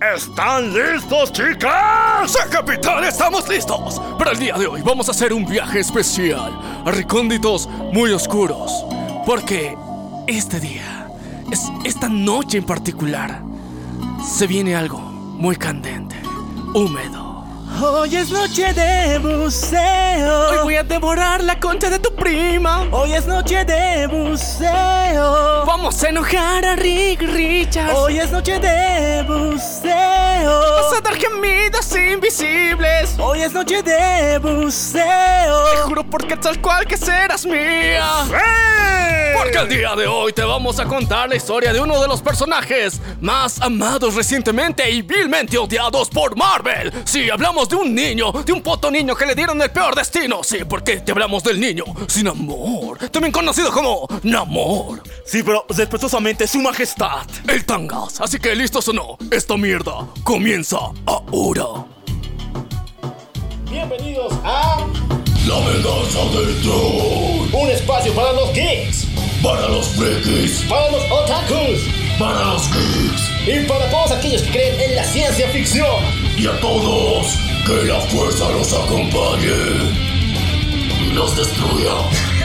¿Están listos, chicas? ¡Sí, capitán! ¡Estamos listos! Para el día de hoy vamos a hacer un viaje especial a recónditos muy oscuros. Porque este día, es, esta noche en particular, se viene algo muy candente, húmedo. Hoy es noche de buceo. Hoy voy a devorar la concha de tu prima. Hoy es noche de buceo. Vamos a enojar a Rick Richards. Hoy es noche de buceo. Vas a dar gemidos invisibles. Hoy es noche de buceo. Te juro porque tal cual que serás mía. Porque el día de hoy te vamos a contar la historia de uno de los personajes más amados recientemente y vilmente odiados por Marvel. Si hablamos de un niño, de un poto niño que le dieron el peor destino. Sí, porque te hablamos del niño sin amor, también conocido como Namor. Sí, pero respetuosamente, su majestad. El Tangas. Así que listos o no, esta mierda comienza ahora. Bienvenidos a La venganza del troll. un espacio para los geeks, Para los frikis, para los otakus para los geeks y para todos aquellos que creen en la ciencia ficción. y a todos, que la fuerza los acompañe y los destruya.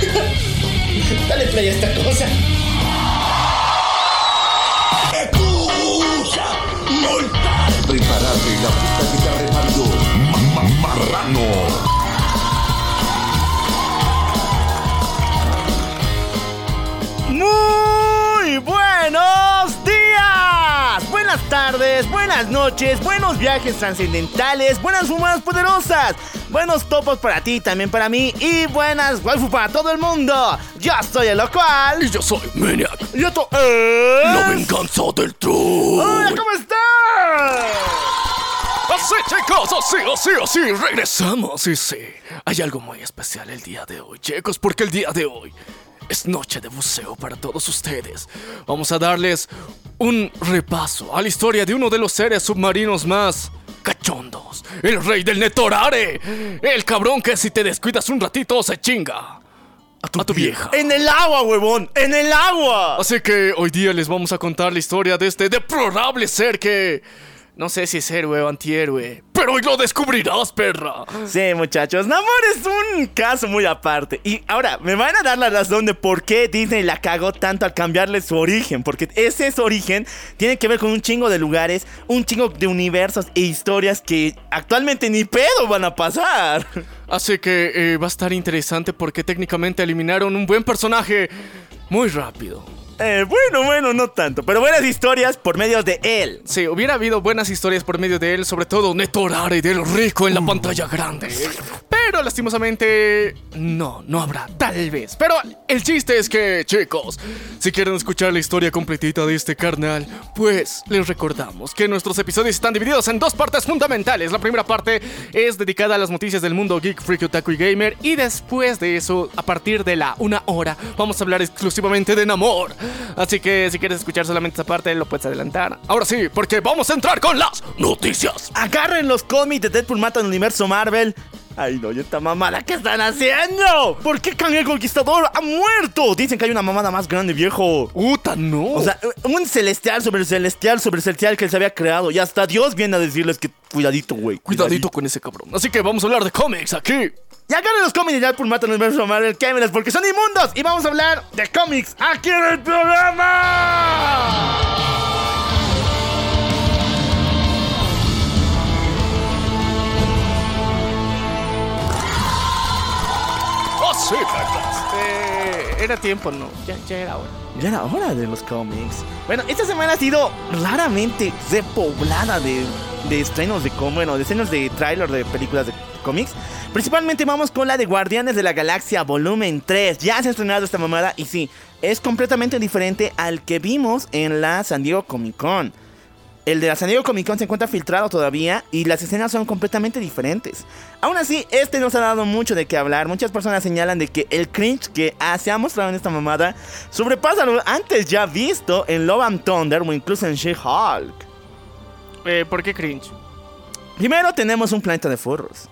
Dale play a esta cosa. ¡Escucha! ¡Mortal! Prepárate, la puta que te arrepando. ¡Marrano! Muy buenos días, buenas tardes, buenas noches, buenos viajes trascendentales, buenas fumadas poderosas, buenos topos para ti, también para mí y buenas waifu para todo el mundo. Yo soy el local. Y yo soy Maniac. Y esto es... La venganza del troll. Hola, ¿cómo estás? Así chicos, así, así, así, regresamos. Y sí, hay algo muy especial el día de hoy, chicos, porque el día de hoy es noche de buceo para todos ustedes. Vamos a darles un repaso a la historia de uno de los seres submarinos más cachondos, el rey del Netorare, el cabrón que si te descuidas un ratito se chinga a tu, a tu vieja. En el agua, huevón, en el agua. Así que hoy día les vamos a contar la historia de este deplorable ser que... No sé si es héroe o antihéroe, pero hoy lo descubrirás, perra. Sí, muchachos, Namor es un caso muy aparte. Y ahora, me van a dar la razón de por qué Disney la cagó tanto al cambiarle su origen. Porque ese su origen tiene que ver con un chingo de lugares, un chingo de universos e historias que actualmente ni pedo van a pasar. Así que eh, va a estar interesante porque técnicamente eliminaron un buen personaje muy rápido. Eh, bueno, bueno, no tanto, pero buenas historias por medio de él. Sí, hubiera habido buenas historias por medio de él, sobre todo Netorare del rico en la pantalla grande. Pero lastimosamente no, no habrá, tal vez. Pero el chiste es que, chicos, si quieren escuchar la historia completita de este carnal, pues les recordamos que nuestros episodios están divididos en dos partes fundamentales. La primera parte es dedicada a las noticias del mundo geek, freak, otaku y gamer. Y después de eso, a partir de la una hora, vamos a hablar exclusivamente de Namor. Así que si quieres escuchar solamente esa parte, lo puedes adelantar. Ahora sí, porque vamos a entrar con las noticias. Agarren los cómics de Deadpool mata al universo Marvel. Ay, no, ¿y esta mamada qué están haciendo? ¿Por qué Kang el Conquistador ha muerto? Dicen que hay una mamada más grande, viejo. Puta, no. O sea, un celestial sobre el celestial sobre el celestial que él se había creado. Y hasta Dios viene a decirles que cuidadito, güey. cuidadito con ese cabrón. Así que vamos a hablar de cómics aquí. Y agarren los cómics de Deadpool mata al universo Marvel Cámeras porque son inmundos. Y vamos a hablar de cómics aquí en el programa. Eh, era tiempo, no. Ya, ya era hora. Ya era hora de los cómics. Bueno, esta semana ha sido raramente repoblada de, de estrenos de cómics, bueno, de estrenos de tráiler de películas de cómics. Principalmente vamos con la de Guardianes de la Galaxia Volumen 3. Ya se ha estrenado esta mamada y sí, es completamente diferente al que vimos en la San Diego Comic Con. El de la San Diego Comic Con se encuentra filtrado todavía y las escenas son completamente diferentes. Aún así, este nos ha dado mucho de qué hablar. Muchas personas señalan de que el cringe que ah, se ha mostrado en esta mamada sobrepasa lo antes ya visto en Love and Thunder o incluso en She-Hulk. Eh, ¿Por qué cringe? Primero tenemos un planeta de furros.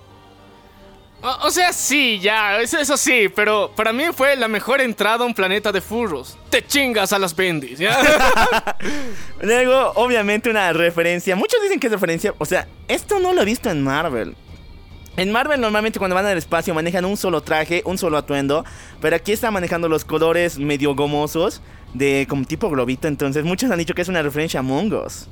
O, sea, sí, ya, eso, eso sí, pero para mí fue la mejor entrada a un planeta de furros. Te chingas a las bendis, ¿ya? Luego, obviamente, una referencia. Muchos dicen que es referencia. O sea, esto no lo he visto en Marvel. En Marvel normalmente cuando van al espacio manejan un solo traje, un solo atuendo, pero aquí está manejando los colores medio gomosos de como tipo globito, entonces muchos han dicho que es una referencia a Mongos.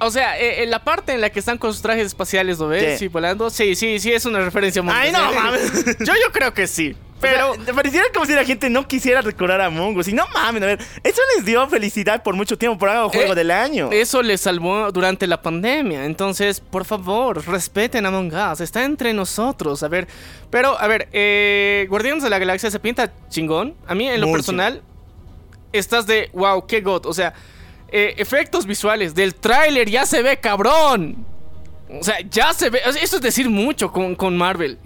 O sea, eh, en la parte en la que están con sus trajes espaciales, ¿lo ves? Sí. Sí, volando. Sí, sí, sí, es una referencia muy Ay, no, mames. Yo, yo creo que sí. Pero. Pareciera como si la gente no quisiera recordar a Mongos. Y no mames, a ver, eso les dio felicidad por mucho tiempo, por algo juego Eh, del año. Eso les salvó durante la pandemia. Entonces, por favor, respeten a Among Us. Está entre nosotros. A ver. Pero, a ver, eh, Guardianes de la Galaxia se pinta chingón. A mí, en lo personal, estás de wow, qué god. O sea, eh, efectos visuales del tráiler ya se ve cabrón. O sea, ya se ve. Eso es decir mucho con, con Marvel.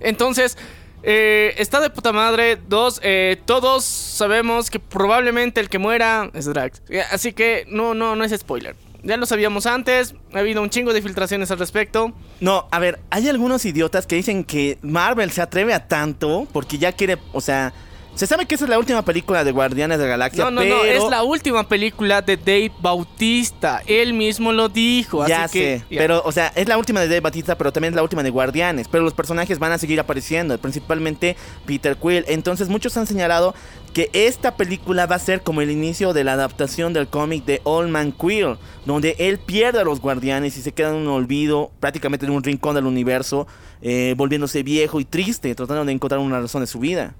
Entonces. eh, está de puta madre. Dos, eh, todos sabemos que probablemente el que muera es Drax. Así que no, no, no es spoiler. Ya lo sabíamos antes. Ha habido un chingo de filtraciones al respecto. No, a ver, hay algunos idiotas que dicen que Marvel se atreve a tanto porque ya quiere, o sea, se sabe que esa es la última película de Guardianes de la Galaxia, No, no, pero no. Es la última película de Dave Bautista. Él mismo lo dijo. ya así que, sé, ya. pero, o sea, es la última de Dave Batista, pero también es la última de Guardianes. Pero los personajes van a seguir apareciendo, principalmente Peter Quill. Entonces, muchos han señalado que esta película va a ser como el inicio de la adaptación del cómic de Old Man Quill, donde él pierde a los Guardianes y se queda en un olvido, prácticamente en un rincón del universo, eh, volviéndose viejo y triste, tratando de encontrar una razón de su vida.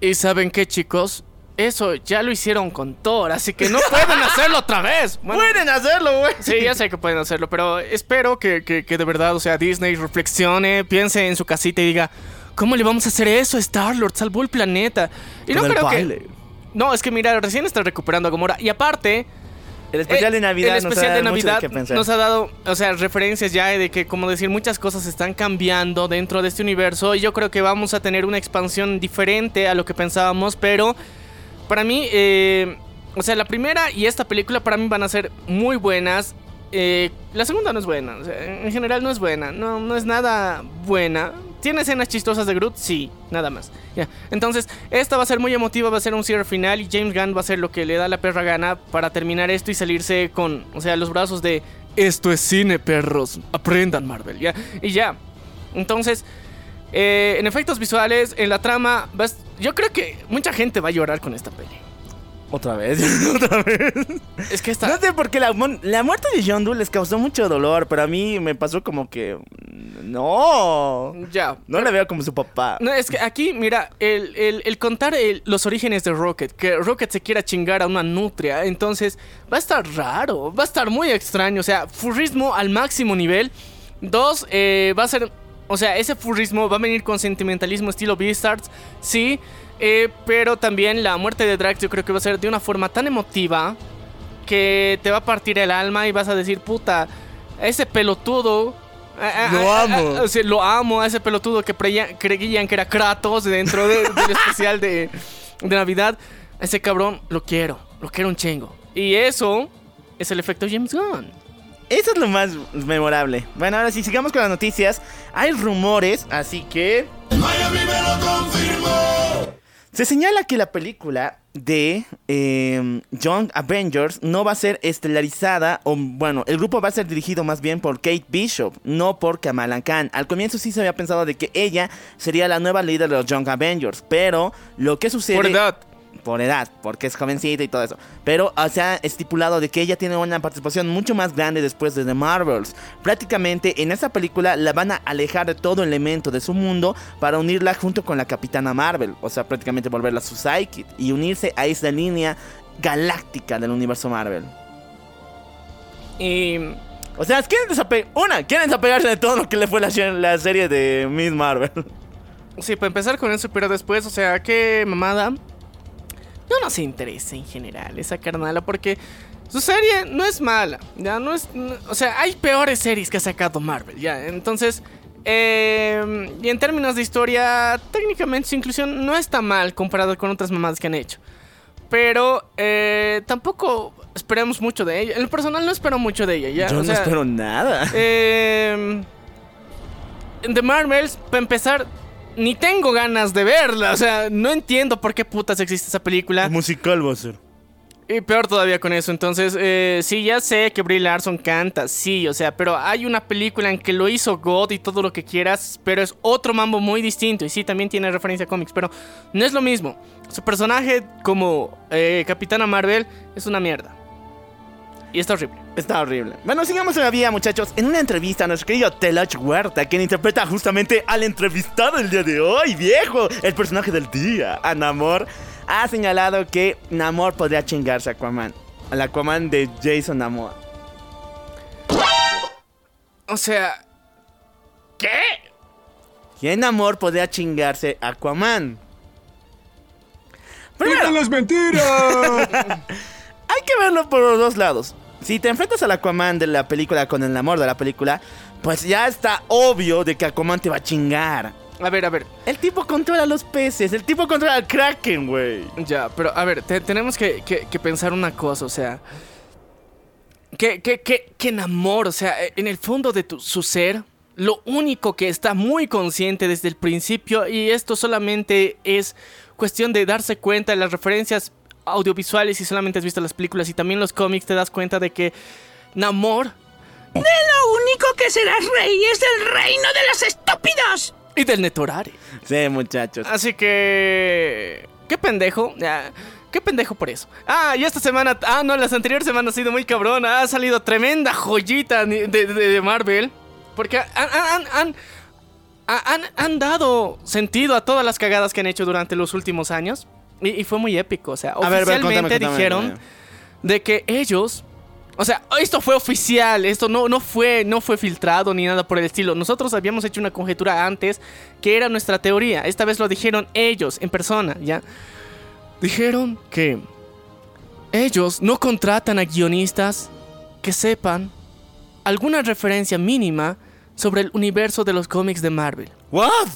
¿Y saben qué, chicos? Eso ya lo hicieron con Thor, así que no pueden hacerlo otra vez. Bueno, ¡Pueden hacerlo, güey! Sí, ya sé que pueden hacerlo, pero espero que, que- que de verdad, o sea, Disney reflexione, piense en su casita y diga, ¿cómo le vamos a hacer eso a Star-Lord? Salvó el planeta. Y no Con creo baile. que... No, es que mira, recién está recuperando a Gamora. Y aparte, El especial de eh, Navidad el especial nos de da mucho Navidad pensar. nos ha dado, o sea, referencias ya de que, como decir, muchas cosas están cambiando dentro de este universo. Y yo creo que vamos a tener una expansión diferente a lo que pensábamos, pero para mí, eh, o sea, la primera y esta película para mí van a ser muy buenas. Eh, la segunda no es buena, o sea, en general no es buena, no, no es nada buena. ¿Tiene escenas chistosas de Groot? Sí, nada más. Ya. Entonces, esta va a ser muy emotiva, va a ser un cierre final y James Gunn va a hacer lo que le da la perra gana para terminar esto y salirse con, o sea, los brazos de esto es cine, perros, aprendan Marvel, ya. Y ya. Entonces, eh, en efectos visuales, en la trama, yo creo que mucha gente va a llorar con esta peli. Otra vez, otra vez. Es que esta... No sé por qué la, la muerte de John Doe les causó mucho dolor, pero a mí me pasó como que. mm, No. Ya. No le veo como su papá. No, es que aquí, mira, el, el- el contar el- los orígenes de Rocket, que Rocket se quiera chingar a una nutria, entonces va a estar raro, va a estar muy extraño, o sea, furrismo al máximo nivel. Dos, eh, va a ser, o sea, ese furrismo va a venir con sentimentalismo estilo Beastars, sí, eh, pero también la muerte de Drax yo creo que va a ser de una forma tan emotiva que te va a partir el alma y vas a decir, puta, ese pelotudo. a- a- Lo a- amo. o sea, lo amo a ese pelotudo que creían que era Kratos dentro de- del especial de, de Navidad. Ese cabrón lo quiero, lo quiero un chingo. Y eso es el efecto James Gunn. Eso es lo más memorable. Bueno, ahora sí, sigamos con las noticias. Hay rumores, así que. Se señala que la película de eh, Young Avengers no va a ser estelarizada, o bueno, el grupo va a ser dirigido más bien por Kate Bishop, no por Kamala Khan. Al comienzo sí se había pensado de que ella sería la nueva líder de los Young Avengers, pero lo que sucede... Por edad. Por edad, porque es jovencita y todo eso. Pero ah, se ha estipulado de que ella tiene una participación mucho más grande después de The Marvels. Prácticamente en esta película la van a alejar de todo elemento de su mundo para unirla junto con la Capitana Marvel. O sea, prácticamente volverla su sidekick y unirse a esa línea galáctica del universo Marvel. Y O sea, quieren desapegar... Una, quieren desapegarse de todo lo que le fue la, la serie de Miss Marvel. sí, para empezar con eso, pero después, o sea, qué mamada. No nos interesa en general esa carnala porque su serie no es mala. Ya no es. no- o sea, hay peores series que ha sacado Marvel. Ya, entonces. eh, y en términos de historia, técnicamente su inclusión no está mal comparado con otras mamadas que han hecho. Pero eh, tampoco esperamos mucho de ella. En el personal no espero mucho de ella. Ya, Yo o no espero nada. eh, The Marvels, para empezar, ni tengo ganas de verla. O sea, no entiendo por qué putas existe esa película. El musical va a ser. Y peor todavía con eso. Entonces, eh, sí, ya sé que Brie Larson canta, sí, o sea, pero hay una película en que lo hizo God y todo lo que quieras, pero es otro mambo muy distinto. Y sí, también tiene referencia a cómics, pero no es lo mismo. Su personaje como eh, Capitana Marvel es una mierda. Y está horrible. Está horrible. Bueno, sigamos en la vía, muchachos. En una entrevista, nuestro querido Telach Huerta, quien interpreta justamente al entrevistado el día de hoy, viejo, el personaje del día, a Namor, ha señalado que Namor podría chingarse a Aquaman. Al Aquaman de Jason Namor. O sea, ¿qué? Que Namor podría chingarse a Aquaman. Primero, las mentiras! hay que verlo por los dos lados. Si te enfrentas al Aquaman de la película con el Namor de la película, pues ya está obvio de que Aquaman te va a chingar. A ver, a ver. El tipo controla los peces, el tipo controla al Kraken, güey. Ya, pero a ver, te- tenemos que, que- que pensar una cosa, o sea. Que, que, que, que Namor, o sea, en el fondo de tu- su ser, lo único que está muy consciente desde el principio, y esto solamente es cuestión de darse cuenta de las referencias audiovisuales, si solamente has visto las películas y también los cómics, te das cuenta de que Namor Lo único que serás rey es el reino de los estúpidos. y del Netorare. Sí, muchachos. Así que. Qué pendejo. ya, Qué pendejo por eso. Ah, y esta semana. Ah, no, las anteriores semanas ha sido muy cabrón. Ha salido tremenda joyita de, de- de Marvel. Porque han, han- han- han- han- han dado sentido a todas las cagadas que han hecho durante los últimos años. Y, y fue muy épico. O sea, A ver, oficialmente contame, contame, dijeron contame. de que ellos. O sea, esto fue oficial, esto no, no, fue, no fue filtrado ni nada por el estilo. Nosotros habíamos hecho una conjetura antes que era nuestra teoría. Esta vez lo dijeron ellos en persona, ¿ya? Dijeron que ellos no contratan a guionistas que sepan alguna referencia mínima sobre el universo de los cómics de Marvel. ¿What?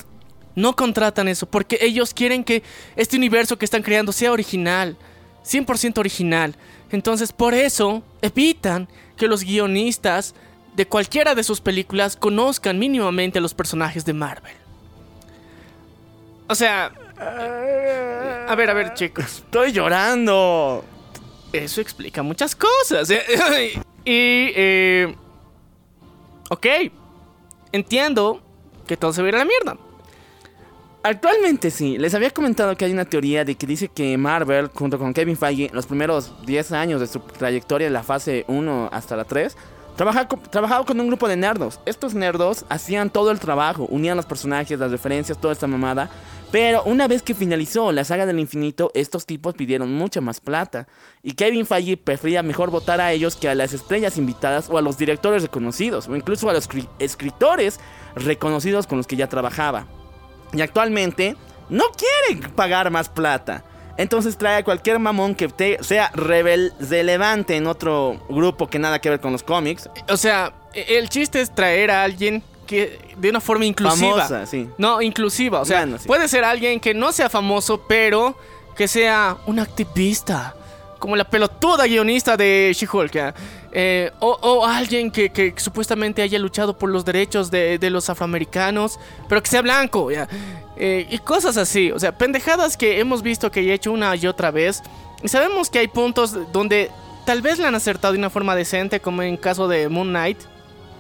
No contratan eso porque ellos quieren que este universo que están creando sea original, 100% original. Entonces, por eso evitan que los guionistas de cualquiera de sus películas conozcan mínimamente a los personajes de Marvel. O sea, a ver, a ver, chicos, Estoy llorando. eso explica muchas cosas. ¿eh? y, eh, ok, entiendo que todo se va a ir a la mierda. Actualmente sí. Les había comentado que hay una teoría de que dice que Marvel, junto con Kevin Feige, en los primeros 10 años de su trayectoria de la fase 1 hasta la 3, trabaja trabajaba con un grupo de nerdos. Estos nerdos hacían todo el trabajo, unían los personajes, las referencias, toda esta mamada. Pero una vez que finalizó la saga del infinito, estos tipos pidieron mucha más plata. Y Kevin Feige prefería mejor votar a ellos que a las estrellas invitadas o a los directores reconocidos, o incluso a los cri- escritores reconocidos con los que ya trabajaba. Y actualmente no quiere pagar más plata. Entonces trae a cualquier mamón que te- sea rebel- relevante en otro grupo que nada que ver con los cómics. O sea, el chiste es traer a alguien que de una forma inclusiva. Famosa, sí. No, inclusiva. O sea, Bueno, sí. puede ser alguien que no sea famoso, pero que sea un activista. Como la pelotuda guionista de She-Hulk. Eh, o, o alguien que, que supuestamente haya luchado por los derechos de, de los afroamericanos, pero que sea blanco. ¿ya? Eh, y cosas así. O sea, pendejadas que hemos visto que he hecho una y otra vez. Y sabemos que hay puntos donde tal vez le han acertado de una forma decente, como en caso de Moon Knight.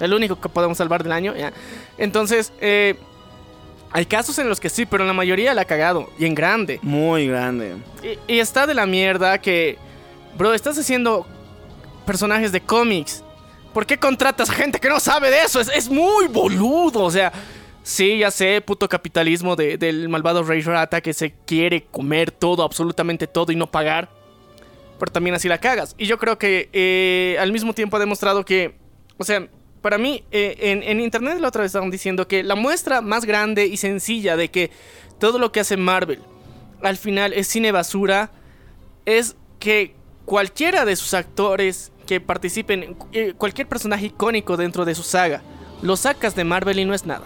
El único que podemos salvar del año. ¿ya? Entonces, eh, hay casos en los que sí, pero la mayoría la ha cagado. Y en grande. Muy grande. Y, y está de la mierda que, bro, estás haciendo personajes de cómics. ¿Por qué contratas a gente que no sabe de eso? Es, muy boludo. O sea, sí, ya sé, puto capitalismo de- del malvado Rey Rata que se quiere comer todo, absolutamente todo y no pagar. Pero también así la cagas. Y yo creo que eh, al mismo tiempo ha demostrado que, o sea, para mí, eh, en, en internet la otra vez estaban diciendo que la muestra más grande y sencilla de que todo lo que hace Marvel al final es cine basura es que cualquiera de sus actores que participen, eh, cualquier personaje icónico dentro de su saga, lo sacas de Marvel y no es nada.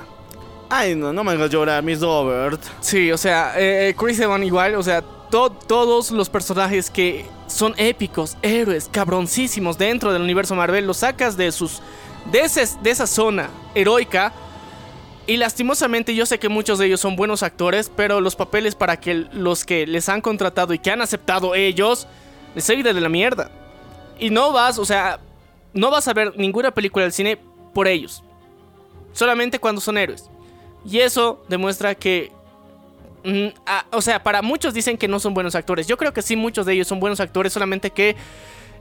Ay, no, no me hagas llorar, Miss Robert. Sí, o sea, eh, Chris Evans igual, o sea, to- todos los personajes que son épicos, héroes, cabroncísimos dentro del universo Marvel, los sacas de sus de, ese- de esa zona heroica Y lastimosamente yo sé que muchos de ellos son buenos actores, pero los papeles para que los que les han contratado y que han aceptado ellos, les ha ido de la mierda. Y no vas, o sea, no vas a ver ninguna película del cine por ellos. Solamente cuando son héroes. Y eso demuestra que... mm, o sea, para muchos dicen que no son buenos actores. Yo creo que sí, muchos de ellos son buenos actores, solamente que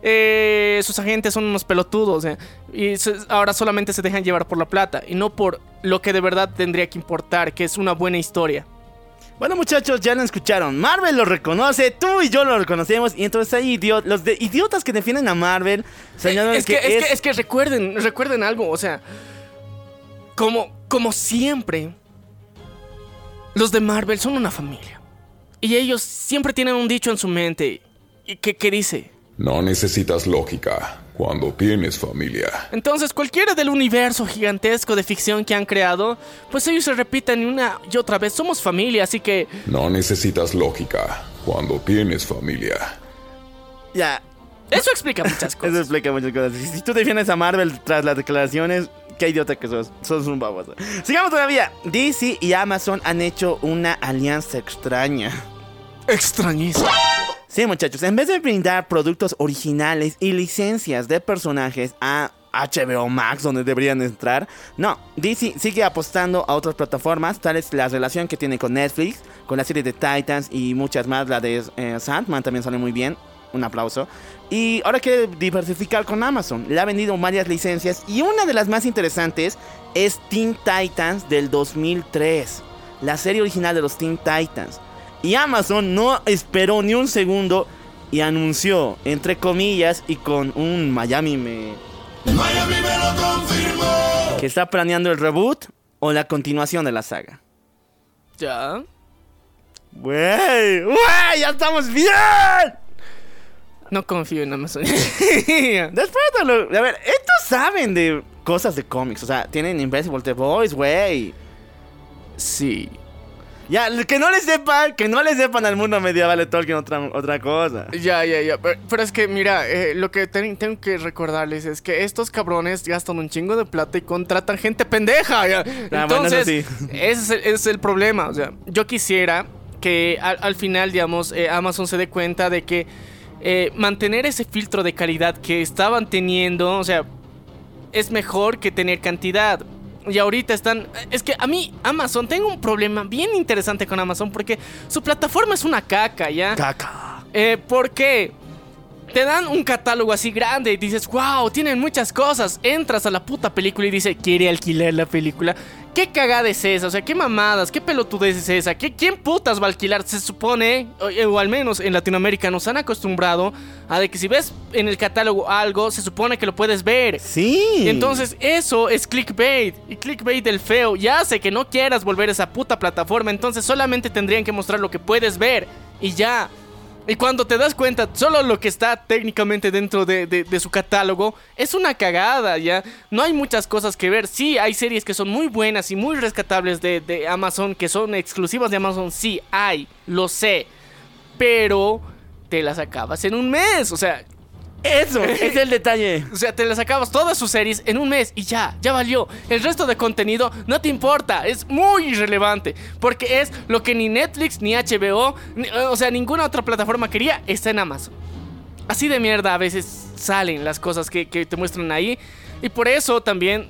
eh, sus agentes son unos pelotudos. y ahora solamente se dejan llevar por la plata y no por lo que de verdad tendría que importar, que es una buena historia. Bueno, muchachos, ya lo escucharon. Marvel lo reconoce, tú y yo lo reconocemos. Y entonces hay idiot- los de idiotas que defienden a Marvel. Eh, es, que, que es, que, es que recuerden, recuerden algo, o sea, como, como siempre, los de Marvel son una familia. Y ellos siempre tienen un dicho en su mente y que, que dice, No necesitas lógica cuando tienes familia. entonces cualquiera del universo gigantesco de ficción que han creado, pues ellos se repiten una y otra vez, somos familia, así que... No necesitas lógica cuando tienes familia. Ya, Eso explica muchas eso cosas. explica muchas cosas. Si, tú defiendes a Marvel tras las declaraciones, qué idiota que sos. Sos un baboso. Sigamos todavía. DC y Amazon han hecho una alianza extraña. Extrañísimo. Sí, muchachos, en vez de brindar productos originales y licencias de personajes a HBO Max, donde deberían entrar, no, DC sigue apostando a otras plataformas, tales la relación que tiene con Netflix, con la serie de Titans y muchas más, la de eh, Sandman también sale muy bien, un aplauso. Y ahora quiere diversificar con Amazon, le ha vendido varias licencias y una de las más interesantes es Teen Titans del 2003, la serie original de los Teen Titans. Y Amazon no esperó ni un segundo y anunció, entre comillas, y con un Miami me... Que está planeando el reboot o la continuación de la saga. Ya. ¡Wey! ¡Wey! ¡Ya estamos bien! No confío en Amazon. Después de lo... A ver, estos saben de cosas de cómics. O sea, tienen Invisible The Boys, güey. sí. Ya, que no les sepan, que no les sepan al mundo medieval de Tolkien otra, otra cosa. Ya, ya, ya. Pero, pero es que, mira, eh, lo que ten- tengo que recordarles es que estos cabrones gastan un chingo de plata y contratan gente pendeja. ya. Ah, bueno, eso Entonces, sí. ese, es el, ese es el problema. O sea, yo quisiera que al, al final, digamos, eh, Amazon se dé cuenta de que eh, mantener ese filtro de calidad que estaban teniendo, o sea, es mejor que tener cantidad. Y ahorita están... Es que a mí, Amazon, tengo un problema bien interesante con Amazon porque su plataforma es una caca, ¿ya? Caca. Eh, ¿Por qué? Te dan un catálogo así grande y dices, wow, tienen muchas cosas. Entras a la puta película y dice, quiere alquilar la película. ¿Qué cagada es esa? O sea, qué mamadas, qué pelotudez es esa. ¿Qué, ¿Quién putas va a alquilar? Se supone, o, eh, o al menos en Latinoamérica nos han acostumbrado a de que si ves en el catálogo algo, se supone que lo puedes ver. Sí. Entonces eso es clickbait y clickbait del feo ya hace que no quieras volver a esa puta plataforma, entonces solamente tendrían que mostrar lo que puedes ver y ya. Y cuando te das cuenta, solo lo que está técnicamente dentro de, de- su catálogo es una cagada, ¿ya? No hay muchas cosas que ver. Sí, hay series que son muy buenas y muy rescatables de, de Amazon, que son exclusivas de Amazon. Sí, hay, lo sé. Pero te las acabas en un mes. O sea, Eso es el detalle. o sea, te las acabas todas sus series en un mes y ya, ya valió. El resto de contenido no te importa, es muy irrelevante. Porque es lo que ni Netflix, ni HBO, ni- o sea, ninguna otra plataforma quería, está en Amazon. Así de mierda a veces salen las cosas que, te muestran ahí. Y por eso también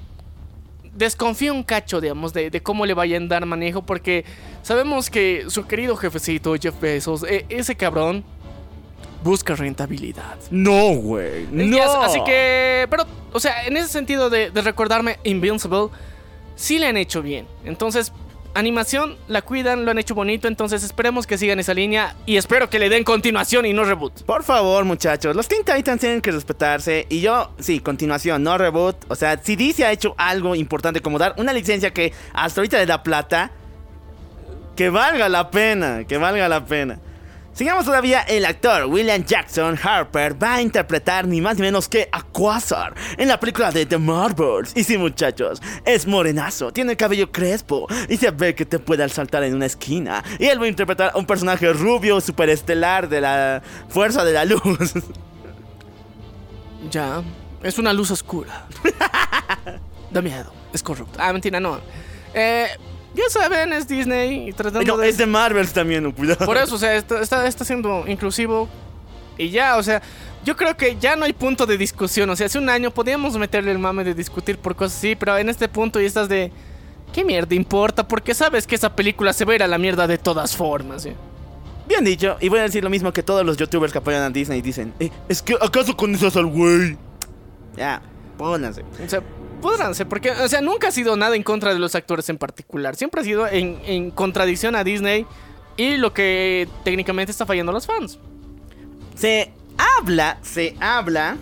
desconfío un cacho, digamos, de, de cómo le vayan a dar manejo. Porque sabemos que su querido jefecito, Jeff Bezos, e- ese cabrón, busca rentabilidad. No, güey. No. Y as- Así que, pero, o sea, en ese sentido de, de recordarme Invincible, sí le han hecho bien. Entonces, animación, la cuidan, lo han hecho bonito. Entonces, esperemos que sigan esa línea y espero que le den continuación y no reboot. Por favor, muchachos, los Teen Titans tienen que respetarse. Y yo, sí, continuación, no reboot. O sea, si DC ha hecho algo importante como dar una licencia que hasta ahorita le da plata, que valga la pena, que valga la pena. Sigamos todavía, el actor William Jackson Harper va a interpretar ni más ni menos que a Quasar en la película de The Marvels. Y sí, muchachos, es morenazo, tiene el cabello crespo y se ve que te puede saltar en una esquina. Y él va a interpretar a un personaje rubio, superestelar de la fuerza de la luz. Ya, es una luz oscura. da miedo, es corrupto. Ah, mentira, no. Eh, ya saben, es Disney y tratando No, de... es de Marvel también, cuidado. Por eso, o sea, está, está, está siendo inclusivo. Y ya, o sea, yo creo que ya no hay punto de discusión. O sea, hace un año podíamos meterle el mame de discutir por cosas así, pero en este punto ya estás de. ¿Qué mierda importa? Porque sabes que esa película se va a ir a la mierda de todas formas. ¿eh? Bien dicho, y voy a decir lo mismo que todos los youtubers que apoyan a Disney dicen, eh, es que ¿acaso conoces al güey? Ya, pónganse. O sea, podrán ser, porque, o sea, nunca ha sido nada en contra de los actores en particular. Siempre ha sido en, en contradicción a Disney y lo que técnicamente está fallando a los fans. Se habla, se habla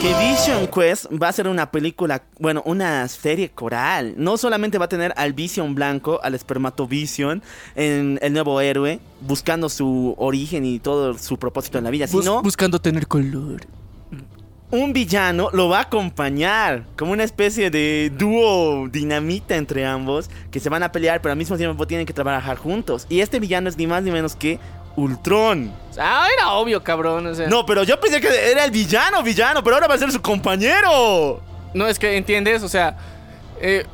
que Vision Quest va a ser una película, bueno, una serie coral. No solamente va a tener al Vision blanco, al Espermatovision, en el nuevo héroe, buscando su origen y todo su propósito en la vida, sino buscando tener color. Un villano lo va a acompañar, como una especie de dúo dinamita entre ambos, que se van a pelear, pero al mismo tiempo tienen que trabajar juntos. Y este villano es ni más ni menos que Ultron. Ah, era obvio, cabrón. O sea, No, pero yo pensé que era el villano, villano, pero ahora va a ser su compañero. No, es que entiendes, o sea, eh,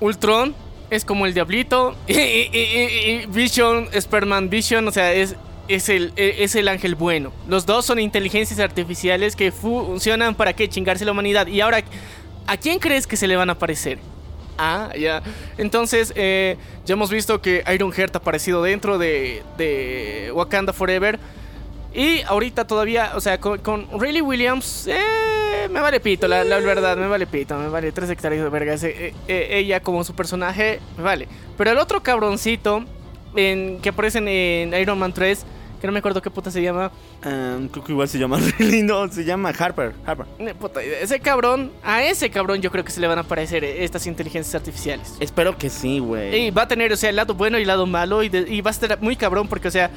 Ultron es como el diablito y, y- y- y Vision, Superman Vision, o sea, es, es, el, eh, es el ángel bueno. Los dos son inteligencias artificiales que funcionan para que chingarse la humanidad. Y ahora, ¿a quién crees que se le van a aparecer? Ah, ya. Entonces, eh, ya hemos visto que Iron Heart ha aparecido dentro de, de Wakanda Forever. Y ahorita todavía, o sea, con, con Williams, eh, me vale pito, la, verdad, me vale pito, me vale tres hectáreas de verga. eh, eh, ella como su personaje, me vale. Pero el otro cabroncito en, que aparece en, en Iron Man 3, que no me acuerdo qué puta se llama. Um, creo que igual se llama Riley, no, se llama Harper. Harper. puta, ese cabrón, a ese cabrón yo creo que se le van a aparecer eh, estas inteligencias artificiales. Espero que sí, güey. Y va a tener, o sea, el lado bueno y el lado malo. Y, de- y va a estar muy cabrón porque, o sea,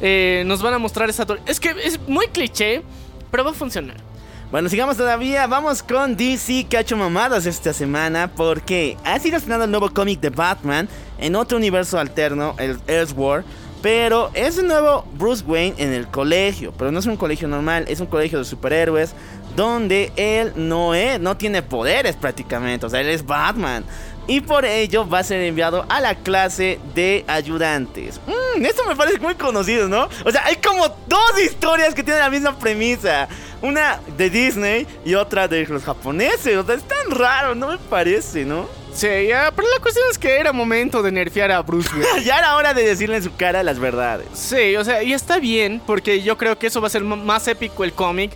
eh, nos van a mostrar esa... Es que es muy cliché, pero va a funcionar. Bueno, sigamos todavía. Vamos con DC que ha hecho mamadas esta semana porque ha sido estrenado el nuevo cómic de Batman en otro universo alterno, el Elseworld. Pero es un nuevo Bruce Wayne en el colegio. Pero no es un colegio normal, es un colegio de superhéroes. Donde él no es, no tiene poderes prácticamente. O sea, él es Batman. Y por ello va a ser enviado a la clase de ayudantes. Mmm, esto me parece muy conocido, ¿no? O sea, hay como dos historias que tienen la misma premisa. Una de Disney y otra de los japoneses. O sea, es tan raro, no me parece, ¿no? Sí, ya, pero la cuestión es que era momento de nerfear a Bruce Wayne. ya era hora de decirle en su cara las verdades. Sí, o sea, y está bien, porque yo creo que eso va a ser más épico el cómic,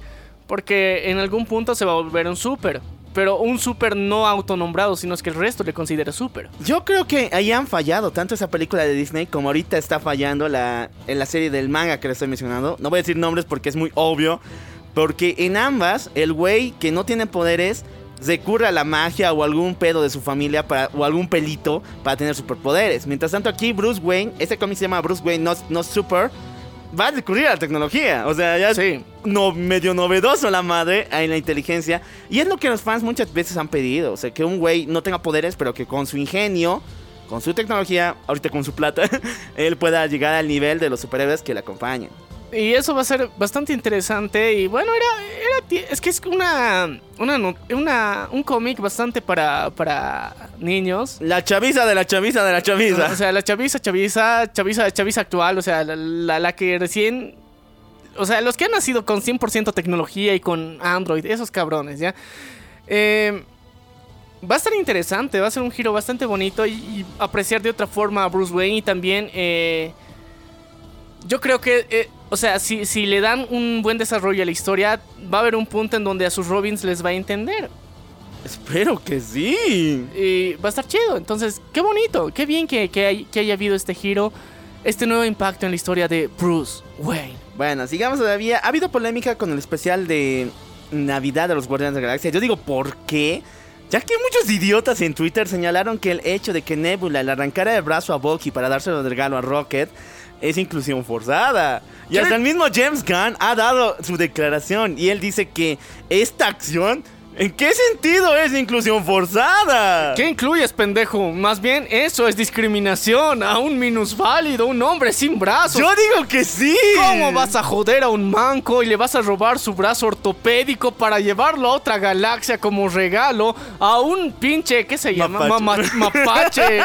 porque en algún punto se va a volver un super. Pero un super no autonombrado, sino es que el resto le considera super. Yo creo que ahí han fallado tanto esa película de Disney como ahorita está fallando la, en la serie del manga que le estoy mencionando. No voy a decir nombres porque es muy obvio. Porque en ambas, el güey que no tiene poderes recurre a la magia o algún pedo de su familia para, o algún pelito para tener superpoderes. Mientras tanto aquí Bruce Wayne, este cómic se llama Bruce Wayne No, no Super, va a recurrir a la tecnología. O sea, ya Sí. no, medio novedoso la madre en la inteligencia. Y es lo que los fans muchas veces han pedido. O sea, que un güey no tenga poderes, pero que con su ingenio, con su tecnología, ahorita con su plata, él pueda llegar al nivel de los superhéroes que le acompañan. Y eso va a ser bastante interesante. Y bueno, era. era es que es una. una, una- un cómic bastante para, para niños. La chaviza de la chaviza de la chaviza. O sea, la chaviza, chaviza, chaviza, chaviza actual. O sea, la, la- la que recién. O sea, los que han nacido con 100% tecnología y con Android, esos cabrones, ¿ya? Eh, va a estar interesante, va a ser un giro bastante bonito y, y apreciar de otra forma a Bruce Wayne y también. eh, yo creo que, eh, o sea, si, si le dan un buen desarrollo a la historia, va a haber un punto en donde a sus Robins les va a entender. Espero que sí. Y va a estar chido. Entonces, qué bonito, qué bien que, que, hay- que haya habido este giro, este nuevo impacto en la historia de Bruce Wayne. Bueno, sigamos todavía. Ha habido polémica con el especial de Navidad de los Guardianes de la Galaxia. Yo digo, ¿por qué? Ya que muchos idiotas en Twitter señalaron que el hecho de que Nebula le arrancara el brazo a Bucky para dárselo de regalo a Rocket es inclusión forzada. Y hasta el mismo James Gunn ha dado su declaración y él dice que esta acción ¿En qué sentido es inclusión forzada? ¿Qué incluyes, pendejo? Más bien eso es discriminación a un minusválido, un hombre sin brazos. Yo digo que sí. ¿Cómo vas a joder a un manco y le vas a robar su brazo ortopédico para llevarlo a otra galaxia como regalo a un pinche, ¿qué se llama? Mapache. Ma- mapache.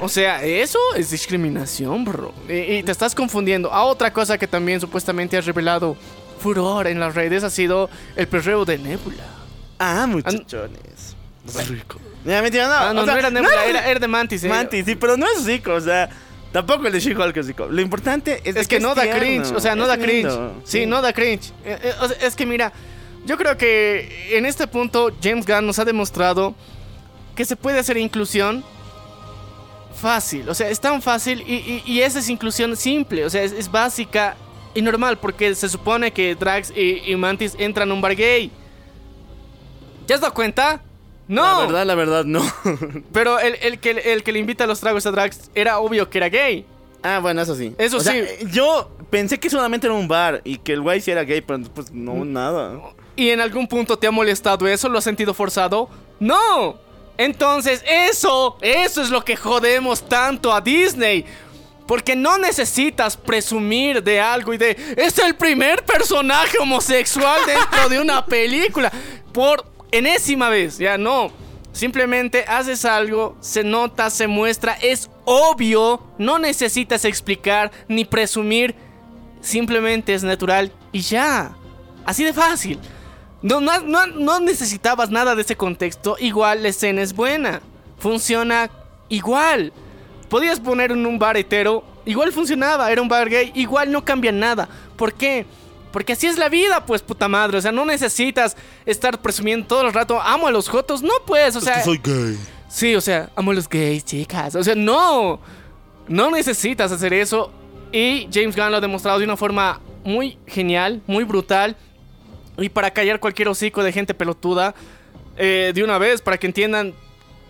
O sea, eso es discriminación, bro. Y, y te estás confundiendo. A otra cosa que también supuestamente has revelado furor en las redes ha sido el perreo de Nebula. Ah, muchachones. Rico. Ya, mentira, no. Ah, no, o sea, no era Nebula, era, era de Mantis. eh. Mantis, sí, pero no es rico, o sea, tampoco el de She-Hulk es rico. Lo importante es, Es que no da tierno, cringe, o sea, no da cringe. Sí, no da cringe. Eh, eh, o sea, es que mira, yo creo que en este punto James Gunn nos ha demostrado que se puede hacer inclusión fácil. O sea, es tan fácil y, y- y esa es inclusión simple, o sea, es, es básica y normal porque se supone que Drax y, y Mantis entran a un bar gay. ¿Ya has dado cuenta? No. La verdad, la verdad, no. Pero el, el que, el que le invita a los tragos a Drax era obvio que era gay. ah, bueno, eso sí. Eso O sea, sí. yo pensé que solamente era un bar y que el güey sí era gay, pero pues no, Mm. nada. ¿Y en algún punto te ha molestado eso? ¿Lo has sentido forzado? ¡No! Entonces, eso, eso es lo que jodemos tanto a Disney. Porque no necesitas presumir de algo y de... Es el primer personaje homosexual dentro de una película. Por enésima vez, ya no. Simplemente haces algo, se nota, se muestra, es obvio. No necesitas explicar ni presumir. Simplemente es natural y ya. Así de fácil. No, no, no, necesitabas nada de ese contexto. Igual la escena es buena. Funciona igual. Podías poner en un bar hetero. Igual funcionaba. Era un bar gay. Igual no cambia nada. ¿Por qué? Porque así es la vida, pues, puta madre. O sea, no necesitas estar presumiendo todo el rato. Amo a los jotos. No, pues, o sea. gay. Sí, o sea, amo a los gays, chicas. O sea, no. No necesitas hacer eso. Y James Gunn lo ha demostrado de una forma muy genial, muy brutal. Y para callar cualquier hocico de gente pelotuda, eh, de una vez, para que entiendan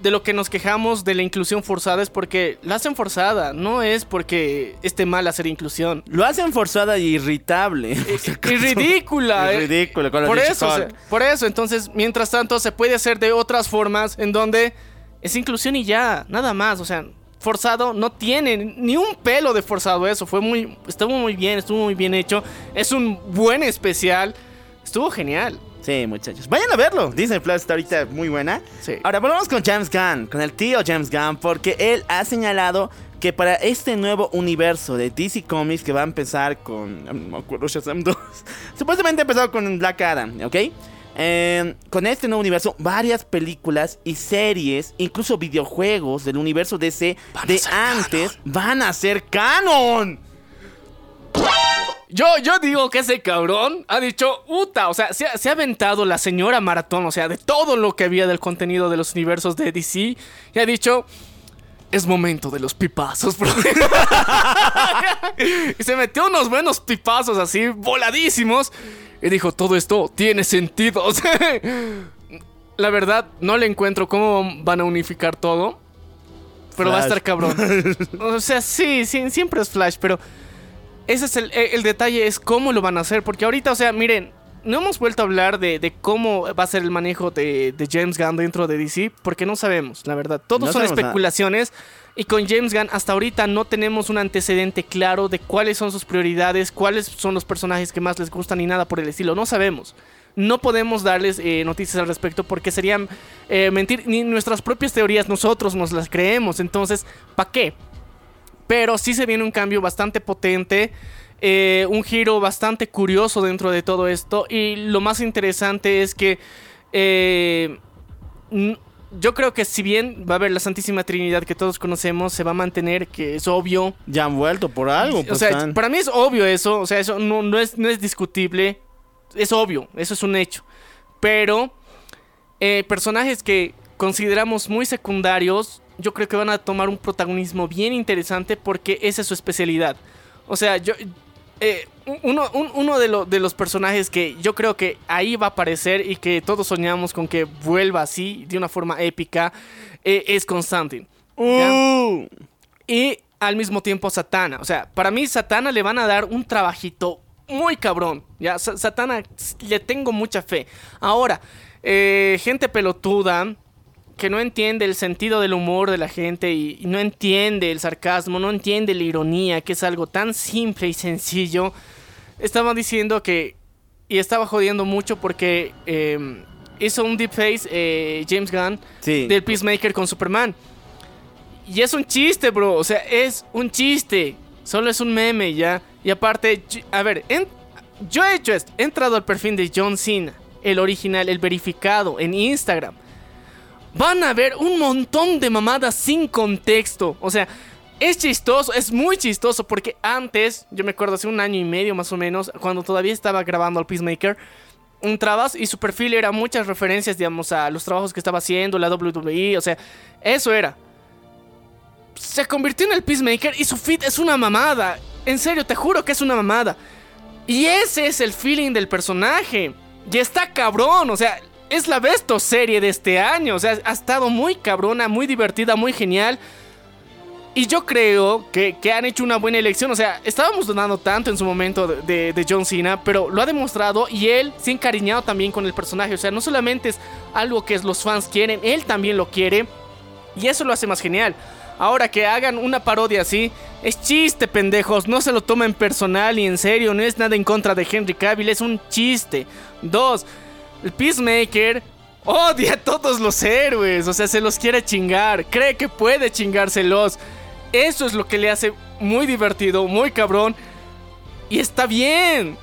de lo que nos quejamos de la inclusión forzada, es porque la hacen forzada, no es porque esté mal hacer inclusión. Lo hacen forzada y irritable. por si Y acaso. ridícula. Y eh. ridícula con Por eso, por eso, entonces, mientras tanto, se puede hacer de otras formas en donde es inclusión y ya, nada más, o sea, forzado no tiene ni un pelo de forzado eso, fue muy, estuvo muy bien, estuvo muy bien hecho, es un buen especial, estuvo genial. Sí, muchachos. Vayan a verlo. Disney Plus está ahorita muy buena. Sí. Ahora volvamos con James Gunn, con el tío James Gunn, porque él ha señalado que para este nuevo universo de DC Comics que va a empezar con. No me acuerdo, Shazam 2. Supuestamente empezado con Black Adam, ¿ok? Eh, con este nuevo universo, varias películas y series, incluso videojuegos del universo DC de antes, van a ser canon. Yo, yo digo que ese cabrón ha dicho, puta, o sea, se ha, se ha aventado la señora maratón, o sea, de todo lo que había del contenido de los universos de DC, y ha dicho, es momento de los pipazos, bro. y se metió unos buenos pipazos así, voladísimos, y dijo, todo esto tiene sentido. O sea, la verdad, no le encuentro cómo van a unificar todo, pero va a estar cabrón. O sea, sí, sí, siempre es Flash, pero... Ese es el, el detalle, es cómo lo van a hacer. Porque ahorita, o sea, miren, no hemos vuelto a hablar de, de cómo va a ser el manejo de, de James Gunn dentro de DC, porque no sabemos, la verdad. Todos No son nada. especulaciones. Y con James Gunn hasta ahorita no tenemos un antecedente claro de cuáles son sus prioridades, cuáles son los personajes que más les gustan y nada por el estilo. No sabemos. No podemos darles eh, noticias al respecto porque serían eh, mentir. Ni nuestras propias teorías nosotros nos las creemos. Entonces, ¿para qué? Pero sí se viene un cambio bastante potente. eh, un giro bastante curioso dentro de todo esto. Y lo más interesante es que. eh, yo creo que si bien va a haber la Santísima Trinidad que todos conocemos, se va a mantener, que es obvio. Ya han vuelto por algo. o pues, sea, están- para mí es obvio eso. O sea, eso no, no es, no es discutible. Es obvio, eso es un hecho. Pero eh, personajes que consideramos muy secundarios, yo creo que van a tomar un protagonismo bien interesante porque esa es su especialidad. O sea, yo... eh, uno, un- uno de, lo- de los personajes que yo creo que ahí va a aparecer y que todos soñamos con que vuelva así, de una forma épica, eh, es Constantine. Uh, Y al mismo tiempo Satana. O sea, para mí Satana le van a dar un trabajito muy cabrón. Ya, Sa- Satana le tengo mucha fe. Ahora, eh, gente pelotuda que no entiende el sentido del humor de la gente y, y no entiende el sarcasmo, no entiende la ironía, que es algo tan simple y sencillo. Estaba diciendo que y estaba jodiendo mucho porque eh, hizo un deepface eh, James Gunn Sí. del Peacemaker con Superman. Y es un chiste, bro. O sea, es un chiste. Solo es un meme ya. Y aparte, a ver, en- yo he hecho esto. He entrado al perfil de John Cena, el original, el verificado, en Instagram. Van a ver un montón de mamadas sin contexto. O sea, es chistoso, es muy chistoso porque antes, yo me acuerdo hace un año y medio más o menos, cuando todavía estaba grabando al Peacemaker, entrabas y su perfil era muchas referencias, digamos, a los trabajos que estaba haciendo, la WWE, o sea, eso era. Se convirtió en el Peacemaker y su feed es una mamada. En serio, te juro que es una mamada. Y ese es el feeling del personaje. Y está cabrón, o sea, es la besto serie de este año. O sea, ha estado muy cabrona, muy divertida, muy genial. Y yo creo que, que han hecho una buena elección. O sea, estábamos dudando tanto en su momento de, de- de John Cena, pero lo ha demostrado y él se ha encariñado también con el personaje. O sea, no solamente es algo que los fans quieren, él también lo quiere. Y eso lo hace más genial. Ahora que hagan una parodia así, es chiste, pendejos. No se lo tomen personal y en serio. No es nada en contra de Henry Cavill, es un chiste. Dos, el Peacemaker odia a todos los héroes. O sea, se los quiere chingar. Cree que puede chingárselos. Eso es lo que le hace muy divertido, muy cabrón. Y está bien.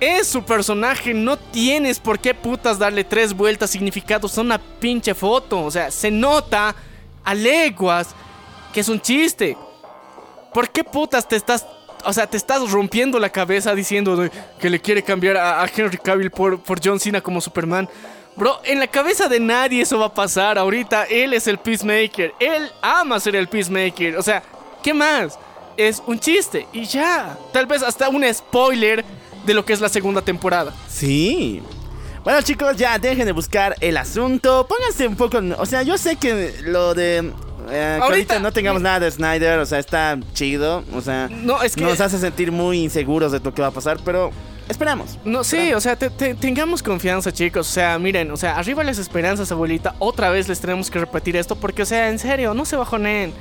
Es su personaje, no tienes por qué putas darle tres vueltas significados a una pinche foto. O sea, se nota a leguas que es un chiste. ¿Por qué putas te estás... O sea, te estás rompiendo la cabeza diciendo que le quiere cambiar a, a Henry Cavill por, por John Cena como Superman. Bro, en la cabeza de nadie eso va a pasar. Ahorita él es el Peacemaker. Él ama ser el Peacemaker. O sea, ¿qué más? Es un chiste. Y ya. Tal vez hasta un spoiler de lo que es la segunda temporada. Sí. Bueno, chicos, ya dejen de buscar el asunto. Pónganse un poco. O sea, yo sé que lo de. Eh, que ahorita, no tengamos nada de Snyder, o sea, está chido. O sea, No, es que- nos hace sentir muy inseguros de lo que va a pasar, pero esperamos. No, sí, o sea, te- te- tengamos confianza, chicos. O sea, miren, o sea, arriba las esperanzas, abuelita. Otra vez les tenemos que repetir esto porque, o sea, en serio, no se bajonen.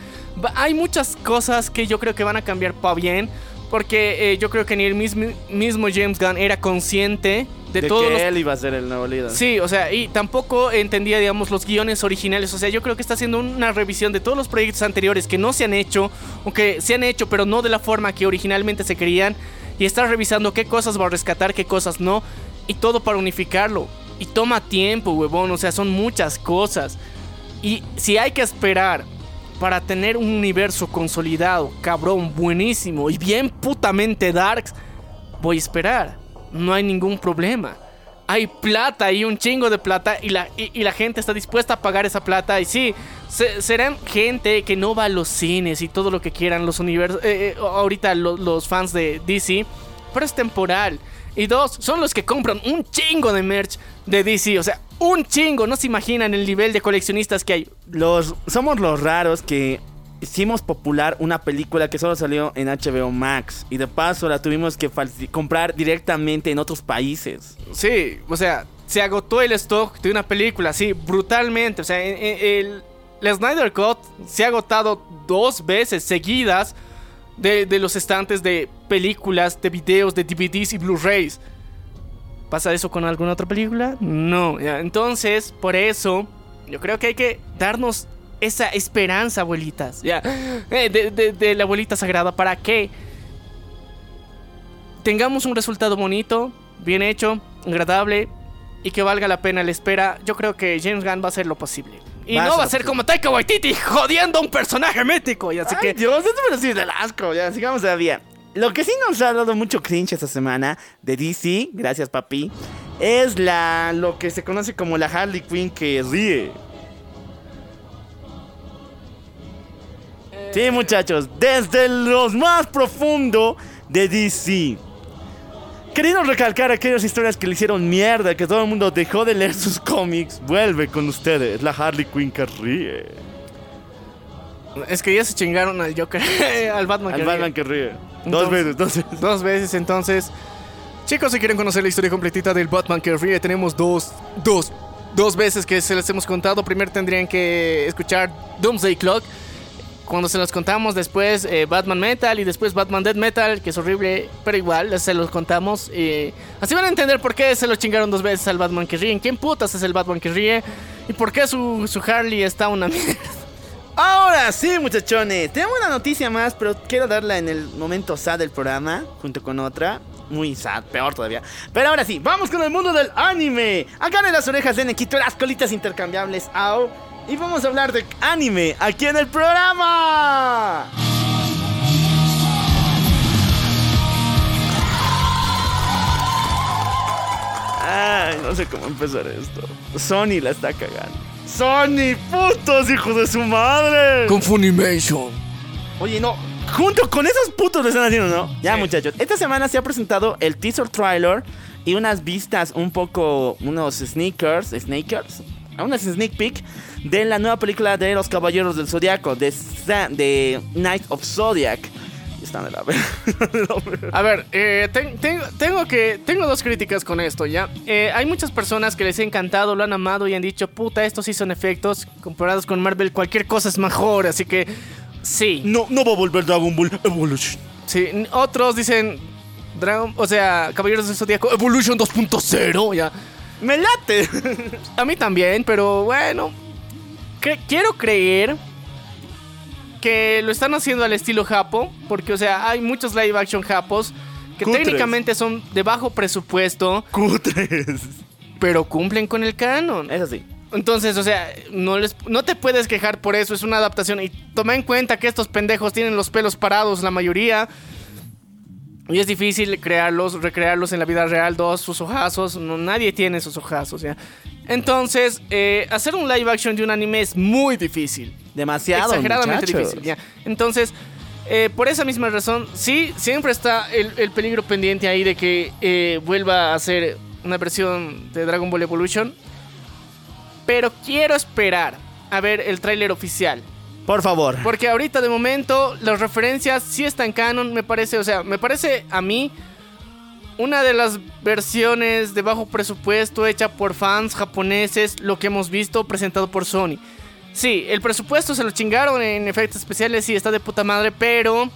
Hay muchas cosas que yo creo que van a cambiar para bien. Porque eh, yo creo que ni el mismo, mismo James Gunn era consciente de, De, todos que los él iba a ser el nuevo líder. Sí, o sea, y tampoco entendía, digamos, los guiones originales. O sea, yo creo que está haciendo una revisión de todos los proyectos anteriores que no se han hecho, o que se han hecho, pero no de la forma que originalmente se querían. Y está revisando qué cosas va a rescatar, qué cosas no. Y todo para unificarlo. Y toma tiempo, huevón. O sea, son muchas cosas. Y si hay que esperar para tener un universo consolidado, cabrón, buenísimo y bien putamente darks, voy a esperar. No hay ningún problema. Hay plata y un chingo de plata y la, gente está dispuesta a pagar esa plata. Y sí, se- serán gente que no va a los cines y todo lo que quieran los universos. eh, eh, ahorita lo- los fans de DC, pero es temporal. Y dos, son los que compran un chingo de merch de DC. O sea, un chingo. No se imaginan el nivel de coleccionistas que hay. Los, somos los raros que hicimos popular una película que solo salió en HBO Max. Y de paso la tuvimos que comprar directamente en otros países. Sí, o sea, se agotó el stock de una película, sí, brutalmente. O sea, en- en- el, la Snyder Cut se ha agotado dos veces seguidas de, de los estantes de películas, de videos, de DVDs y Blu-rays. ¿Pasa eso con alguna otra película? No. Entonces, por eso, yo creo que hay que darnos esa esperanza, abuelitas. Ya, eh, de, de- de la abuelita sagrada, para que tengamos un resultado bonito, bien hecho, agradable y que valga la pena la espera. Yo creo que James Gunn va a hacer lo posible. Y no va a ser como Taika Waititi jodiendo a un personaje mítico. Y así Ay, que Dios, esto me lo del asco. Ya, sigamos todavía. Lo que sí nos ha dado mucho cringe esta semana de DC, gracias papi, es la lo que se conoce como la Harley Quinn que ríe. Sí, muchachos, desde los más profundo de DC. Queriendo recalcar aquellas historias que le hicieron mierda, que todo el mundo dejó de leer sus cómics, vuelve con ustedes, la Harley Quinn que ríe. es que ya se chingaron al Joker, al Batman. Al que Batman ríe. que ríe. Dos veces, dos veces. Dos veces, entonces. Chicos, si quieren conocer la historia completita del Batman que ríe, tenemos dos, dos, dos veces que se les hemos contado. Primero tendrían que escuchar Doomsday Clock. Cuando se los contamos, después eh, Batman Metal y después Batman Dead Metal, que es horrible, pero igual se los contamos. y así van a entender por qué se lo chingaron dos veces al Batman que ríe. ¿Quién putas es el Batman que ríe? ¿Y por qué su, su Harley está una mierda? Ahora sí, muchachones. Tenemos una noticia más, pero quiero darla en el momento sad del programa, junto con otra. Muy sad, peor todavía. Pero ahora sí, vamos con el mundo del anime. Acá en las orejas de Nequito, las colitas intercambiables. Au. Y vamos a hablar de anime aquí en el programa. Ay, no sé cómo empezar esto. Sony la está cagando. Sony, putos hijos de su madre. Con Funimation. Oye, no. Junto con esos putos lo están haciendo, ¿no? Ya, Sí. muchachos. Esta semana se ha presentado el teaser trailer y unas vistas un poco, unos sneakers, sneakers, unas sneak peek de la nueva película de los Caballeros del Zodiaco, de, de Night of Zodiac. Están de la verga. A ver, eh, ten- tengo, tengo que tengo dos críticas con esto, ¿ya? Eh, hay muchas personas que les ha encantado, lo han amado y han dicho, puta, estos sí son efectos, comparados con Marvel, cualquier cosa es mejor, así que sí. No, no va a volver Dragon Ball Evolution. sí. Otros dicen, Dragon, o sea, Caballeros del Zodíaco, Evolution 2.0, ya. ¡Me late! A mí también, pero bueno, cre- quiero creer que lo están haciendo al estilo Japo, porque, o sea, hay muchos live action Japos que Cutres. técnicamente son de bajo presupuesto, Cutres. pero cumplen con el canon. Eso sí. Entonces, o sea, no, les, no te puedes quejar por eso, es una adaptación. Y toma en cuenta que estos pendejos tienen los pelos parados, la mayoría. Y es difícil crearlos, recrearlos en la vida real, dos, sus ojazos. No, nadie tiene esos ojazos, ¿ya? Entonces, eh, hacer un live action de un anime es muy difícil. Demasiado, exageradamente muchachos. difícil, ¿ya? Entonces, eh, por esa misma razón, sí, siempre está el, el peligro pendiente ahí de que eh, vuelva a ser una versión de Dragon Ball Evolution. Pero quiero esperar a ver el tráiler oficial. Por favor. Porque ahorita de momento las referencias sí están canon, me parece, o sea, me parece a mí una de las versiones de bajo presupuesto hecha por fans japoneses, lo que hemos visto presentado por Sony. Sí, el presupuesto se lo chingaron en efectos especiales, sí, está de puta madre, pero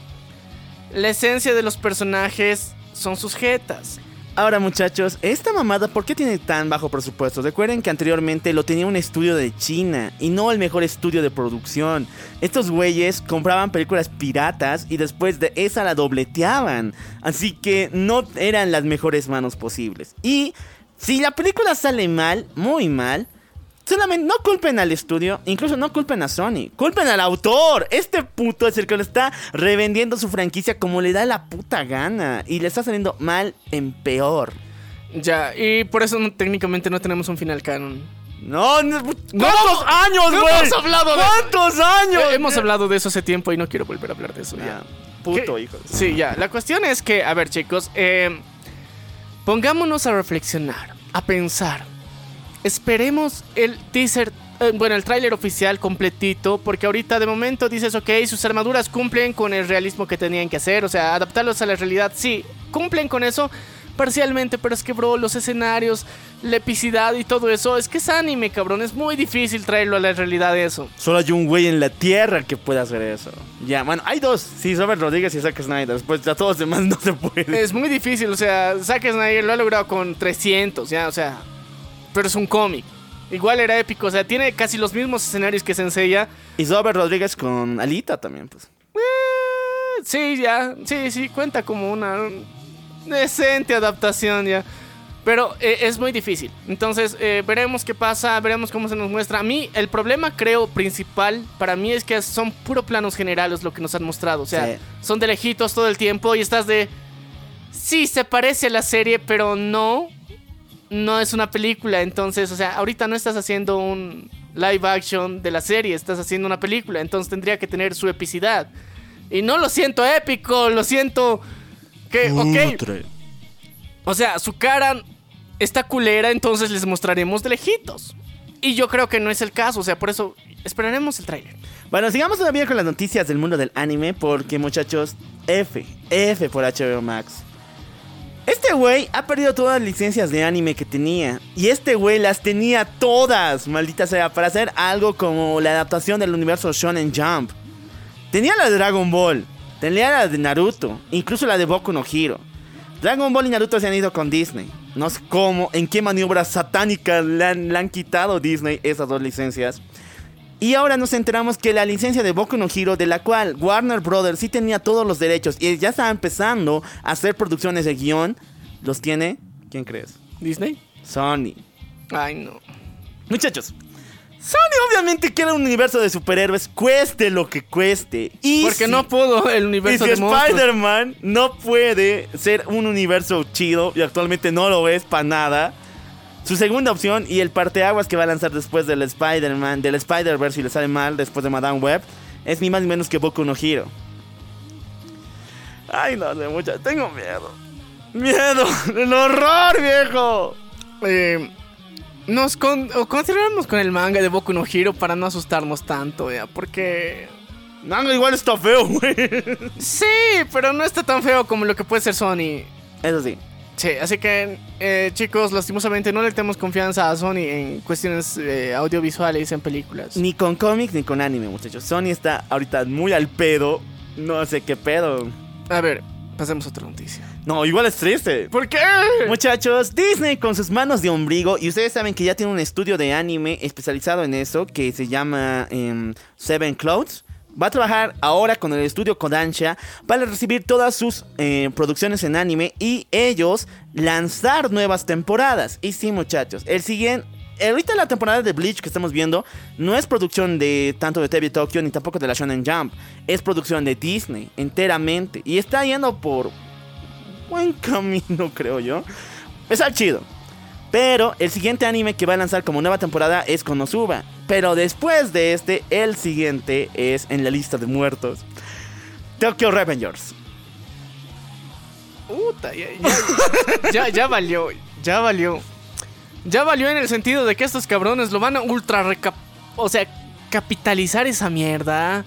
la esencia de los personajes son sus jetas. Ahora muchachos, esta mamada, ¿por qué tiene tan bajo presupuesto? Recuerden que anteriormente lo tenía un estudio de China y no el mejor estudio de producción. Estos güeyes compraban películas piratas y después de esa la dobleteaban. Así que no eran las mejores manos posibles. Y si la película sale mal, muy mal, Solamente no culpen al estudio, incluso no culpen a Sony, culpen al autor. Este puto es el que lo está revendiendo su franquicia como le da la puta gana y le está saliendo mal en peor. Ya, y por eso no- técnicamente no tenemos un final canon. No, no ¿cuántos No, años, güey? hemos hablado de eso. ¿Cuántos años? Eh, hemos hablado de eso hace tiempo y no quiero volver a hablar de eso ya. Ah, puto ¿Qué? hijo. Sí, ya. La cuestión es que, a ver, chicos, eh, pongámonos a reflexionar, a pensar. Esperemos el teaser, eh, bueno, el tráiler oficial completito, porque ahorita de momento dices, ok, sus armaduras cumplen con el realismo que tenían que hacer, o sea, adaptarlos a la realidad, sí, cumplen con eso parcialmente, pero es que, bro, los escenarios, la epicidad y todo eso, es que es anime, cabrón, es muy difícil traerlo a la realidad eso. Solo hay un güey en la tierra que puede hacer eso. Ya, bueno, hay dos. Sí, Robert Rodríguez y Zack Snyder. Después a todos los demás no se puede. Es muy difícil, o sea, Zack Snyder lo ha logrado con 300, ya, o sea, pero es un cómic. Igual era épico, o sea, tiene casi los mismos escenarios que Senseiya. Y Robert Rodríguez con Alita también, pues. Eh, sí, ya, sí, sí, cuenta como una decente adaptación ya. Pero eh, es muy difícil. Entonces, eh, veremos qué pasa, veremos cómo se nos muestra. A mí, el problema, creo, principal para mí es que son puro planos generales lo que nos han mostrado. O sea, Sí. son de lejitos todo el tiempo y estás de. Sí, se parece a la serie, pero no. No es una película. Entonces, o sea, ahorita no estás haciendo un live action de la serie, estás haciendo una película. Entonces tendría que tener su epicidad. Y no lo siento épico, lo siento. Que, ok. O sea, su cara está culera, entonces les mostraremos de lejitos. Y yo creo que no es el caso, o sea, por eso esperaremos el tráiler. Bueno, sigamos todavía con las noticias del mundo del anime, porque muchachos, F, F por HBO Max. Este güey ha perdido todas las licencias de anime que tenía. Y este güey las tenía todas, maldita sea, para hacer algo como la adaptación del universo Shonen Jump. Tenía la de Dragon Ball, tenía la de Naruto, incluso la de Boku no Hero. Dragon Ball y Naruto se han ido con Disney. No sé cómo, en qué maniobras satánicas le han, le han quitado Disney esas dos licencias. Y ahora nos enteramos que la licencia de Boku no Hero, de la cual Warner Brothers sí tenía todos los derechos y ya estaba empezando a hacer producciones de guion, los tiene, ¿quién crees? ¿Disney? Sony. Ay, no. Muchachos, Sony obviamente quiere un universo de superhéroes, cueste lo que cueste. Y Porque si- no pudo el y universo si de monstruos. Spider-Man no puede ser un universo chido y actualmente no lo es para nada. Su segunda opción y el parteaguas que va a lanzar después del Spider-Man, del Spider-Verse si le sale mal después de Madame Web, es ni más ni menos que Boku no Hero. Ay, no sé, mucha, tengo miedo. Miedo, el horror, viejo. Eh, nos con, o continuamos con el manga de Boku no Hero para no asustarnos tanto, ya, porque... Manga igual está feo, güey. Sí, pero no está tan feo como lo que puede ser Sony. Eso sí. Sí, así que eh, chicos, lastimosamente no le tenemos confianza a Sony en cuestiones eh, audiovisuales, en películas. Ni con cómics ni con anime, muchachos. Sony está ahorita muy al pedo. No sé qué pedo. A ver, pasemos a otra noticia. No, igual es triste. ¿Por qué? Muchachos, Disney con sus manos de ombligo, y ustedes saben que ya tiene un estudio de anime especializado en eso, que se llama em, Seven Clouds. Va a trabajar ahora con el estudio Kodansha para recibir todas sus eh, producciones en anime y ellos lanzar nuevas temporadas. Y sí, muchachos, el siguiente... Ahorita la temporada de Bleach que estamos viendo no es producción de tanto de TV Tokyo ni tampoco de la Shonen Jump. Es producción de Disney enteramente. Y está yendo por buen camino, creo yo. Está chido. Pero el siguiente anime que va a lanzar como nueva temporada es Konosuba. Pero después de este, el siguiente es en la lista de muertos. Tokyo Revengers. Puta, ya, ya, valió, ya valió. Ya valió en el sentido de que estos cabrones lo van a ultra recap... O sea, capitalizar esa mierda.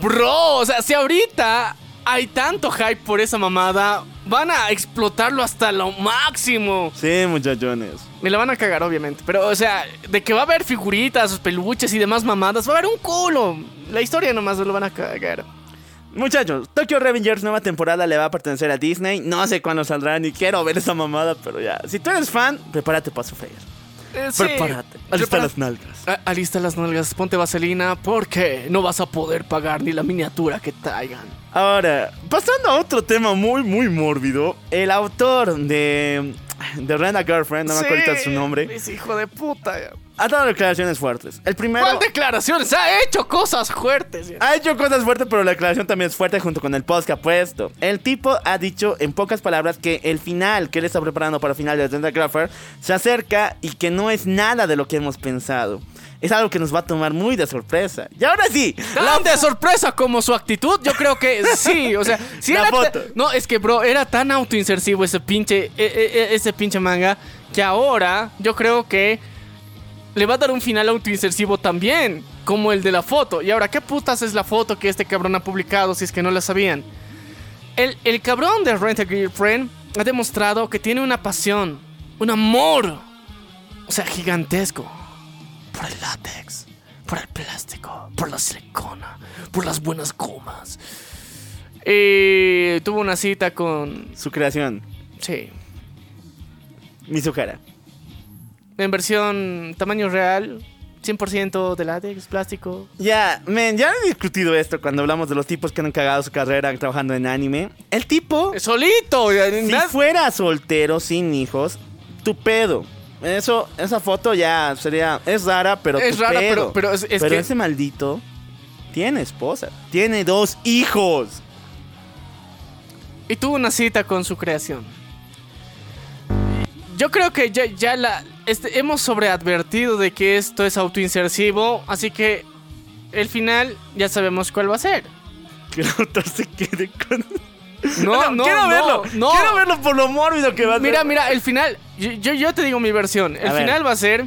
Bro, o sea, si ahorita hay tanto hype por esa mamada, van a explotarlo hasta lo máximo. Sí, muchachones. Me la van a cagar, obviamente. Pero, o sea, de que va a haber figuritas, peluches y demás mamadas, va a haber un culo. La historia nomás lo van a cagar. Muchachos, Tokyo Revengers nueva temporada le va a pertenecer a Disney. No sé cuándo saldrá ni quiero ver esa mamada, pero ya. Si tú eres fan, prepárate para sufrir. Eh, sí. Prepárate. Alista Prepara- las nalgas. A- Alista las nalgas, ponte vaselina porque no vas a poder pagar ni la miniatura que traigan. Ahora, pasando a otro tema muy, muy mórbido. El autor de, de Rent a Girlfriend, no me acuerdo su nombre, Es hijo de puta. Ha dado declaraciones fuertes. El primero... ¿Cuál declaraciones? Ha hecho cosas fuertes. Ha hecho cosas fuertes, pero la declaración también es fuerte junto con el post que ha puesto. El tipo ha dicho en pocas palabras que el final que él está preparando para el final de Rent Grapher se acerca y que no es nada de lo que hemos pensado. Es algo que nos va a tomar muy de sorpresa. Y ahora sí, Tan de sorpresa como su actitud, yo creo que sí, o sea, sí La era foto. No, es que bro, era tan autoinsersivo ese pinche e- e- e- ese pinche manga que ahora yo creo que le va a dar un final autoinsersivo también, como el de la foto. Y ahora, ¿qué putas es la foto que este cabrón ha publicado si es que no la sabían? El, el cabrón de Rent a Girlfriend ha demostrado que tiene una pasión, un amor, o sea, gigantesco por el látex, por el plástico, por la silicona, por las buenas gomas. Y tuvo una cita con. su creación, Sí. Mizuhara. En versión tamaño real, 100% de látex, plástico. Ya, men, ya he discutido esto cuando hablamos de los tipos que han cagado su carrera trabajando en anime. El tipo, ¡Solito! si fuera soltero, sin hijos, tu pedo. Eso, esa foto ya sería, es rara, pero Es tu rara, pedo. pero- pero es- es que- ese maldito tiene esposa, tiene dos hijos. Y tuvo una cita con su creación. Yo creo que ya, ya la este, hemos sobreadvertido de que esto es autoinsersivo, así que el final ya sabemos cuál va a ser. Que el autor se quede con... No, no, quiero no, verlo, no. quiero verlo por lo mórbido que va a ser. Mira, mira, el final. Yo, yo, yo te digo mi versión. El A ver. final va a ser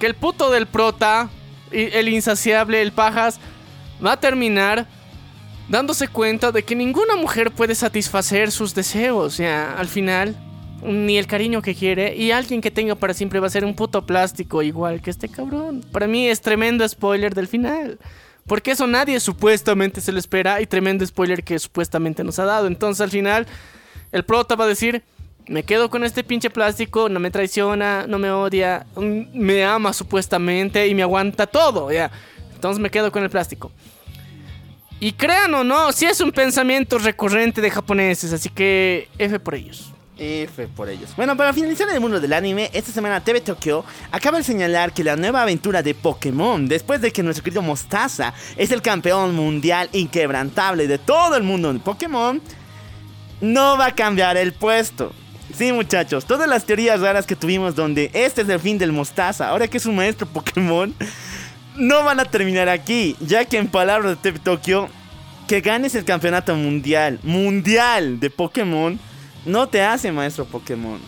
que el puto del prota, el insaciable, el pajas, va a terminar dándose cuenta de que ninguna mujer puede satisfacer sus deseos. Ya, al final, ni el cariño que quiere. Y alguien que tenga para siempre va a ser un puto plástico igual que este cabrón. Para mí es tremendo spoiler del final. Porque eso nadie supuestamente se lo espera y tremendo spoiler que supuestamente nos ha dado. Entonces al final el prota va a decir, me quedo con este pinche plástico, no me traiciona, no me odia, mm, me ama supuestamente y me aguanta todo, ya. Entonces me quedo con el plástico. Y crean o no, sí es un pensamiento recurrente de japoneses, así que F por ellos. F por ellos. Bueno, para finalizar el mundo del anime, esta semana TV Tokyo acaba de señalar que la nueva aventura de Pokémon, después de que nuestro querido Mostaza es el campeón mundial inquebrantable de todo el mundo de Pokémon, no va a cambiar el puesto. Sí, muchachos, todas las teorías raras que tuvimos donde este es el fin del Mostaza, ahora que es un maestro Pokémon, no van a terminar aquí, ya que en palabras de TV Tokyo, que ganes el campeonato mundial, mundial de Pokémon, no te hace maestro Pokémon.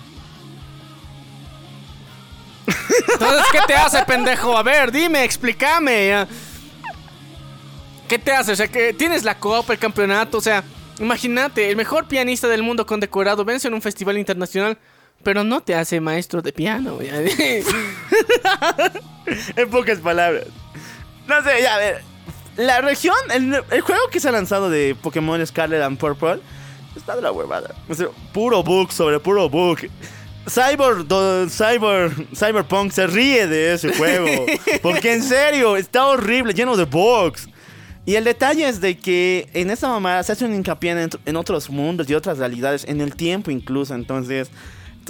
Entonces, ¿qué te hace, pendejo? A ver, dime, explícame. ¿Qué te hace? O sea, que tienes la copa, el campeonato, o sea, imagínate, el mejor pianista del mundo condecorado vence en un festival internacional, pero no te hace maestro de piano. ya. en pocas palabras. No sé, ya a ver. La región, el, el juego que se ha lanzado de Pokémon Scarlet and Purple está de la huevada. O sea, puro bug sobre puro bug. Cyber, do- Cyber, Cyberpunk se ríe de ese juego. Porque en serio, está horrible, lleno de bugs. Y el detalle es de que en esta mamada se hace un hincapié en, en otros mundos y otras realidades, en el tiempo incluso. Entonces,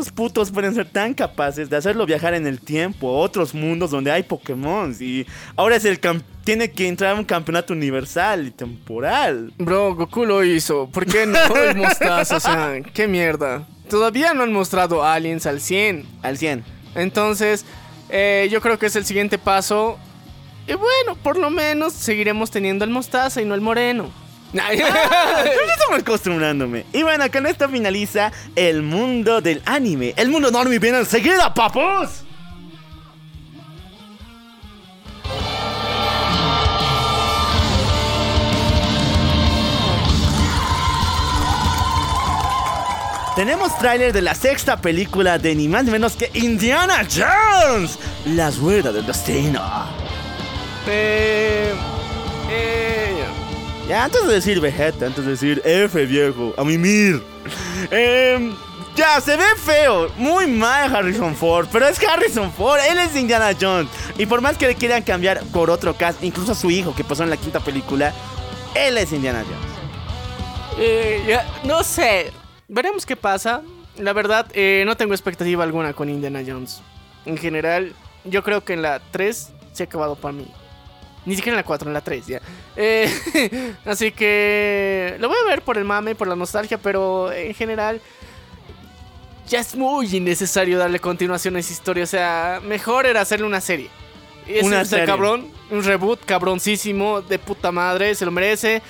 estos putos pueden ser tan capaces de hacerlo viajar en el tiempo a otros mundos donde hay Pokémon. Y ahora es el tiene que entrar a un campeonato universal y temporal. Bro, Goku lo hizo. ¿Por qué no el mostaza? O sea, qué mierda. Todavía no han mostrado aliens al 100. Al 100. Entonces, eh, yo creo que es el siguiente paso. Y bueno, por lo menos seguiremos teniendo el mostaza y no el moreno. Yo ya estamos acostumbrándome. Y bueno, con esto finaliza el mundo del anime. El mundo normie viene enseguida, papos. Tenemos tráiler de la sexta película de ni más ni menos que Indiana Jones, La Rueda del Destino. Eh, eh, Ya, antes de decir Vegeta, antes de decir F viejo, a mimir. Em, ya, se ve feo, muy mal Harrison Ford, pero es Harrison Ford, él es Indiana Jones. Y por más que le quieran cambiar por otro cast, incluso a su hijo que pasó en la quinta película, él es Indiana Jones. eh, ya, no sé. Veremos qué pasa. La verdad, eh, no tengo expectativa alguna con Indiana Jones. En general, yo creo que en la 3 se ha acabado para mí. Ni siquiera en la 4, en la 3 ya. Eh, así que lo voy a ver por el mame, por la nostalgia, pero en general ya es muy innecesario darle continuación a esa historia. O sea, mejor era hacerle una serie. Ese Una serie. cabrón, un reboot cabroncísimo, de puta madre, se lo merece.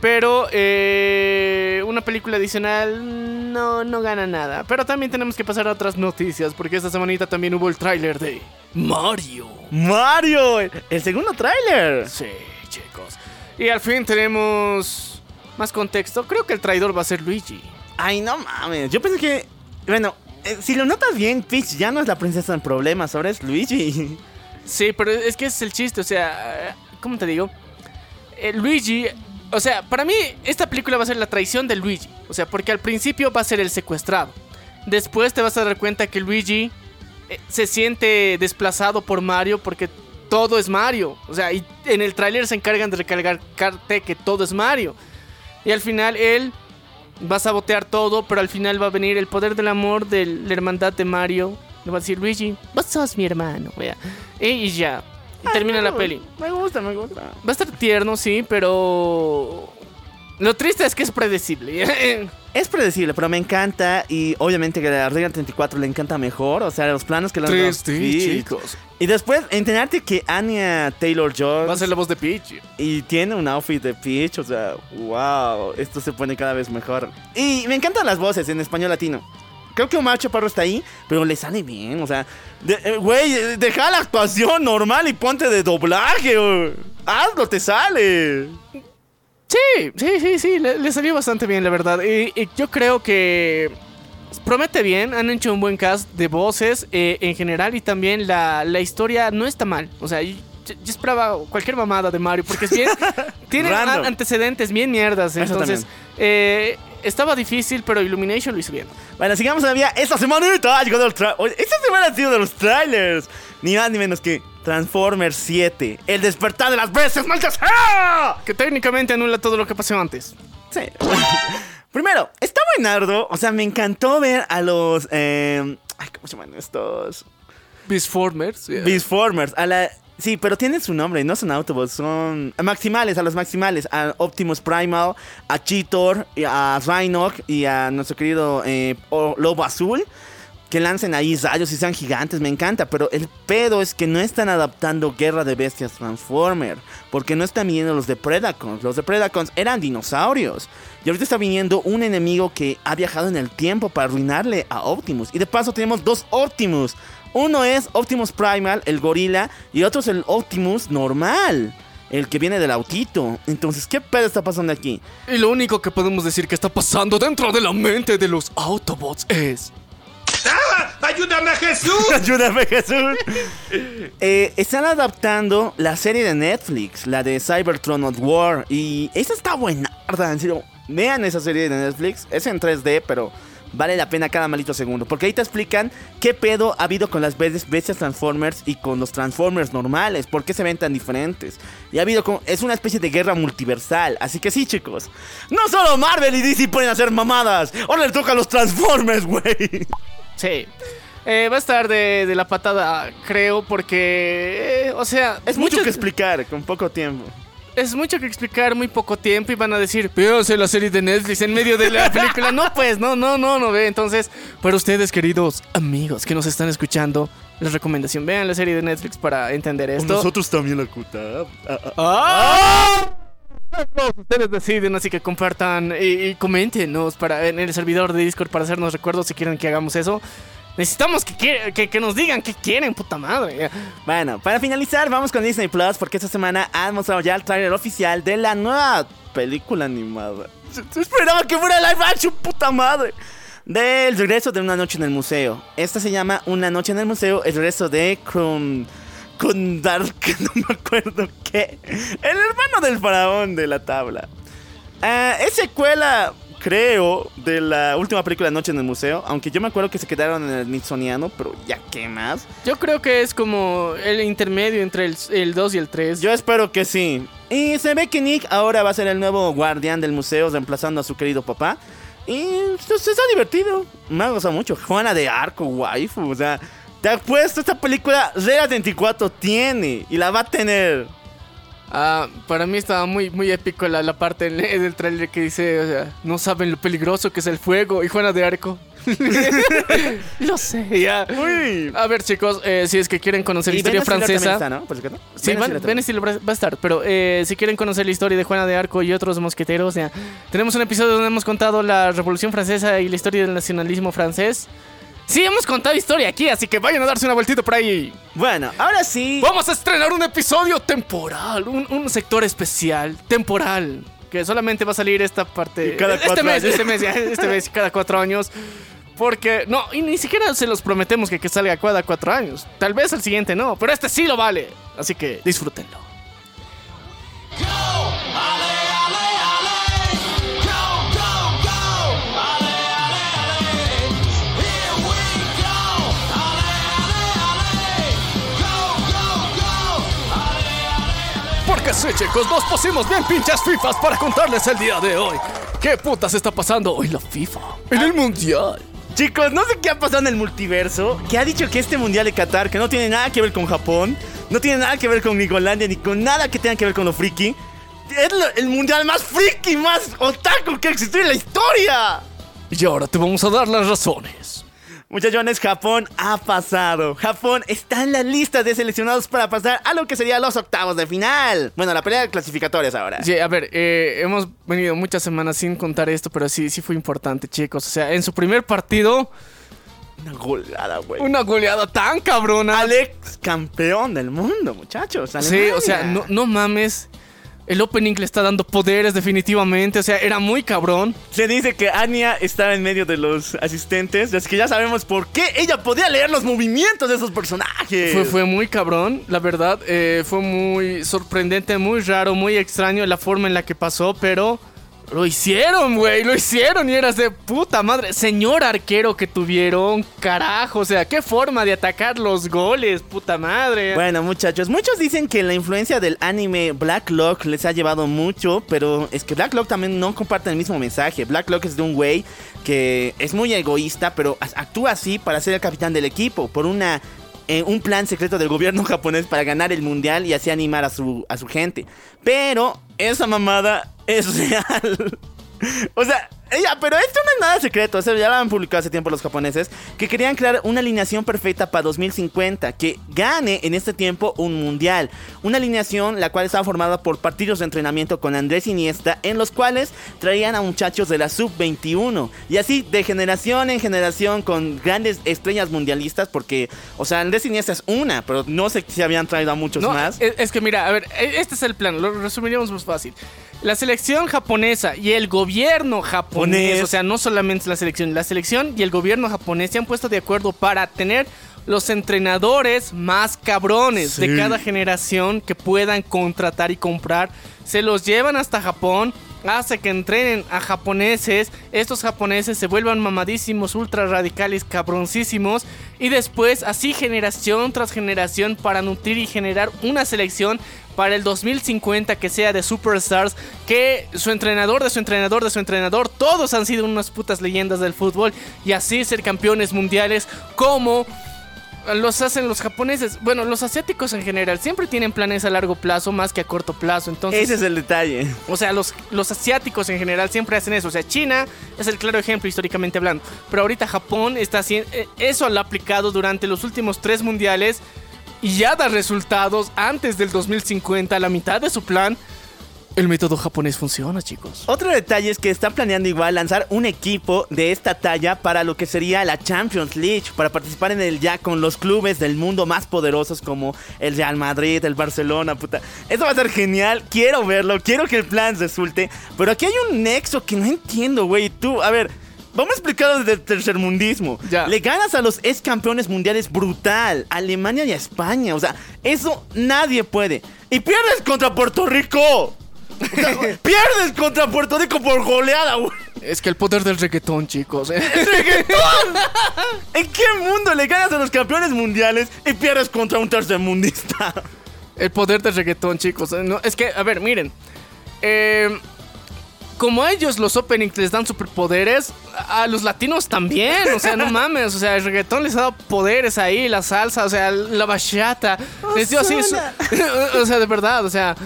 Pero eh, una película adicional no, no gana nada. Pero también tenemos que pasar a otras noticias, porque esta semanita también hubo el tráiler de Mario. Mario, el segundo tráiler. Sí, chicos. Y al fin tenemos más contexto. Creo que el traidor va a ser Luigi. Ay, no mames, yo pensé que, bueno, eh, si lo notas bien, Peach ya no es la princesa en problemas, ahora es Luigi. Sí, pero es que ese es el chiste, o sea, ¿cómo te digo? Eh, Luigi, o sea, para mí esta película va a ser la traición de Luigi, o sea, porque al principio va a ser el secuestrado. Después te vas a dar cuenta que Luigi se siente desplazado por Mario porque todo es Mario, o sea, y en el tráiler se encargan de recalcarte que todo es Mario. Y al final él va a sabotear todo, pero al final va a venir el poder del amor de la hermandad de Mario. Le va a decir, Luigi, vos sos mi hermano, wea. Y, y ya. Y termina la peli. Me gusta, me gusta. Va a estar tierno, sí, pero... Lo triste es que es predecible. Es predecible, pero me encanta y obviamente que a Regan 34 le encanta mejor, o sea, los planos que le han dado a 3D, Peach. chicos. Y después, enterarte que Anya Taylor-Joy Va a ser la voz de Peach. y tiene un outfit de Peach, o sea, wow, esto se pone cada vez mejor. Y me encantan las voces en español latino. Creo que Omar Chaparro está ahí, pero le sale bien, o sea, de- eh, güey, deja la actuación normal y ponte de doblaje, güey. hazlo, te sale. Sí, sí, sí, sí, le, le salió bastante bien, la verdad. Y, y yo creo que promete bien, han hecho un buen cast de voces eh, en general y también la, la historia no está mal. O sea, yo, yo esperaba cualquier mamada de Mario porque es bien. tiene antecedentes bien mierdas. Entonces, eh, estaba difícil, pero Illumination lo hizo bien. Bueno, sigamos todavía. Esta Oye, Esta semana ha sido de los trailers. Ni más ni menos que Transformers 7. El despertar de las bestias, maldita sea. Que técnicamente anula todo lo que pasó antes. Sí. Primero, está buenardo. O sea, me encantó ver a los. eh, ay, ¿cómo se llaman estos? Beastformers. yeah. Beastformers. A la. Sí, pero tienen su nombre, no son Autobots, son maximales, a los maximales, a Optimus Primal, a Cheetor, y a Rhinoc y a nuestro querido eh, Lobo Azul, que lancen ahí rayos y sean gigantes, me encanta, pero el pedo es que no están adaptando Guerra de Bestias Transformer, porque no están viniendo los Depredacons, los Depredacons eran dinosaurios, y ahorita está viniendo un enemigo que ha viajado en el tiempo para arruinarle a Optimus, y de paso tenemos dos Optimus, uno es Optimus Primal, el gorila, y otro es el Optimus normal, el que viene del autito. Entonces, ¿qué pedo está pasando aquí? Y lo único que podemos decir que está pasando dentro de la mente de los Autobots es. ¡Ayúdame, Jesús! Ayúdame, Jesús. Eh, están adaptando la serie de Netflix, la de Cybertron of War. Y esa está buena, en serio. Vean esa serie de Netflix. Es en 3D, pero vale la pena cada malito segundo. Porque ahí te explican qué pedo ha habido con las bes- bestias Transformers y con los Transformers normales. ¿Por qué se ven tan diferentes? Y ha habido como. Es una especie de guerra multiversal. Así que sí, chicos. No solo Marvel y DC pueden hacer mamadas. Ahora le toca a los Transformers, güey. Sí. Eh, va a estar de, de la patada, creo, porque. eh, o sea, Es mucho que explicar con poco tiempo. Es mucho que explicar, muy poco tiempo y van a decir, véanse la serie de Netflix en medio de la película. No, pues, no, no, no, no ve. Entonces, para ustedes, queridos amigos que nos están escuchando, la recomendación, vean la serie de Netflix para entender esto. Nosotros también la cuta. Ah, Ustedes deciden, así que compartan y, y coméntenos para, en el servidor de Discord para hacernos recuerdos si quieren que hagamos eso. Necesitamos que, que, que nos digan qué quieren, puta madre. Bueno, para finalizar, vamos con Disney Plus porque esta semana han mostrado ya el trailer oficial de la nueva película animada. Esperaba que fuera live action, puta madre. Del regreso de Una Noche en el Museo. Esta se llama Una Noche en el Museo, el regreso de Krum. Dark, no me acuerdo qué. El hermano del faraón de la tabla. Ah, es secuela, creo, de la última película Noche en el Museo. Aunque yo me acuerdo que se quedaron en el Smithsoniano, pero ya qué más. Yo creo que es como el intermedio entre el, el 2 y el 3. Yo espero que sí. Y se ve que Nick ahora va a ser el nuevo guardián del museo, reemplazando a su querido papá. Y pues, se está divertido. Me ha gustado mucho. Juana de Arco, waifu. O sea, te apuesto, esta película Rera 24 tiene y la va a tener. Ah, para mí estaba muy, muy épico la, la parte en- del trailer que dice, o sea, no saben lo peligroso que es el fuego y Juana de Arco. lo sé, ya. Uy. A ver, chicos, eh, si es que quieren conocer la historia francesa. está, ¿no? Por cierto. Sí, Ben Ben va a estar, pero eh, si quieren conocer la historia de Juana de Arco y otros mosqueteros, ya, tenemos un episodio donde hemos contado la Revolución Francesa y la historia del nacionalismo francés. Sí, hemos contado historia aquí, así que vayan a darse una vueltita por ahí. Bueno, ahora sí. Vamos a estrenar un episodio temporal, un, un sector especial, temporal, que solamente va a salir esta parte. Cada este cuatro mes, años. este mes, ya, este mes, cada cuatro años. Porque, no, y ni siquiera se los prometemos que, que salga cada cuatro años. Tal vez el siguiente no, pero este sí lo vale. Así que disfrútenlo. Sí, chicos, nos pusimos bien pinches FIFAs para contarles el día de hoy. ¿Qué putas está pasando en la FIFA? En el Mundial. Chicos, no sé qué ha pasado en el multiverso. Que ha dicho que este mundial de Qatar, que no tiene nada que ver con Japón, no tiene nada que ver con Nicolandia, ni con nada que tenga que ver con lo friki. Es el mundial más friki, más otaku que existió en la historia. Y ahora te vamos a dar las razones. Muchachones, Japón ha pasado. Japón está en la lista de seleccionados para pasar a lo que sería los octavos de final. Bueno, la pelea de clasificatorias ahora. Sí, a ver, eh, hemos venido muchas semanas sin contar esto, pero sí, sí fue importante, chicos. O sea, en su primer partido, Una goleada, güey. una goleada tan cabrona. Alex, campeón del mundo, muchachos. Sí, o sea, no mames. El opening le está dando poderes definitivamente, o sea, era muy cabrón. Se dice que Anya estaba en medio de los asistentes, así que ya sabemos por qué ella podía leer los movimientos de esos personajes. Fue, fue muy cabrón, la verdad. eh, fue muy sorprendente, muy raro, muy extraño la forma en la que pasó, pero lo hicieron, güey, lo hicieron y eras de puta madre. Señor arquero que tuvieron, carajo, o sea, qué forma de atacar los goles, puta madre. Bueno, muchachos, muchos dicen que la influencia del anime Black Lock les ha llevado mucho, pero es que Black Lock también no comparte el mismo mensaje. Black Lock es de un güey que es muy egoísta, pero actúa así para ser el capitán del equipo, por una eh, un plan secreto del gobierno japonés para ganar el mundial y así animar a su, a su gente. Pero esa mamada es real. O sea, ella, pero esto no es nada secreto, o sea, ya lo han publicado hace tiempo los japoneses, que querían crear una alineación perfecta para 2050, que gane en este tiempo un mundial. Una alineación la cual estaba formada por partidos de entrenamiento con Andrés Iniesta, en los cuales traían a muchachos de la sub-21. Y así, de generación en generación, con grandes estrellas mundialistas, porque, o sea, Andrés Iniesta es una, pero no sé si habían traído a muchos No, más. Es, es que mira, a ver, e- este es el plan, lo resumiríamos más fácil. La selección japonesa y el gobierno japonés, Ponés. o sea, no solamente la selección, la selección y el gobierno japonés se han puesto de acuerdo para tener los entrenadores más cabrones de cada generación que puedan contratar y comprar. Se los llevan hasta Japón, hace que entrenen a japoneses, estos japoneses se vuelvan mamadísimos, ultra radicales, cabroncísimos, y después así generación tras generación para nutrir y generar una selección para el 2050 que sea de superstars, que su entrenador de su entrenador de su entrenador, todos han sido unas putas leyendas del fútbol, y así ser campeones mundiales como los hacen los japoneses. Bueno, los asiáticos en general siempre tienen planes a largo plazo más que a corto plazo. Entonces, Ese es el detalle. o sea, los, los asiáticos en general siempre hacen eso. O sea, China es el claro ejemplo históricamente hablando. Pero ahorita Japón está haciendo... eh, Eso lo ha aplicado durante los últimos tres mundiales y ya da resultados antes del 2050, la mitad de su plan. El método japonés funciona, chicos. Otro detalle es que están planeando igual lanzar un equipo de esta talla para lo que sería la Champions League, para participar en el ya con los clubes del mundo más poderosos como el Real Madrid, el Barcelona, puta. Eso va a ser genial, quiero verlo, quiero que el plan resulte, pero aquí hay un nexo que no entiendo, güey. Tú, a ver, vamos a explicarlo desde el tercermundismo. Ya. Le ganas a los ex campeones mundiales brutal, a Alemania y a España, o sea, eso nadie puede. Y pierdes contra Puerto Rico. Pierdes contra Puerto Rico por goleada, güey. Es que el poder del reggaetón, chicos. ¿eh? ¿En qué mundo le ganas a los campeones mundiales y pierdes contra un tercermundista? El poder del reggaetón, chicos. Eh, no, es que, a ver, miren. Eh, como a ellos los openings les dan superpoderes, a a los latinos también. O sea, no mames. O sea, el reggaetón les ha dado poderes ahí, la salsa, o sea, la bachata. Les dio así. su- o sea, de verdad, o sea.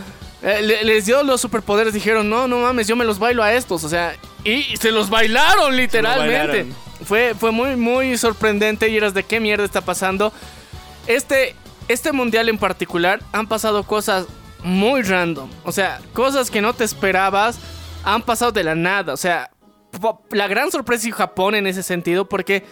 Eh, le- les dio los superpoderes, dijeron, no, no mames, yo me los bailo a estos, o sea, y se los bailaron literalmente. bailaron. Fue, fue muy, muy sorprendente y eras de qué mierda está pasando. Este, este mundial en particular han pasado cosas muy random. O sea, cosas que no te esperabas han pasado de la nada. O sea, la gran sorpresa de Japón en ese sentido porque...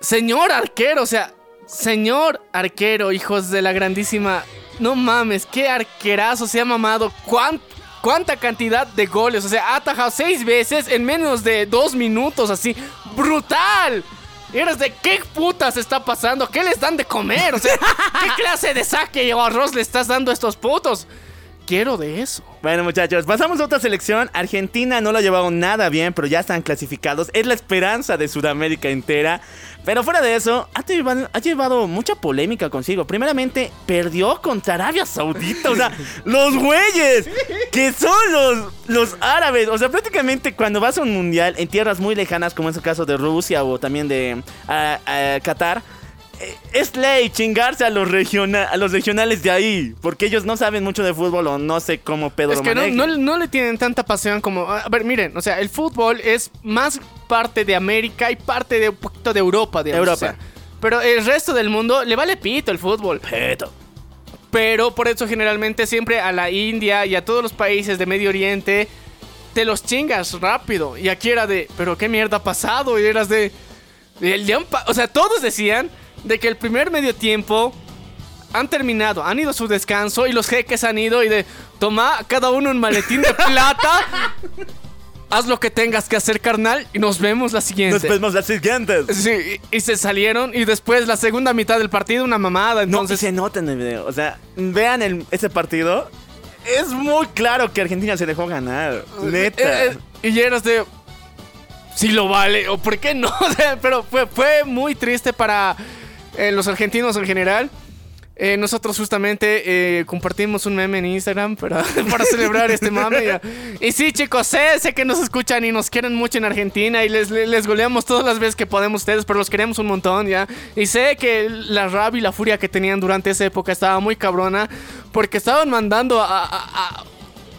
Señor arquero, o sea, señor arquero, hijos de la grandísima... No mames, qué arquerazo se ha mamado. ¿Cuán- ¿Cuánta cantidad de goles? O sea, ha atajado seis veces en menos de dos minutos, así. ¡Brutal! Eres de qué putas está pasando, qué les dan de comer, o sea, qué clase de saque o arroz le estás dando a estos putos. Quiero de eso. Bueno, muchachos, pasamos a otra selección. Argentina no lo ha llevado nada bien, pero ya están clasificados. Es la esperanza de Sudamérica entera. Pero fuera de eso, ha llevado, ha llevado mucha polémica consigo. Primeramente, perdió contra Arabia Saudita. O sea, los güeyes, que son los, los árabes. O sea, prácticamente cuando vas a un mundial en tierras muy lejanas, como es el caso de Rusia o también de ah, ah, Qatar. Eh, Es ley chingarse a los, regiona- a los regionales de ahí, porque ellos no saben mucho de fútbol o no sé cómo Pedro Es que no, no, no le tienen tanta pasión como... A ver, miren, o sea, el fútbol es más parte de América y parte de un poquito de Europa, digamos. Europa. o sea, pero el resto del mundo le vale pito el fútbol. Pero por eso generalmente siempre a la India y a todos los países de Medio Oriente te los chingas rápido. Y aquí era de, pero qué mierda ha pasado. Y eras de... de- han pa- o sea, todos decían de que el primer medio tiempo han terminado, han ido a su descanso y los jeques han ido y de toma cada uno un maletín de plata. Haz lo que tengas que hacer, carnal, y nos vemos la siguiente. Nos vemos las siguientes. Sí, y, y se salieron y después la segunda mitad del partido una mamada, No, entonces se nota en el video. O sea, vean el- ese partido. Es muy claro que Argentina se dejó ganar. Neta. Eh, eh, y eras de. Si lo vale, o por qué no. Pero fue, fue muy triste para eh, los argentinos en general. Eh, nosotros justamente eh, compartimos un meme en Instagram para, para celebrar este mame. Y sí, chicos, sé, sé que nos escuchan y nos quieren mucho en Argentina y les, les, goleamos todas las veces que podemos ustedes, pero los queremos un montón, ¿ya? Y sé que la rabia y la furia que tenían durante esa época estaba muy cabrona porque estaban mandando a,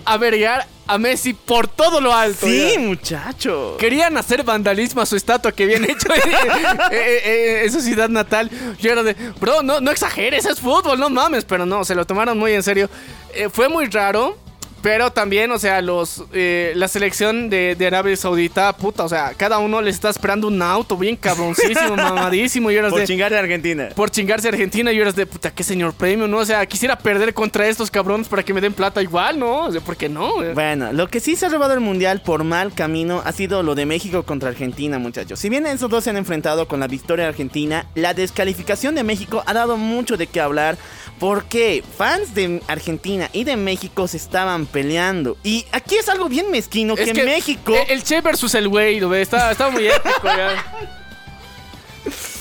a verguear a Messi por todo lo alto. sí, ¿ya? muchacho. Querían hacer vandalismo a su estatua que habían hecho en, eh, eh, en su ciudad natal. Yo era de, bro, no, no exageres, es fútbol, no mames. Pero no, se lo tomaron muy en serio. Eh, fue muy raro. Pero también, o sea, los eh, la selección de, de Arabia Saudita, puta, o sea, cada uno le está esperando un auto bien cabroncísimo, mamadísimo. Y eras Por de, chingar a Argentina. por chingarse a Argentina y eras de puta, qué señor premio, ¿no? O sea, quisiera perder contra estos cabrones para que me den plata igual, ¿no? O sea, ¿por qué no? Bueno, lo que sí se ha robado el mundial por mal camino ha sido lo de México contra Argentina, muchachos. Si bien esos dos se han enfrentado con la victoria de Argentina, la descalificación de México ha dado mucho de qué hablar. Porque fans de Argentina y de México se estaban peleando. Y aquí es algo bien mezquino que, que México. El, el Che versus el güey, ¿no ves? Estaba, estaba muy épico, ya.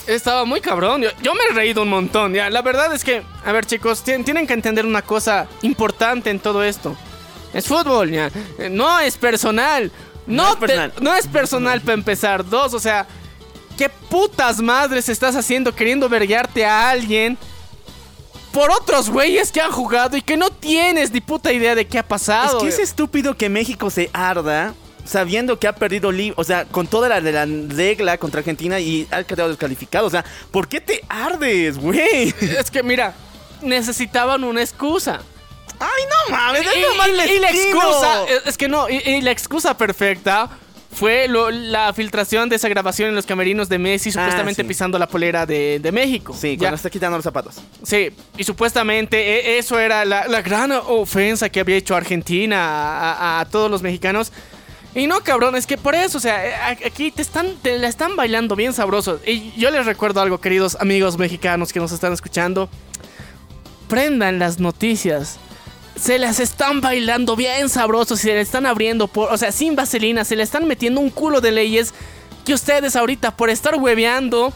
Estaba muy cabrón. Yo, yo me he reído un montón, ya. La verdad es que, a ver, chicos, tien- tienen que entender una cosa importante en todo esto. Es fútbol, ya. No es personal. No, No es te- personal. no es personal para empezar. Dos, o sea, ¿qué putas madres estás haciendo queriendo verguearte a alguien? Por otros güeyes que han jugado y que no tienes ni puta idea de qué ha Es pasado. que es estúpido que México se arda sabiendo que ha perdido, o sea, con toda la de la regla contra Argentina y ha quedado descalificado. O sea, ¿por qué te ardes, güey? Es que mira, necesitaban una excusa. Ay, no mames, es Y, más y- y la excusa, es- es que no, y, y la excusa perfecta fue lo- la filtración de esa grabación en los camerinos de Messi supuestamente sí. pisando la polera de, de México. Sí, Ya. cuando está quitando los zapatos. Sí, y supuestamente e- eso era la, la gran ofensa que había hecho Argentina a, a- a todos los mexicanos. Y no, cabrón, es que por eso, o sea, eh, aquí te están, te la están bailando bien sabroso. Y yo les recuerdo algo, queridos amigos mexicanos que nos están escuchando. Prendan las noticias. Se las están bailando bien sabrosos, se le están abriendo por, o sea, sin vaselina, se le están metiendo un culo de leyes que ustedes ahorita por estar hueveando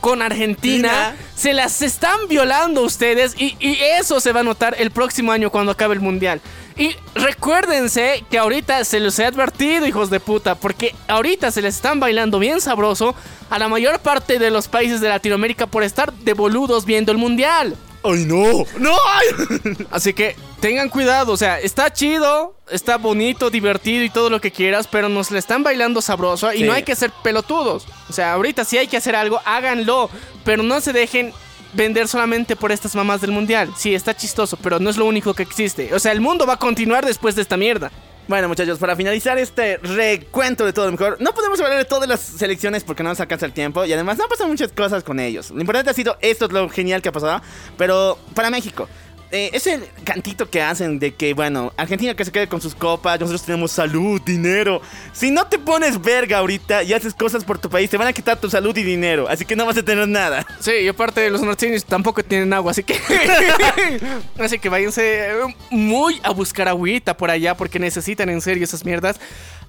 con Argentina se las están violando ustedes y, y eso se va a notar el próximo año cuando acabe el mundial. Y recuérdense que ahorita se los he advertido, hijos de puta, porque ahorita se les están bailando bien sabroso a la mayor parte de los países de Latinoamérica por estar de boludos viendo el mundial. ¡Ay, no! ¡No! Así que tengan cuidado, o sea, está chido, está bonito, divertido y todo lo que quieras, pero nos le están bailando sabroso y Sí. no hay que ser pelotudos. O sea, ahorita si hay que hacer algo, háganlo, pero no se dejen vender solamente por estas mamás del mundial. Sí, está chistoso, pero no es lo único que existe. O sea, el mundo va a continuar después de esta mierda. Bueno, muchachos, para finalizar este recuento de todo lo mejor, no podemos hablar de todas las selecciones porque no nos alcanza el tiempo y además no pasan muchas cosas con ellos. Lo importante ha sido esto es lo genial que ha pasado, pero para México. Eh, ese cantito que hacen de que, bueno, Argentina que se quede con sus copas, nosotros tenemos salud, dinero. Si no te pones verga ahorita y haces cosas por tu país, te van a quitar tu salud y dinero, así que no vas a tener nada. Sí, y aparte de los norteños tampoco tienen agua, así que. así que váyanse muy a buscar agüita por allá porque necesitan en serio esas mierdas.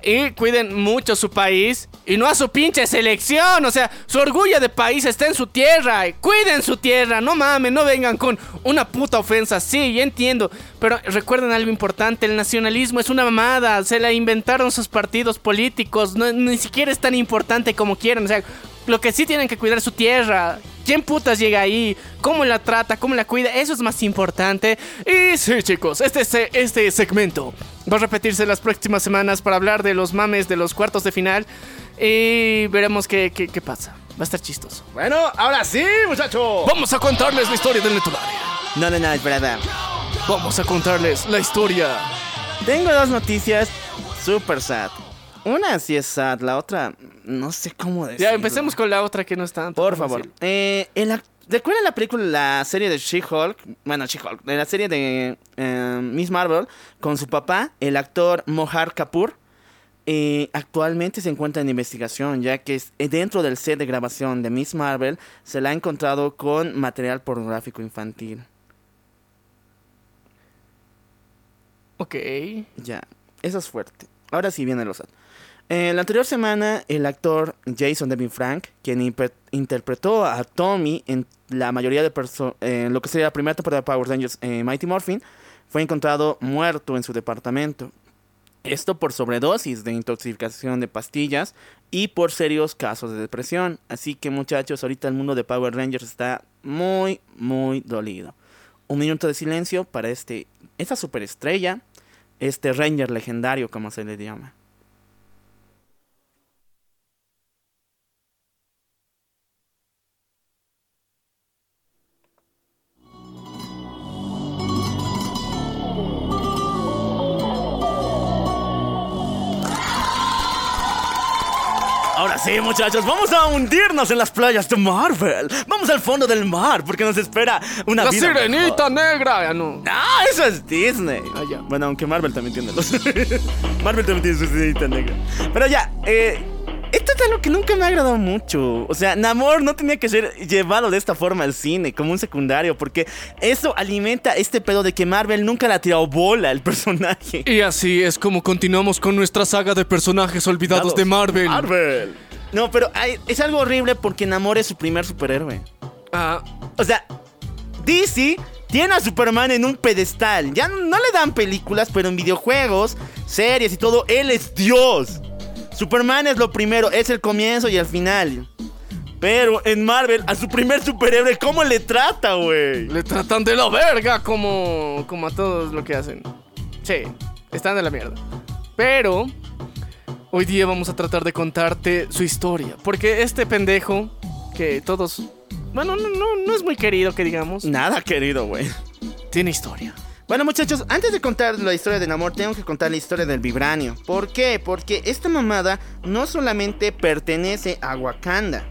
Y cuiden mucho su país y no a su pinche selección. O sea, su orgullo de país está en su tierra. Cuiden su tierra, no mames, no vengan con una puta ofensa. Sí, ya entiendo. Pero recuerden algo importante: el nacionalismo es una mamada. Se la inventaron sus partidos políticos. No, ni siquiera es tan importante como quieren. O sea, lo que sí tienen que cuidar es su tierra. ¿Quién putas llega ahí? ¿Cómo la trata? ¿Cómo la cuida? Eso es más importante. Y sí, chicos, este, este segmento va a repetirse las próximas semanas para hablar de los mames de los cuartos de final. Y veremos qué, qué- qué pasa. Va a estar chistoso. Bueno, ahora sí, muchachos. Vamos a contarles la historia del Netularia. No, no, no, espera. Vamos a contarles la historia. Tengo dos noticias super sad. Una sí es sad, la otra no sé cómo decirlo. Ya empecemos con la otra que no es tan. Por favor. Eh, el ac- ¿Recuerdan la película, la serie de She-Hulk? Bueno, She-Hulk, de la serie de eh, Miss Marvel con su papá, el actor Mohar Kapoor. Eh, actualmente se encuentra en investigación, ya que es- eh, dentro del set de grabación de Miss Marvel se la ha encontrado con material pornográfico infantil. Ok. Ya, eso es fuerte. Ahora sí viene los Eh, la anterior semana, el actor Jason Devin Frank, quien interpretó a Tommy en la mayoría de eh, lo que sería la primera temporada de Power Rangers eh, Mighty Morphin, fue encontrado muerto en su departamento. Esto por sobredosis de intoxicación de pastillas y por serios casos de depresión. Así que muchachos, ahorita el mundo de Power Rangers está muy, muy dolido. Un minuto de silencio para este, esta superestrella, este Ranger legendario como se le llama. Ahora sí, muchachos, vamos a hundirnos en las playas de Marvel. Vamos al fondo del mar porque nos espera una La vida sirenita mejor. negra. Ah, no. Ah, eso es Disney. Ah, ya. Bueno, aunque Marvel también tiene los. Marvel también tiene su sirenita negra. Pero ya, eh. Esto es algo que nunca me ha agradado mucho. O sea, Namor no tenía que ser llevado de esta forma al cine, como un secundario, porque eso alimenta este pedo de que Marvel nunca le ha tirado bola al personaje. Y así es como continuamos con nuestra saga de personajes olvidados de Marvel. Marvel. No, pero hay- es algo horrible porque Namor es su primer superhéroe. Ah, O sea, DC tiene a Superman en un pedestal. Ya no, no le dan películas, pero en videojuegos, series y todo, él es Dios. Superman es lo primero, es el comienzo y el final. Pero en Marvel, a su primer superhéroe, ¿cómo le trata, güey? le tratan de la verga como, como a todos lo que hacen. Sí, están de la mierda. Pero hoy día vamos a tratar de contarte su historia. Porque este pendejo, que todos... Bueno, no, no, no es muy querido que digamos. Nada, querido, güey. Tiene historia. Bueno, muchachos, antes de contar la historia de Namor, tengo que contar la historia del vibranio. ¿Por qué? Porque esta mamada no solamente pertenece a Wakanda.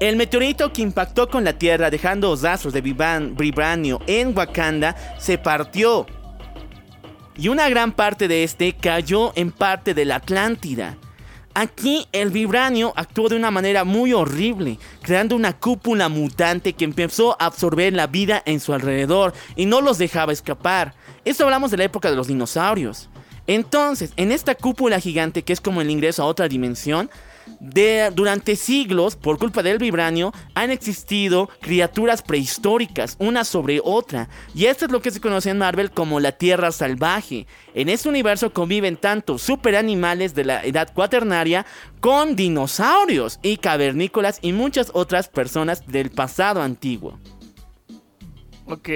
El meteorito que impactó con la Tierra dejando rastros de vibran- vibranio en Wakanda se partió. Y una gran parte de este cayó en parte de la Atlántida. Aquí el vibranio actuó de una manera muy horrible, creando una cúpula mutante que empezó a absorber la vida en su alrededor y no los dejaba escapar. Esto hablamos de la época de los dinosaurios. Entonces, en esta cúpula gigante que es como el ingreso a otra dimensión, de, durante siglos, por culpa del vibranio, han existido criaturas prehistóricas, una sobre otra. Y esto es lo que se conoce en Marvel como la Tierra Salvaje. En este universo conviven tanto superanimales de la edad cuaternaria con dinosaurios y cavernícolas y muchas otras personas del pasado antiguo. Ok,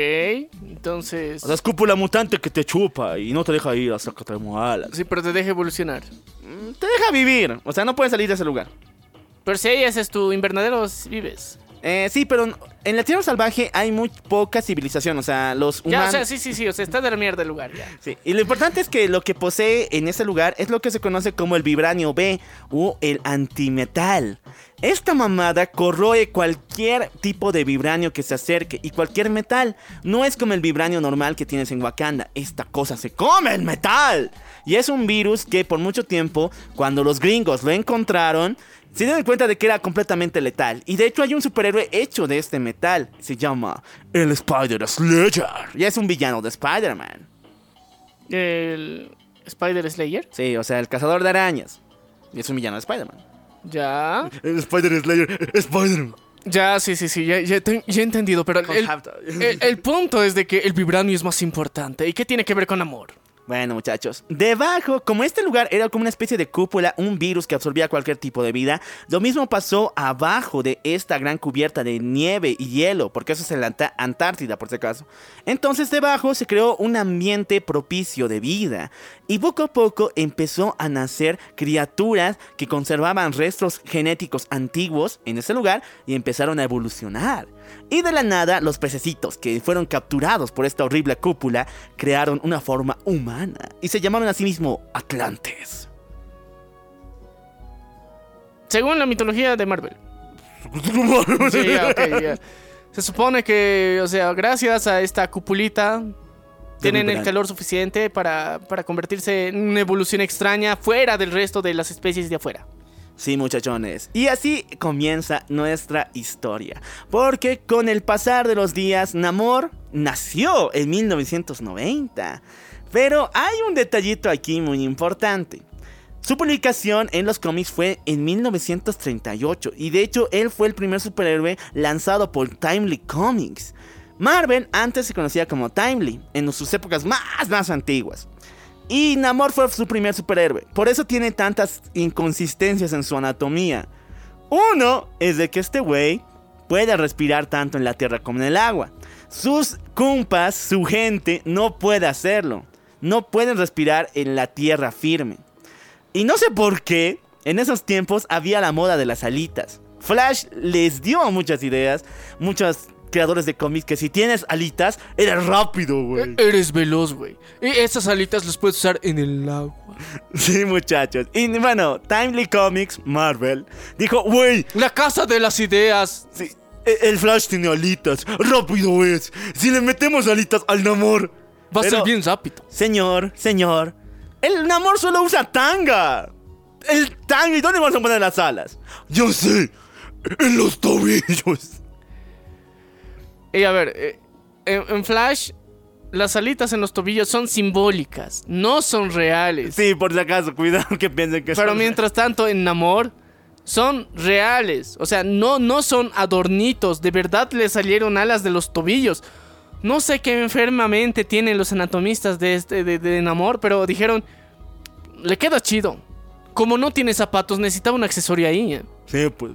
entonces... O sea, es cúpula mutante que te chupa y no te deja ir hasta que te muelas. Sí, pero te deja evolucionar. Te deja vivir, o sea, no puedes salir de ese lugar. Pero si ahí haces tu invernadero, vives. Eh, sí, pero en la Tierra Salvaje hay muy poca civilización, o sea, los Ya, humanos... o sea, sí, sí, sí, o sea, está de la mierda el lugar ya. Sí, Y lo importante es que lo que posee en ese lugar es lo que se conoce como el vibranio B o el antimetal. Esta mamada corroe cualquier tipo de vibranio que se acerque y cualquier metal. No es como el vibranio normal que tienes en Wakanda. Esta cosa se come el metal. Y es un virus que por mucho tiempo, cuando los gringos lo encontraron, se dieron cuenta de que era completamente letal. Y de hecho hay un superhéroe hecho de este metal. Se llama el Spider Slayer. Y es un villano de Spider-Man. El Spider Slayer. Sí, o sea, el cazador de arañas. Y es un villano de Spider-Man. Ya. El Spider Slayer, Spider-Man. Ya, sí, sí, sí, ya, ya te- ya he entendido, pero el, el- el punto es de que el vibranio es más importante. ¿Y qué tiene que ver con amor? Bueno, muchachos, debajo, como este lugar era como una especie de cúpula, un virus que absorbía cualquier tipo de vida, lo mismo pasó abajo de esta gran cubierta de nieve y hielo, porque eso es en la Antártida, por si acaso. Entonces, debajo se creó un ambiente propicio de vida, y poco a poco empezó a nacer criaturas que conservaban restos genéticos antiguos en ese lugar y empezaron a evolucionar. Y de la nada, los pececitos que fueron capturados por esta horrible cúpula crearon una forma humana y se llamaron a sí mismo Atlantes. Según la mitología de Marvel. Sí. Se supone que, o sea, gracias a esta cupulita, tienen el calor suficiente para, para convertirse en una evolución extraña fuera del resto de las especies de afuera. Sí, muchachones. Y así comienza nuestra historia. Porque con el pasar de los días, Namor nació en 1990. Pero hay un detallito aquí muy importante. Su publicación en los cómics fue en 1938 y de hecho él fue el primer superhéroe lanzado por Timely Comics. Marvel antes se conocía como Timely en sus épocas más más antiguas. Y Namor fue su primer superhéroe. Por eso tiene tantas inconsistencias en su anatomía. Uno es de que este güey puede respirar tanto en la tierra como en el agua. Sus compas, su gente, no puede hacerlo. No pueden respirar en la tierra firme. Y no sé por qué, en esos tiempos había la moda de las alitas. Flash les dio muchas ideas, muchos creadores de cómics que si tienes alitas, eres rápido, güey. Eres veloz, güey. Y esas alitas las puedes usar en el agua. Sí, muchachos. Y bueno, Timely Comics, Marvel, dijo, güey, La casa de las ideas. sí, E- El Flash tiene alitas. Rápido es. Si le metemos alitas al Namor. Va a ser bien rápido. señor, señor, el Namor solo usa tanga. El tanga, ¿y dónde vamos a poner las alas? Yo sé. En los tobillos. Y a ver, eh, en, en Flash, las alitas en los tobillos son simbólicas, no son reales. Sí, por si acaso, cuidado que piensen que Pero son- mientras tanto, en Namor, son reales. O sea, no, no son adornitos. De verdad le salieron alas de los tobillos. No sé qué enfermamente tienen los anatomistas de, este, de, de Namor, pero dijeron, le queda chido. Como no tiene zapatos, necesitaba un accesorio ahí. ¿eh? Sí, pues.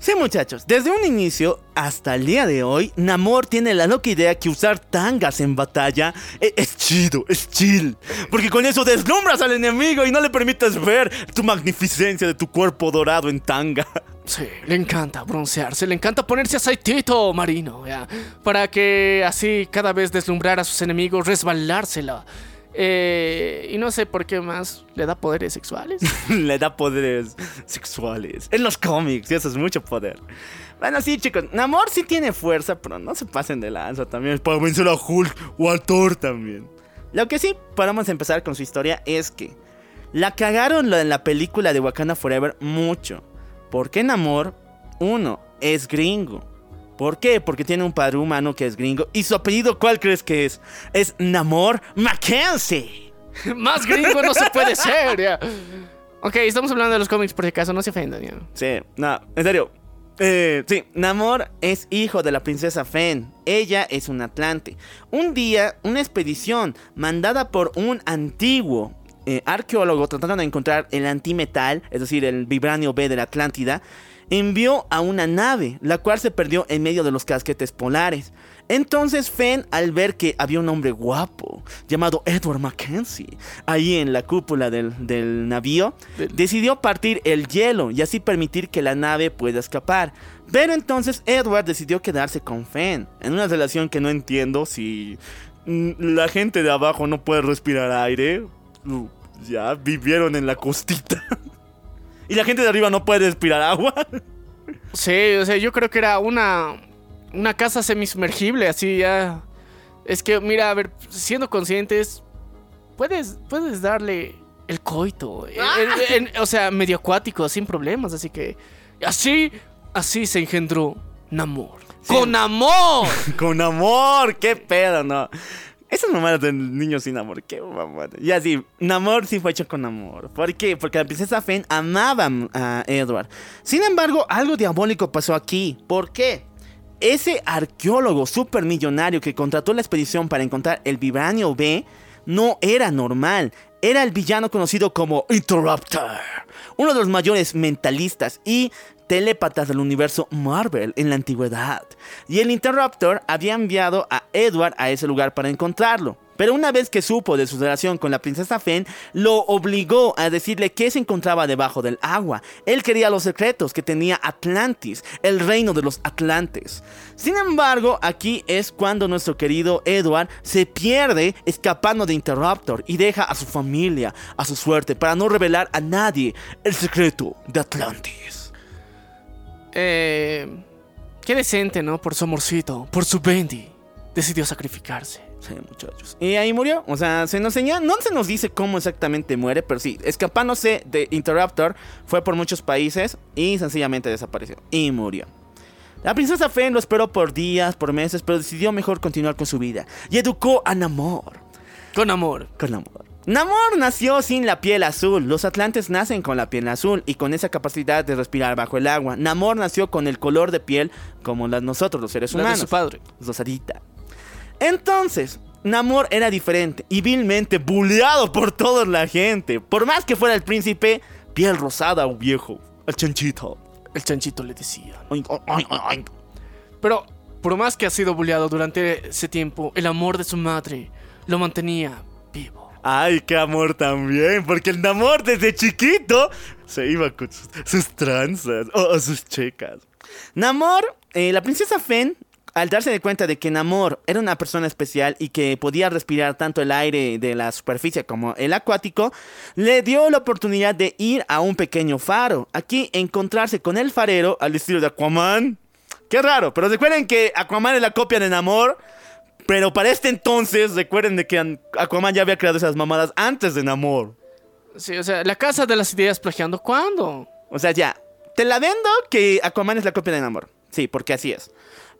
Sí, muchachos, desde un inicio hasta el día de hoy, Namor tiene la loca idea que usar tangas en batalla e- es chido, es chill. Porque con eso deslumbras al enemigo y no le permites ver tu magnificencia de tu cuerpo dorado en tanga. Sí, le encanta broncearse, le encanta ponerse aceitito marino, ya, para que así cada vez deslumbrar a sus enemigos, resbalársela. Eh, y no sé por qué más le da poderes sexuales. le da poderes sexuales. En los cómics, y eso es mucho poder. Bueno, sí, chicos, Namor sí tiene fuerza, pero no se pasen de lanza también. Para vencer a Hulk o a Thor también. Lo que sí podemos empezar con su historia es que la cagaron en la película de Wakanda Forever mucho. Porque Namor, uno, es gringo. ¿Por qué? Porque tiene un padre humano que es gringo. ¿Y su apellido cuál crees que es? Es Namor Mackenzie. más gringo no se puede ser, ya. Ok, estamos hablando de los cómics por si acaso, no se ofendan, ya. Sí, no, en serio. Eh, sí, Namor es hijo de la princesa Fen. Ella es un Atlante. Un día, una expedición mandada por un antiguo eh, arqueólogo tratando de encontrar el antimetal, es decir, el vibranio B de la Atlántida, envió a una nave, la cual se perdió en medio de los casquetes polares. Entonces Fen, al ver que había un hombre guapo llamado Edward Mackenzie ahí en la cúpula del, del navío, decidió partir el hielo y así permitir que la nave pueda escapar. Pero entonces Edward decidió quedarse con Fen, en una relación que no entiendo si mm, la gente de abajo no puede respirar aire. Ya vivieron en la costita. y la gente de arriba no puede respirar agua. Sí, o sea, yo creo que era una, una casa semisumergible, así ya. Es que, mira, a ver, siendo conscientes, puedes, puedes darle el coito. eh, en- en- o sea, medio acuático, sin problemas, así que. Así, así se engendró Namor. ¡Con amor! Con amor, qué pedo, no. Esas mamadas de niños sin amor, qué mamada. Ya sí, Namor sí fue hecho con amor. ¿Por qué? Porque la princesa Fen amaba a Edward. Sin embargo, algo diabólico pasó aquí. ¿Por qué? Ese arqueólogo supermillonario que contrató la expedición para encontrar el vibranio B no era normal. Era el villano conocido como Interruptor, uno de los mayores mentalistas y telépatas del universo Marvel en la antigüedad. Y el Interruptor había enviado a Edward a ese lugar para encontrarlo. Pero una vez que supo de su relación con la princesa Fen, lo obligó a decirle que se encontraba debajo del agua. Él quería los secretos que tenía Atlantis, el reino de los Atlantes. Sin embargo, aquí es cuando nuestro querido Edward se pierde escapando de Interruptor y deja a su familia a su suerte para no revelar a nadie el secreto de Atlantis. Eh, qué decente, ¿no? Por su amorcito, por su Bendy. Decidió sacrificarse. Sí, muchachos. Y ahí murió. O sea, se nos señala, no se nos dice cómo exactamente muere, pero sí, escapándose de Interruptor, fue por muchos países y sencillamente desapareció. Y murió. La princesa Fen lo esperó por días, por meses, pero decidió mejor continuar con su vida. Y educó a Namor. Con amor. Con Namor. Namor nació sin la piel azul. Los atlantes nacen con la piel azul y con esa capacidad de respirar bajo el agua. Namor nació con el color de piel como las nosotros, los seres La de humanos. su padre. Rosadita. Entonces, Namor era diferente y vilmente bulleado por toda la gente. Por más que fuera el príncipe, piel rosada o viejo. El chanchito. El chanchito le decía. Ay, ay, ay, ay. Pero, por más que ha sido bulleado durante ese tiempo, el amor de su madre lo mantenía vivo. Ay, qué amor también, porque el Namor desde chiquito se iba con sus, sus tranzas o, o sus checas. Namor, eh, la princesa Fen, al darse de cuenta de que Namor era una persona especial y que podía respirar tanto el aire de la superficie como el acuático, le dio la oportunidad de ir a un pequeño faro. Aquí encontrarse con el farero al estilo de Aquaman. Qué raro, pero recuerden que Aquaman es la copia de Namor. Pero para este entonces, recuerden de que An- Aquaman ya había creado esas mamadas antes de Namor. Sí, o sea, la casa de las ideas plagiando, ¿cuándo? O sea, ya, te la vendo que Aquaman es la copia de Namor. Sí, porque así es.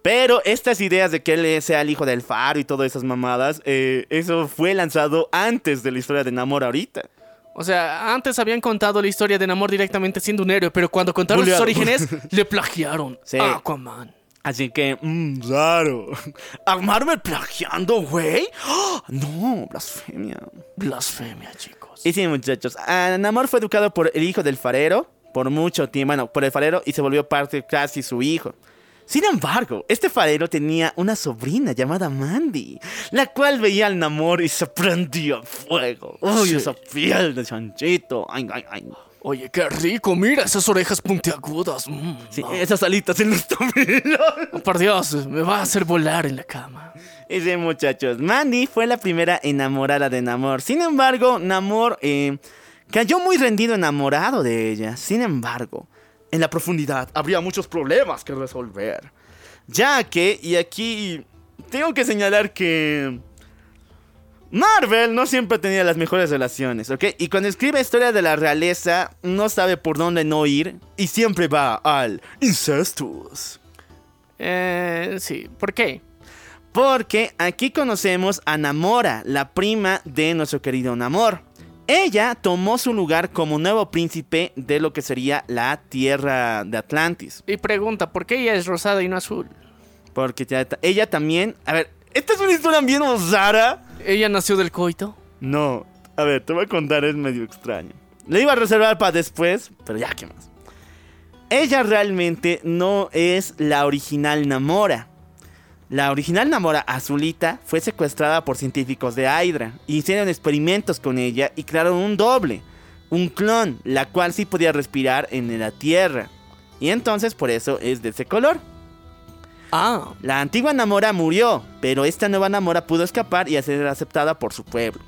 Pero estas ideas de que él sea el hijo del faro y todas esas mamadas, eh, eso fue lanzado antes de la historia de Namor ahorita. O sea, antes habían contado la historia de Namor directamente siendo un héroe, pero cuando contaron sus orígenes, le plagiaron Sí. a Aquaman. Así que, Mmm, raro. ¿a Marvel plagiando, güey? ¡Ah! No, blasfemia. Blasfemia, chicos. Y sí, muchachos, Namor fue educado por el hijo del farero por mucho tiempo, bueno, por el farero y se volvió parte casi su hijo. Sin embargo, este farero tenía una sobrina llamada Mandy, la cual veía al Namor y se prendía fuego. Uy, Sí. esa piel de chanchito. Ay, ay, ay. Oye, qué rico, mira esas orejas puntiagudas. Mm, Sí, no. esas alitas en los tobillos. Oh, por Dios, me va a hacer volar en la cama. Y sí, muchachos, Mandy fue la primera enamorada de Namor. Sin embargo, Namor eh, cayó muy rendido enamorado de ella. Sin embargo, en la profundidad habría muchos problemas que resolver. Ya que, y aquí tengo que señalar que Marvel no siempre tenía las mejores relaciones, ¿ok? Y cuando escribe historia de la realeza, no sabe por dónde no ir y siempre va al incestus. Eh, sí, ¿por qué? Porque aquí conocemos a Namora, la prima de nuestro querido Namor. Ella tomó su lugar como nuevo príncipe de lo que sería la tierra de Atlantis. Y pregunta, ¿por qué ella es rosada y no azul? Porque ella también... A ver, esta es una historia bien osara. ¿Ella nació del coito? No, a ver, te voy a contar, es medio extraño. Le iba a reservar para después, pero ya, ¿qué más? Ella realmente no es la original Namora. La original Namora azulita fue secuestrada por científicos de Hydra. Hicieron experimentos con ella y crearon un doble, un clon, la cual sí podía respirar en la Tierra. Y entonces por eso es de ese color. Ah, La antigua Namora murió, pero esta nueva Namora pudo escapar y ser aceptada por su pueblo.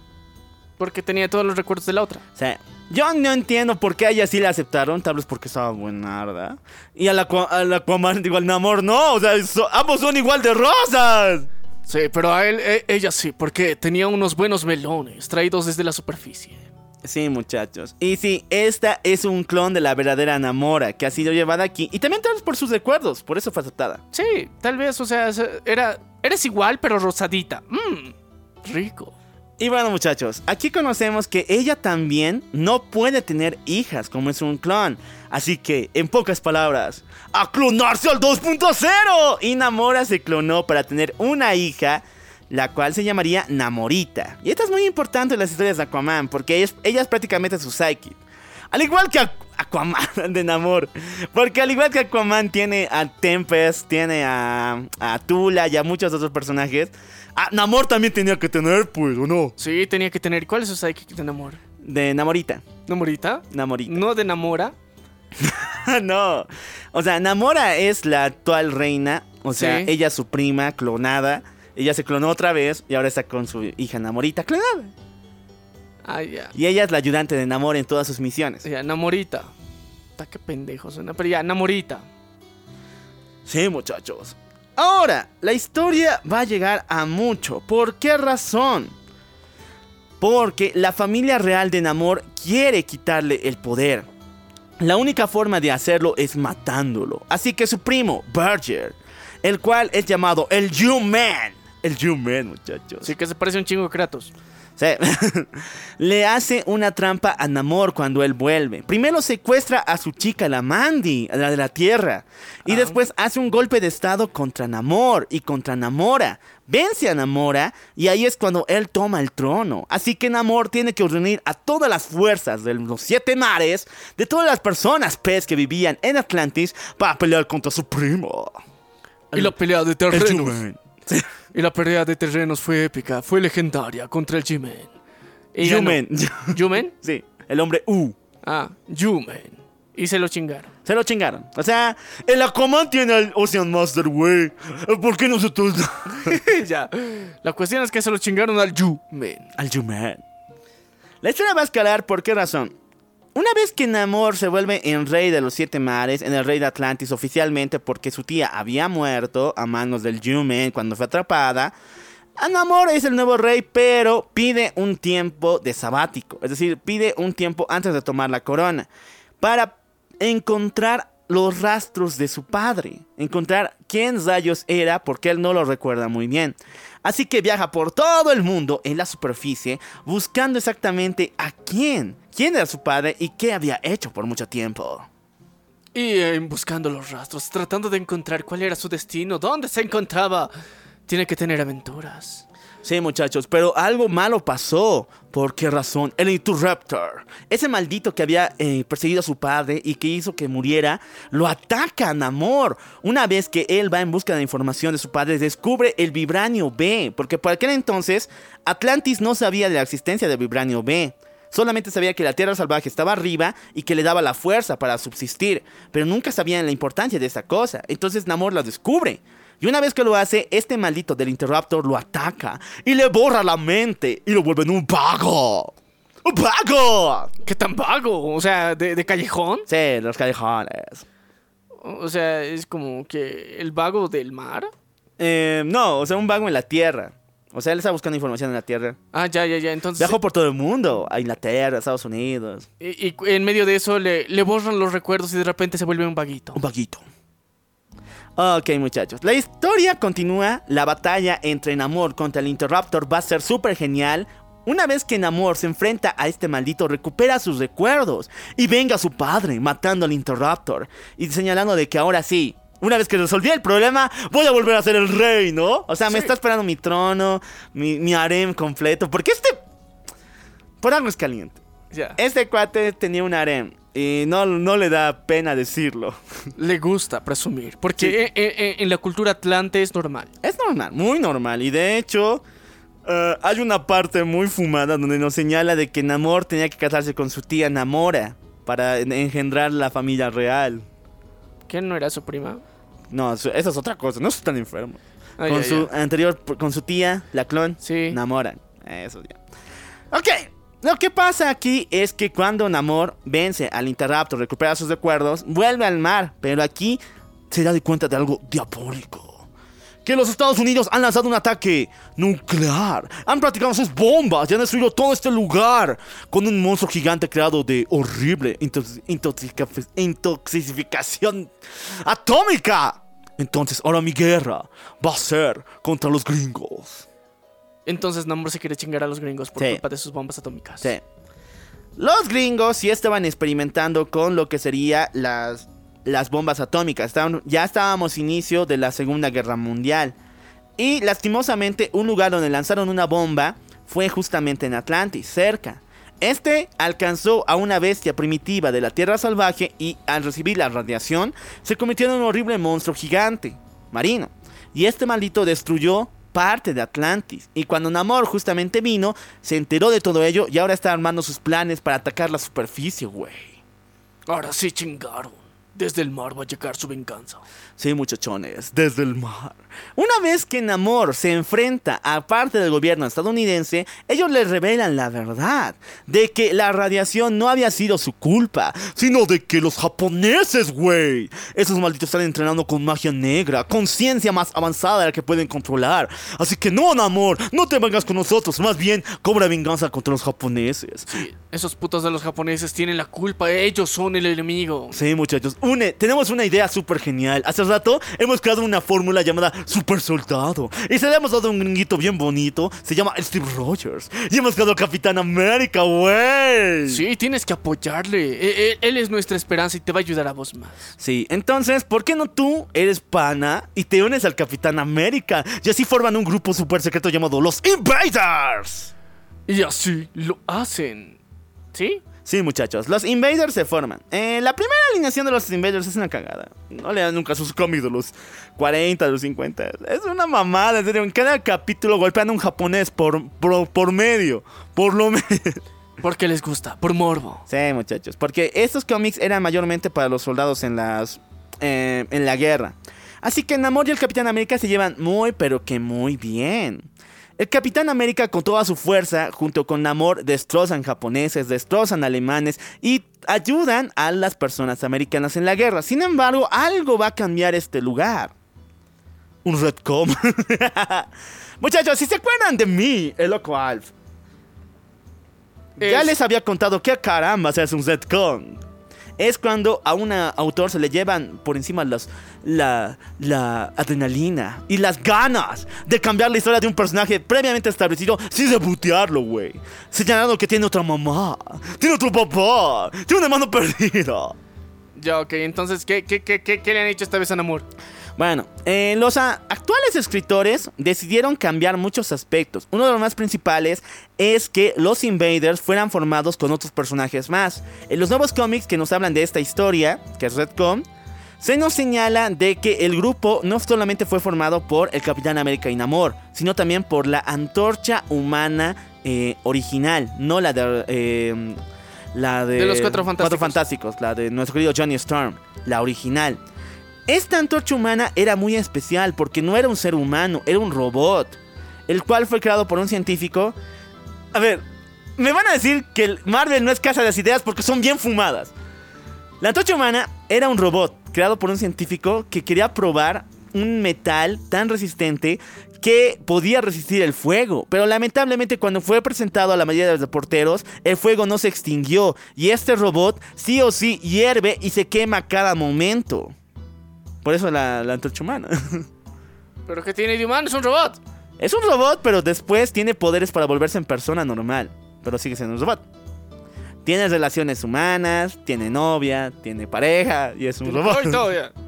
porque tenía todos los recuerdos de la otra. O sea, yo no entiendo por qué a ella sí la aceptaron, tal vez porque estaba buenarda. Y a la, a la Aquaman, digo, al Namor no, o sea, so- ambos son igual de rosas. Sí, pero a él, e- ella sí, porque tenía unos buenos melones traídos desde la superficie. Sí, muchachos. Y sí, esta es un clon de la verdadera Namora que ha sido llevada aquí. Y también tal vez por sus recuerdos, por eso fue aceptada. Sí, tal vez, o sea, se- era, eres igual, pero rosadita. Mmm, rico. Y bueno, muchachos, aquí conocemos que ella también no puede tener hijas como es un clon. Así que, en pocas palabras, ¡a clonarse al 2.0! Y Namora se clonó para tener una hija, la cual se llamaría Namorita. Y esto es muy importante en las historias de Aquaman, porque ella es, ella es prácticamente su psyche. Al igual que Aqu- Aquaman de Namor. Porque al igual que Aquaman tiene a Tempest, tiene a, a Tula y a muchos otros personajes, a Namor también tenía que tener, pues, ¿o no? Sí, tenía que tener. ¿Cuál es su psychic de enamor? De Namorita. ¿Namorita? Namorita. No de enamora. no. O sea, Namora es la actual reina. O sea, Sí. ella es su prima clonada. Ella se clonó otra vez y ahora está con su hija Namorita clonada. Ah, ya. Y ella es la ayudante de Namor en todas sus misiones. Ya, Namorita. Está qué pendejo suena, pero ya, Namorita. Sí, muchachos. Ahora, la historia va a llegar a mucho. ¿Por qué razón? Porque la familia real de Namor quiere quitarle el poder. La única forma de hacerlo es matándolo. Así que su primo, Berger, el cual es llamado el You-Man. El You-Man, muchachos. Sí que se parece un chingo de Kratos. Sí. Le hace una trampa a Namor cuando él vuelve. Primero secuestra a su chica, la Mandy, la de la Tierra. Y después hace un golpe de estado contra Namor y contra Namora. Vence a Namora y ahí es cuando él toma el trono. Así que Namor tiene que reunir a todas las fuerzas de los siete mares, de todas las personas pez que vivían en Atlantis, para pelear contra su primo. Y la pelea de terrenos. Y la pelea de terrenos fue épica, fue legendaria contra el G-Man. Y ganó. Human. ¿Yumen? Sí, el hombre U. Ah, Yumen. Y se lo chingaron. Se lo chingaron. O sea, el Aquaman tiene al Ocean Master, güey. ¿Por qué nosotros no? ya. La cuestión es que se lo chingaron al Yumen. al Yuman. La historia va a escalar por qué razón. Una vez que Namor se vuelve en rey de los siete mares, en el rey de Atlantis oficialmente porque su tía había muerto a manos del Yuman cuando fue atrapada, Namor es el nuevo rey, pero pide un tiempo de sabático. Es decir, pide un tiempo antes de tomar la corona. Para encontrar los rastros de su padre. Encontrar quién rayos era porque él no lo recuerda muy bien. Así que viaja por todo el mundo en la superficie buscando exactamente a quién. ¿Quién era su padre y qué había hecho por mucho tiempo? Y eh, buscando los rastros, tratando de encontrar cuál era su destino, dónde se encontraba. Tiene que tener aventuras. Sí, muchachos, pero algo malo pasó. ¿Por qué razón? El Interruptor, ese maldito que había eh, perseguido a su padre y que hizo que muriera, lo ataca a Namor. Una vez que él va en busca de información de su padre, descubre el Vibranio B, porque por aquel entonces Atlantis no sabía de la existencia del Vibranio B. Solamente sabía que la Tierra Salvaje estaba arriba y que le daba la fuerza para subsistir, pero nunca sabían la importancia de esa cosa. Entonces Namor la descubre. Y una vez que lo hace, este maldito del Interruptor lo ataca y le borra la mente y lo vuelve en un vago. ¡Un vago! ¿Qué tan vago? O sea, de, de callejón. Sí, los callejones. O sea, es como que el vago del mar. Eh, no, o sea, un vago en la Tierra. O sea, él está buscando información en la Tierra. Ah, ya, ya, ya. Entonces, Viajó por todo el mundo, a Inglaterra, a Estados Unidos. y, y en medio de eso le, le borran los recuerdos y de repente se vuelve un vaguito. Un vaguito. Ok, muchachos. La historia continúa. La batalla entre Namor contra el Interruptor va a ser súper genial. Una vez que Namor se enfrenta a este maldito, recupera sus recuerdos. Y venga su padre matando al Interruptor. Y señalando de que ahora sí. Una vez que resolví el problema, voy a volver a ser el rey, ¿no? O sea, me está esperando mi trono, mi, mi harem completo. Porque este... Por algo es caliente. Este cuate tenía un harem. Y no, no le da pena decirlo. Le gusta presumir. Porque eh, eh, en la cultura atlante es normal. Es normal, muy normal. Y de hecho, eh, hay una parte muy fumada donde nos señala de que Namor tenía que casarse con su tía Namora para en- engendrar la familia real. ¿Quién no era su prima? No, eso es otra cosa, no estoy tan enfermo. Con su anterior, con su tía, la clon, Sí. Namora. Eso ya. Ok, lo que pasa aquí es que cuando Namor vence al Interruptor, recupera sus recuerdos, vuelve al mar, pero aquí se da de cuenta de algo diabólico. Que los Estados Unidos han lanzado un ataque nuclear, han practicado sus bombas y han destruido todo este lugar con un monstruo gigante creado de horrible intox- intoxica- intoxicación atómica. Entonces ahora mi guerra va a ser contra los gringos. Entonces Namor se quiere chingar a los gringos por Sí. culpa de sus bombas atómicas. Sí. Los gringos sí estaban experimentando con lo que serían las, las bombas atómicas. Estaban- ya estábamos inicio de la Segunda Guerra Mundial. Y lastimosamente un lugar donde lanzaron una bomba fue justamente en Atlantis, cerca. Este alcanzó a una bestia primitiva de la Tierra Salvaje y al recibir la radiación se convirtió en un horrible monstruo gigante, marino. Y este maldito destruyó parte de Atlantis. Y cuando Namor justamente vino, se enteró de todo ello y ahora está armando sus planes para atacar la superficie, güey. Ahora sí chingaron. Desde el mar va a llegar su venganza. Sí, muchachones, desde el mar. Una vez que Namor se enfrenta a parte del gobierno estadounidense, ellos les revelan la verdad, de que la radiación no había sido su culpa, sino de que los japoneses, güey, esos malditos están entrenando con magia negra, con ciencia más avanzada de la que pueden controlar. Así que no, Namor, no te vengas con nosotros, más bien cobra venganza contra los japoneses. Sí, esos putos de los japoneses tienen la culpa, ellos son el enemigo. Sí, muchachos, tenemos una idea súper genial. Hace rato hemos creado una fórmula llamada Super Soldado. Y se le hemos dado un gringuito bien bonito. Se llama Steve Rogers. Y hemos creado Capitán América, güey. Sí, tienes que apoyarle. E- e- Él, es nuestra esperanza y te va a ayudar a vos más. Sí, entonces, ¿por qué no tú eres pana y te unes al Capitán América? Y así forman un grupo súper secreto llamado Los Invaders. Y así lo hacen. ¿Sí? Sí, muchachos, los Invaders se forman. Eh, la primera alineación de los Invaders es una cagada. No lean nunca sus cómics de los 40, de los 50. Es una mamada, en serio. En cada capítulo golpean a un japonés por, por, por medio. Por lo menos. Porque les gusta, por morbo. Sí, muchachos. Porque estos cómics eran mayormente para los soldados en las. eh, en la guerra. Así que Namor y el Capitán América se llevan muy, pero que muy bien. El Capitán América con toda su fuerza, junto con Namor, destrozan japoneses, destrozan alemanes y ayudan a las personas americanas en la guerra. Sin embargo, algo va a cambiar este lugar. Un retcom. Muchachos, si se acuerdan de mí, el loco Alf. Ya Es- les había contado que caramba se hace un retcon. Es cuando a un autor se le llevan por encima la, adrenalina y las ganas de cambiar la historia de un personaje previamente establecido sin rebotearlo, güey. Señalando que tiene otra mamá, tiene otro papá, tiene un hermano perdido. Ya, ok, entonces, ¿qué, le han hecho esta vez a Namor? Bueno, eh, los actuales escritores decidieron cambiar muchos aspectos. Uno de los más principales es que los Invaders fueran formados con otros personajes más. En los nuevos cómics que nos hablan de esta historia, que es Redcon, se nos señala de que el grupo no solamente fue formado por el Capitán América y Namor, sino también por la antorcha humana eh, original, no la de... eh, la de, De los Cuatro Fantásticos. Fantásticos, la de nuestro querido Johnny Storm, la original. Esta antorcha humana era muy especial porque no era un ser humano, era un robot, el cual fue creado por un científico. A ver, me van a decir que el Marvel no es casa de las ideas porque son bien fumadas. La antorcha humana era un robot creado por un científico que quería probar un metal tan resistente que podía resistir el fuego. Pero lamentablemente cuando fue presentado a la mayoría de los reporteros, el fuego no se extinguió y este robot sí o sí hierve y se quema cada momento. Por eso la, la antorcha humana. ¿Pero qué tiene de humano? Es un robot. Es un robot, pero después tiene poderes para volverse en persona normal. Pero sigue siendo un robot. Tiene relaciones humanas, tiene novia, tiene pareja y es un Tiene robot. ya.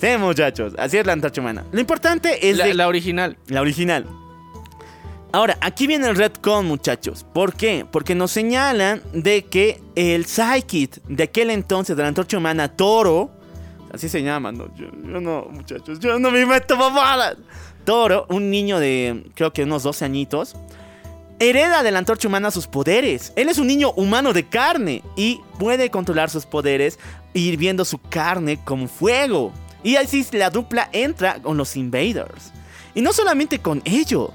Sí, muchachos, así es la antorcha humana. Lo importante es La, de- la original. la original. Ahora, aquí viene el retcon, muchachos. ¿Por qué? Porque nos señalan de que el Psychic de aquel entonces de la antorcha humana, Toro, así se llama, no, yo, yo no, muchachos, yo no me meto mamadas. Toro, un niño de creo que unos 12 añitos, hereda de la antorcha humana sus poderes. Él es un niño humano de carne y puede controlar sus poderes hirviendo su carne como fuego. Y así la dupla entra con los Invaders. Y no solamente con ello.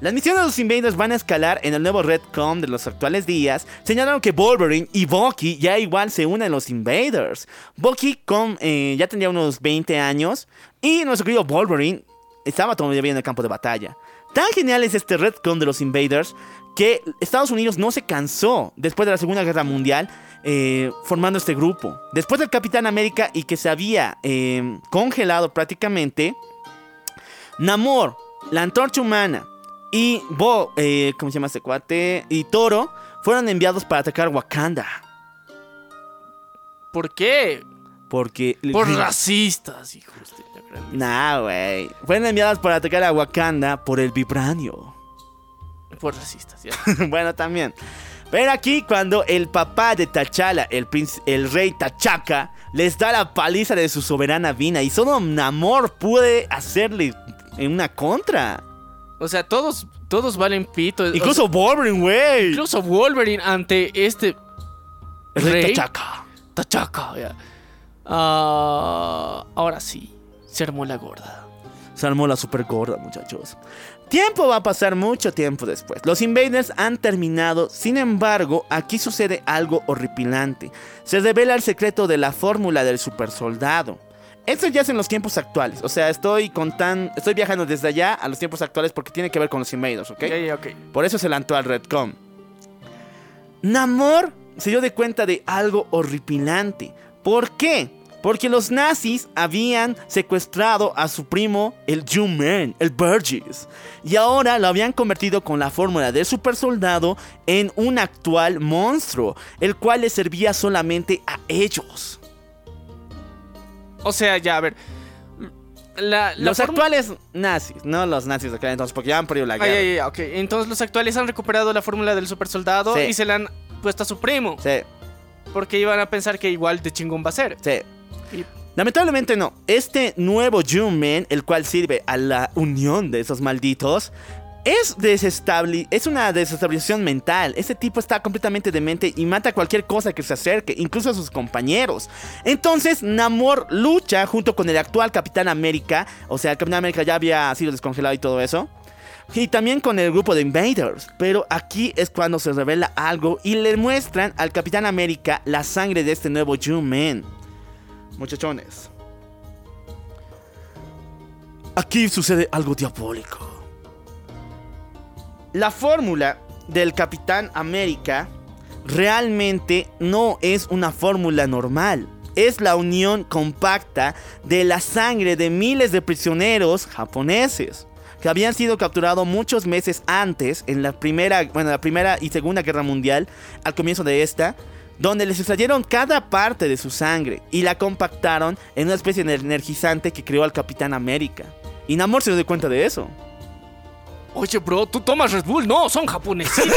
Las misiones de los Invaders van a escalar en el nuevo Redcon de los actuales días. Señalaron que Wolverine y Bucky ya igual se unen a los Invaders. Bucky con, eh, ya tendría unos 20 años. Y nuestro querido Wolverine estaba todavía en el campo de batalla. Tan genial es este Redcon de los Invaders que Estados Unidos no se cansó después de la Segunda Guerra Mundial eh, formando este grupo. Después del Capitán América y que se había eh, congelado prácticamente, Namor, la antorcha humana y Bo, eh, ¿cómo se llama este cuate? Y Toro fueron enviados para atacar Wakanda. ¿Por qué? Porque... Por racistas, hijos de la gran... Nah, güey. Fueron enviados para atacar a Wakanda por el vibranio. Por racistas, ya. bueno, también. Pero aquí cuando el papá de T'Challa, el, el rey T'Chaka, les da la paliza de su soberana Vina y solo Namor puede hacerle en una contra. O sea, todos, todos valen pito. O Incluso sea, Wolverine, güey. incluso Wolverine ante este El rey. Tachaca, ya. Ah, ahora sí, se armó la gorda. Se armó la super gorda, muchachos. Tiempo va a pasar mucho tiempo después. Los invaders han terminado, sin embargo, aquí sucede algo horripilante. Se revela el secreto de la fórmula del super Esto ya es en los tiempos actuales. O sea, estoy contando, estoy viajando desde allá a los tiempos actuales porque tiene que ver con los invaders, ¿ok? Por eso se lanzó al Redcom. Namor se dio de cuenta de algo horripilante. ¿Por qué? Porque los nazis habían secuestrado a su primo, el Juman, el Burgess. Y ahora lo habían convertido con la fórmula del super soldado en un actual monstruo, el cual les servía solamente a ellos. O sea, ya, a ver. La, la Los forma- actuales nazis, no los nazis de aquel entonces, porque ya han perdido la guerra. ya, ya, ya, ok. Entonces los actuales han recuperado la fórmula del super soldado Sí. y se la han puesto a su primo. Sí, Porque iban a pensar que igual de chingón va a ser. sí. Y- Lamentablemente no. Este nuevo Juman, el cual sirve a la unión de esos malditos, es, es una desestabilización mental. Este tipo está completamente demente y mata cualquier cosa que se acerque, incluso a sus compañeros. Entonces, Namor lucha junto con el actual Capitán América. O sea, el Capitán América ya había sido descongelado y todo eso. Y también con el grupo de Invaders. Pero aquí es cuando se revela algo y le muestran al Capitán América la sangre de este nuevo Juman. Muchachones. Aquí sucede algo diabólico. La fórmula del Capitán América realmente no es una fórmula normal. Es la unión compacta de la sangre de miles de prisioneros japoneses que habían sido capturados muchos meses antes en la primera, bueno, la primera y segunda guerra mundial, al comienzo de esta, donde les extrayeron cada parte de su sangre y la compactaron en una especie de energizante que creó al Capitán América. Y Namor se dio cuenta de eso. Oye, bro, tú tomas Red Bull. No, son japonesitos.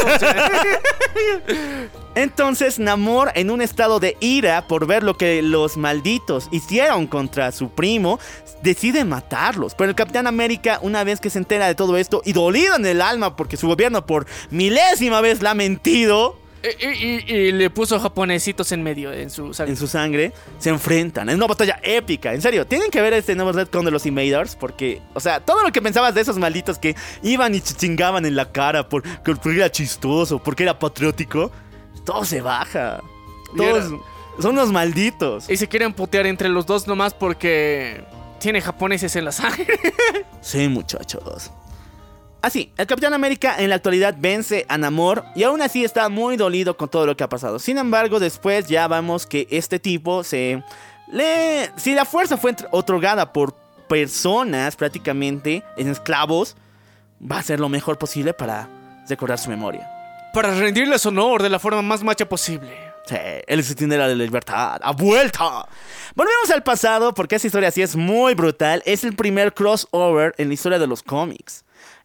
Entonces Namor, en un estado de ira por ver lo que los malditos hicieron contra su primo, decide matarlos. Pero el Capitán América, una vez que se entera de todo esto y dolido en el alma porque su gobierno por milésima vez le ha mentido y, y- y le puso japonesitos en medio en su sangre. en su sangre, se enfrentan. Es una batalla épica. En serio, tienen que ver este nuevo Redcon de los Invaders porque, o sea, todo lo que pensabas de esos malditos que iban y chingaban en la cara por, porque era chistoso, porque era patriótico, todo se baja. Era- Todos son unos malditos. Y se quieren putear entre los dos nomás porque tiene japoneses en la sangre. Sí, muchachos. Así, el Capitán América en la actualidad vence a Namor y aún así está muy dolido con todo lo que ha pasado. Sin embargo, después ya vamos que este tipo se... Le... Si la fuerza fue otorgada por personas prácticamente en esclavos, va a hacer lo mejor posible para recordar su memoria. Para rendirles honor de la forma más macha posible. Sí, el de la libertad. ¡A vuelta! Volvemos al pasado porque esta historia sí es muy brutal. Es el primer crossover en la historia de los cómics.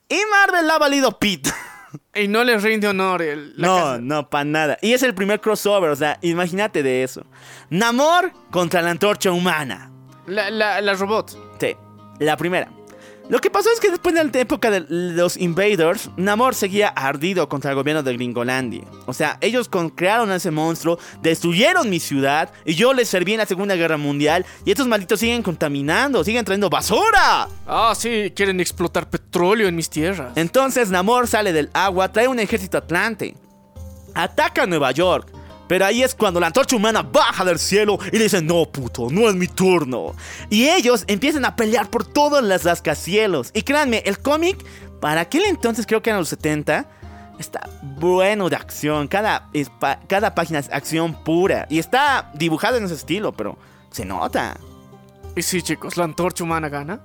Y Marvel la ha valido pit. Y no les rinde honor el, la No, casa. no, para nada. Y es el primer crossover, o sea, imagínate de eso. Namor contra la antorcha humana. La, la, la robot. Sí, la primera. Lo que pasó es que después de la época de los Invaders, Namor seguía ardido contra el gobierno de Gringolandia. O sea, ellos crearon a ese monstruo, destruyeron mi ciudad y yo les serví en la Segunda Guerra Mundial y estos malditos siguen contaminando, siguen trayendo basura. Ah, sí, quieren explotar petróleo en mis tierras. Entonces Namor sale del agua, trae un ejército atlante, ataca a Nueva York. Pero ahí es cuando la antorcha humana baja del cielo y le dice, no puto, no es mi turno. Y ellos empiezan a pelear por todos los rascacielos. Y créanme, el cómic, para aquel entonces creo que eran los 70, está bueno de acción. Cada, cada página es acción pura. Y está dibujado en ese estilo, pero se nota. Y sí, chicos, la antorcha humana gana.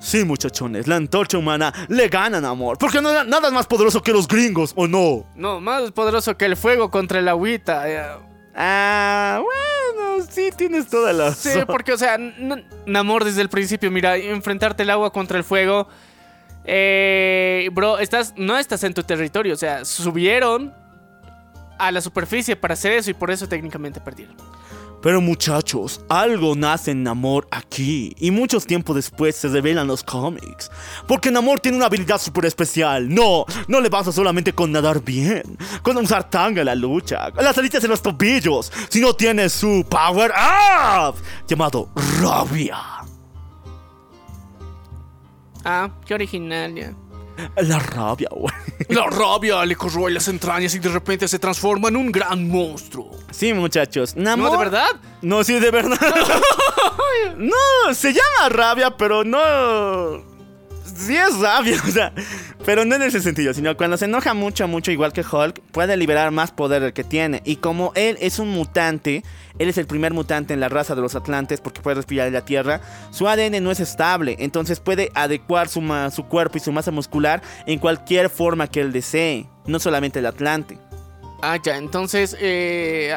Sí, muchachones, la antorcha humana le ganan amor. Porque no- nada es más poderoso que los gringos, ¿o no? No, más poderoso que el fuego contra el agüita. eh. Ah, bueno, sí tienes toda la Sí, porque, o sea, Namor desde el principio, mira, enfrentarte el agua contra el fuego. Eh, bro, estás, no estás en tu territorio, o sea, subieron a la superficie para hacer eso y por eso técnicamente perdieron. Pero muchachos, algo nace en Namor aquí y muchos tiempos después se revelan los cómics. Porque Namor tiene una habilidad súper especial. No, no le basta solamente con nadar bien, con usar tanga en la lucha, con las alitas en los tobillos, sino tiene su power up llamado rabia. Ah, qué original, ya. La rabia, güey. La rabia le corroe las entrañas y de repente se transforma en un gran monstruo. Sí, muchachos. Namor... ¿No, de verdad? No, sí, de verdad. no, se llama rabia, pero no. Sí es rabia, o sea. Pero no en ese sentido, sino cuando se enoja mucho, mucho, igual que Hulk, puede liberar más poder del que tiene. Y como él es un mutante, él es el primer mutante en la raza de los Atlantes porque puede respirar en la Tierra, su ADN no es estable, entonces puede adecuar su, su cuerpo y su masa muscular en cualquier forma que él desee, no solamente el Atlante. Ah, ya, entonces eh,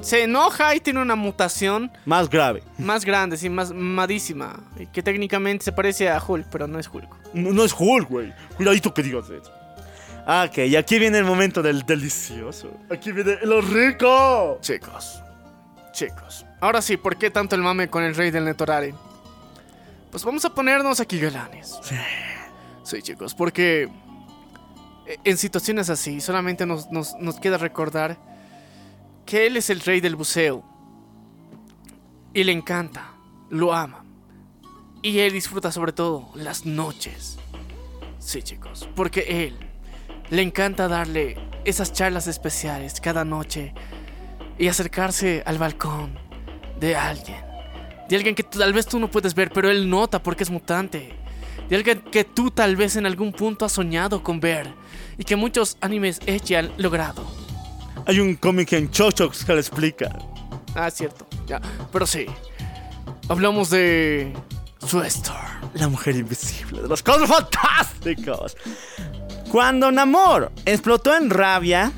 se enoja y tiene una mutación Más grave. más grande, sí, más madísima. y Que técnicamente se parece a Hulk, pero no es Hulk. No, no es Hulk, güey. Cuidadito que digas eso. Ok, y aquí viene el momento del delicioso. Aquí viene lo rico. Chicos, chicos. Ahora sí, ¿por qué tanto el mame con el rey del Netorare? Pues vamos a ponernos aquí galanes. Sí, chicos, porque eh, en situaciones así solamente nos, nos- nos queda recordar que él es el rey del buceo. Y le encanta, lo ama. Y él disfruta sobre todo las noches. Sí, chicos, porque él le encanta darle esas charlas especiales cada noche y acercarse al balcón de alguien. De alguien que tal vez tú no puedes ver, pero él nota porque es mutante. De alguien que tú tal vez en algún punto has soñado con ver y que muchos animes Echi han logrado. Hay un cómic en Chochox que lo explica. Ah, cierto, ya. Pero sí, hablamos de su Storm. La mujer invisible de los cuadros fantásticos. Cuando Namor explotó en rabia,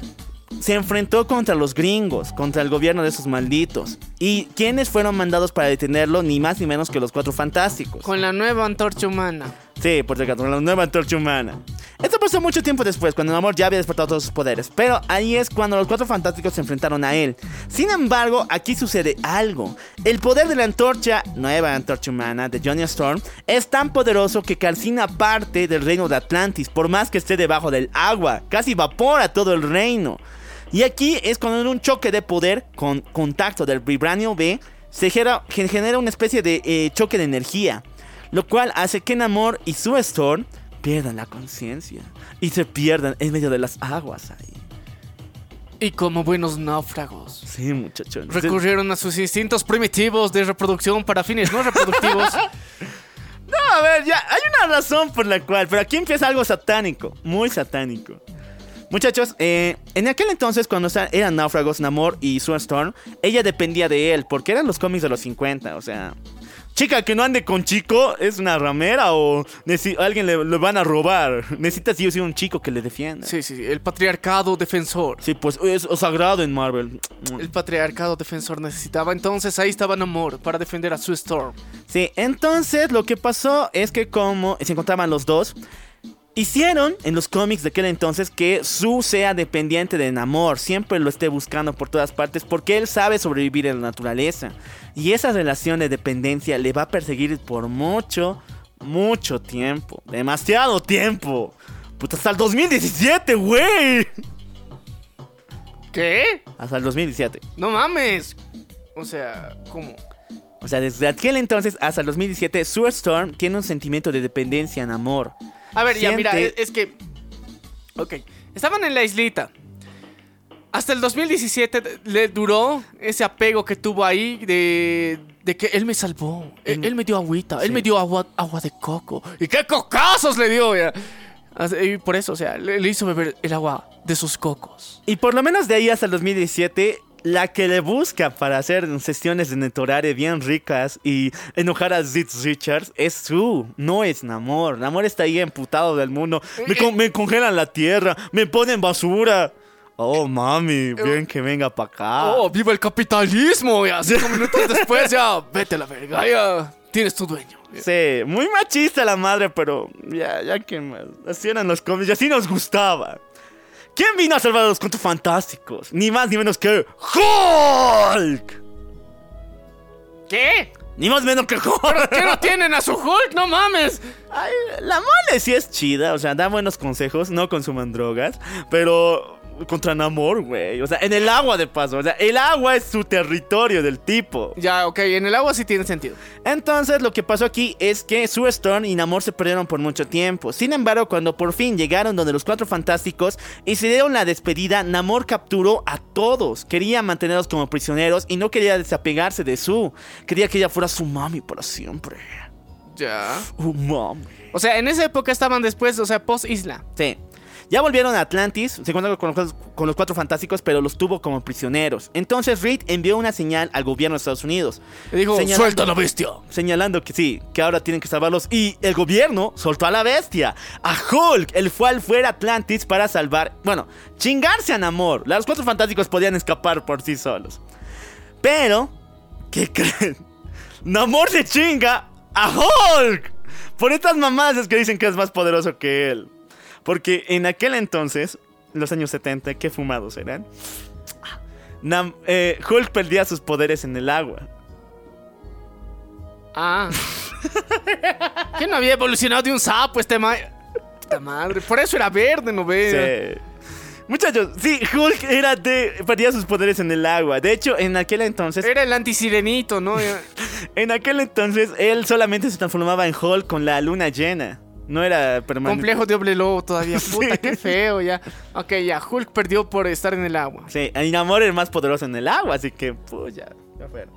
se enfrentó contra los gringos, contra el gobierno de esos malditos. ¿Y quiénes fueron mandados para detenerlo? Ni más ni menos que los cuatro fantásticos. Con la nueva antorcha humana. Sí, por si acaso, con la nueva antorcha humana. Esto pasó mucho tiempo después, cuando Namor ya había despertado todos sus poderes. Pero ahí es cuando los cuatro fantásticos se enfrentaron a él. Sin embargo, aquí sucede algo. El poder de la antorcha, nueva antorcha humana, de Johnny Storm, es tan poderoso que calcina parte del reino de Atlantis, por más que esté debajo del agua. Casi evapora todo el reino. Y aquí es cuando en un choque de poder con contacto del Vibranio B se genera, gen- genera una especie de eh, choque de energía. Lo cual hace que Namor y su Storm pierdan la conciencia y se pierdan en medio de las aguas ahí. Y como buenos náufragos. Sí, muchachos. Recurrieron a sus instintos primitivos de reproducción para fines no reproductivos. No, a ver, ya, hay una razón por la cual, pero aquí empieza algo satánico, muy satánico. Muchachos, eh, en aquel entonces cuando eran náufragos Namor y Sue Storm, ella dependía de él, porque eran los cómics de los 50, o sea... Chica que no ande con chico es una ramera o alguien le, le van a robar. Necesita sí o sí un chico que le defienda. Sí, sí, sí, el patriarcado defensor. Sí, pues es sagrado en Marvel. El patriarcado defensor necesitaba. Entonces ahí estaba Namor para defender a su Storm. Sí, entonces lo que pasó es que como se encontraban los dos, hicieron en los cómics de aquel entonces que Su sea dependiente de Namor, siempre lo esté buscando por todas partes porque él sabe sobrevivir en la naturaleza. Y esa relación de dependencia le va a perseguir por mucho, mucho tiempo. Demasiado tiempo. Puta, hasta el 2017, güey. ¿Qué? Hasta el 2017. No mames. O sea, ¿cómo? O sea, desde aquel entonces hasta el 2017, Sue Storm tiene un sentimiento de dependencia en amor. A ver, ya, mira, Siente- es, es que. Ok. Estaban en la islita. Hasta el 2017 le duró ese apego que tuvo ahí de, de que él me salvó. Él, él me dio agüita. Él me dio agua, agua de coco. ¿Y qué cocazos le dio? ya? Así- Y por eso, o sea, le, le hizo beber el agua de sus cocos. Y por lo menos de ahí hasta el 2017, la que le busca para hacer sesiones de Netorare bien ricas y enojar a Zitz Richards es su, no es Namor. Namor está ahí emputado del mundo. Me, con- me congelan la tierra, me ponen basura. Oh, mami, bien que venga para acá. ¡Oh, viva el capitalismo! Ya, cinco minutos después, ya, vete a la verga, ya tienes tu dueño. Sí, muy machista la madre, pero ya, ya que más. Así eran los cómics y así nos gustaba. ¿Quién vino a salvar a los cuentos fantásticos? Ni más ni menos que Hulk. ¿Qué? Ni más menos que Hulk. ¿Qué no tienen a su Hulk? No mames. Ay, la mole sí es chida, o sea, da buenos consejos, no consuman drogas, pero contra Namor, güey. O sea, en el agua de paso. O sea, el agua es su territorio del tipo. Ya, ok, en el agua sí tiene sentido. Entonces, lo que pasó aquí es que Sue Storm y Namor se perdieron por mucho tiempo. Sin embargo, cuando por fin llegaron donde los cuatro fantásticos y se dieron la despedida, Namor capturó a todos. Quería mantenerlos como prisioneros y no quería desapegarse de Sue. Quería que ella fuera su mami para siempre. Ya. Oh, mami. O sea, en esa época estaban después, o sea, post isla. Sí. Ya volvieron a Atlantis, se encontraron con los, con los cuatro fantásticos, pero los tuvo como prisioneros. Entonces Reed envió una señal al gobierno de Estados Unidos. Le dijo, suelta a la bestia. Señalando que sí, que ahora tienen que salvarlos. Y el gobierno soltó a la bestia, a Hulk, el cual fue a Atlantis para salvar, bueno, chingarse a Namor. Los cuatro fantásticos podían escapar por sí solos. Pero, ¿qué creen? Namor se chinga a Hulk. Por estas mamadas es que dicen que es más poderoso que él. Porque en aquel entonces, los años 70, qué fumados eran. Nam- eh, Hulk perdía sus poderes en el agua. Ah. ¿Qué no había evolucionado de un sapo este ma... Puta madre. Por eso era verde, ¿no ves? Sí. Muchachos, sí, Hulk era de. perdía sus poderes en el agua. De hecho, en aquel entonces. Era el antisirenito, ¿no? En aquel entonces, él solamente se transformaba en Hulk con la luna llena. No era permanente. Complejo de doble lobo todavía. Puta, qué feo ya. Ok, ya. Hulk perdió por estar en el agua. Sí, Namor era más poderoso en el agua, así que, pues ya, ya fueron.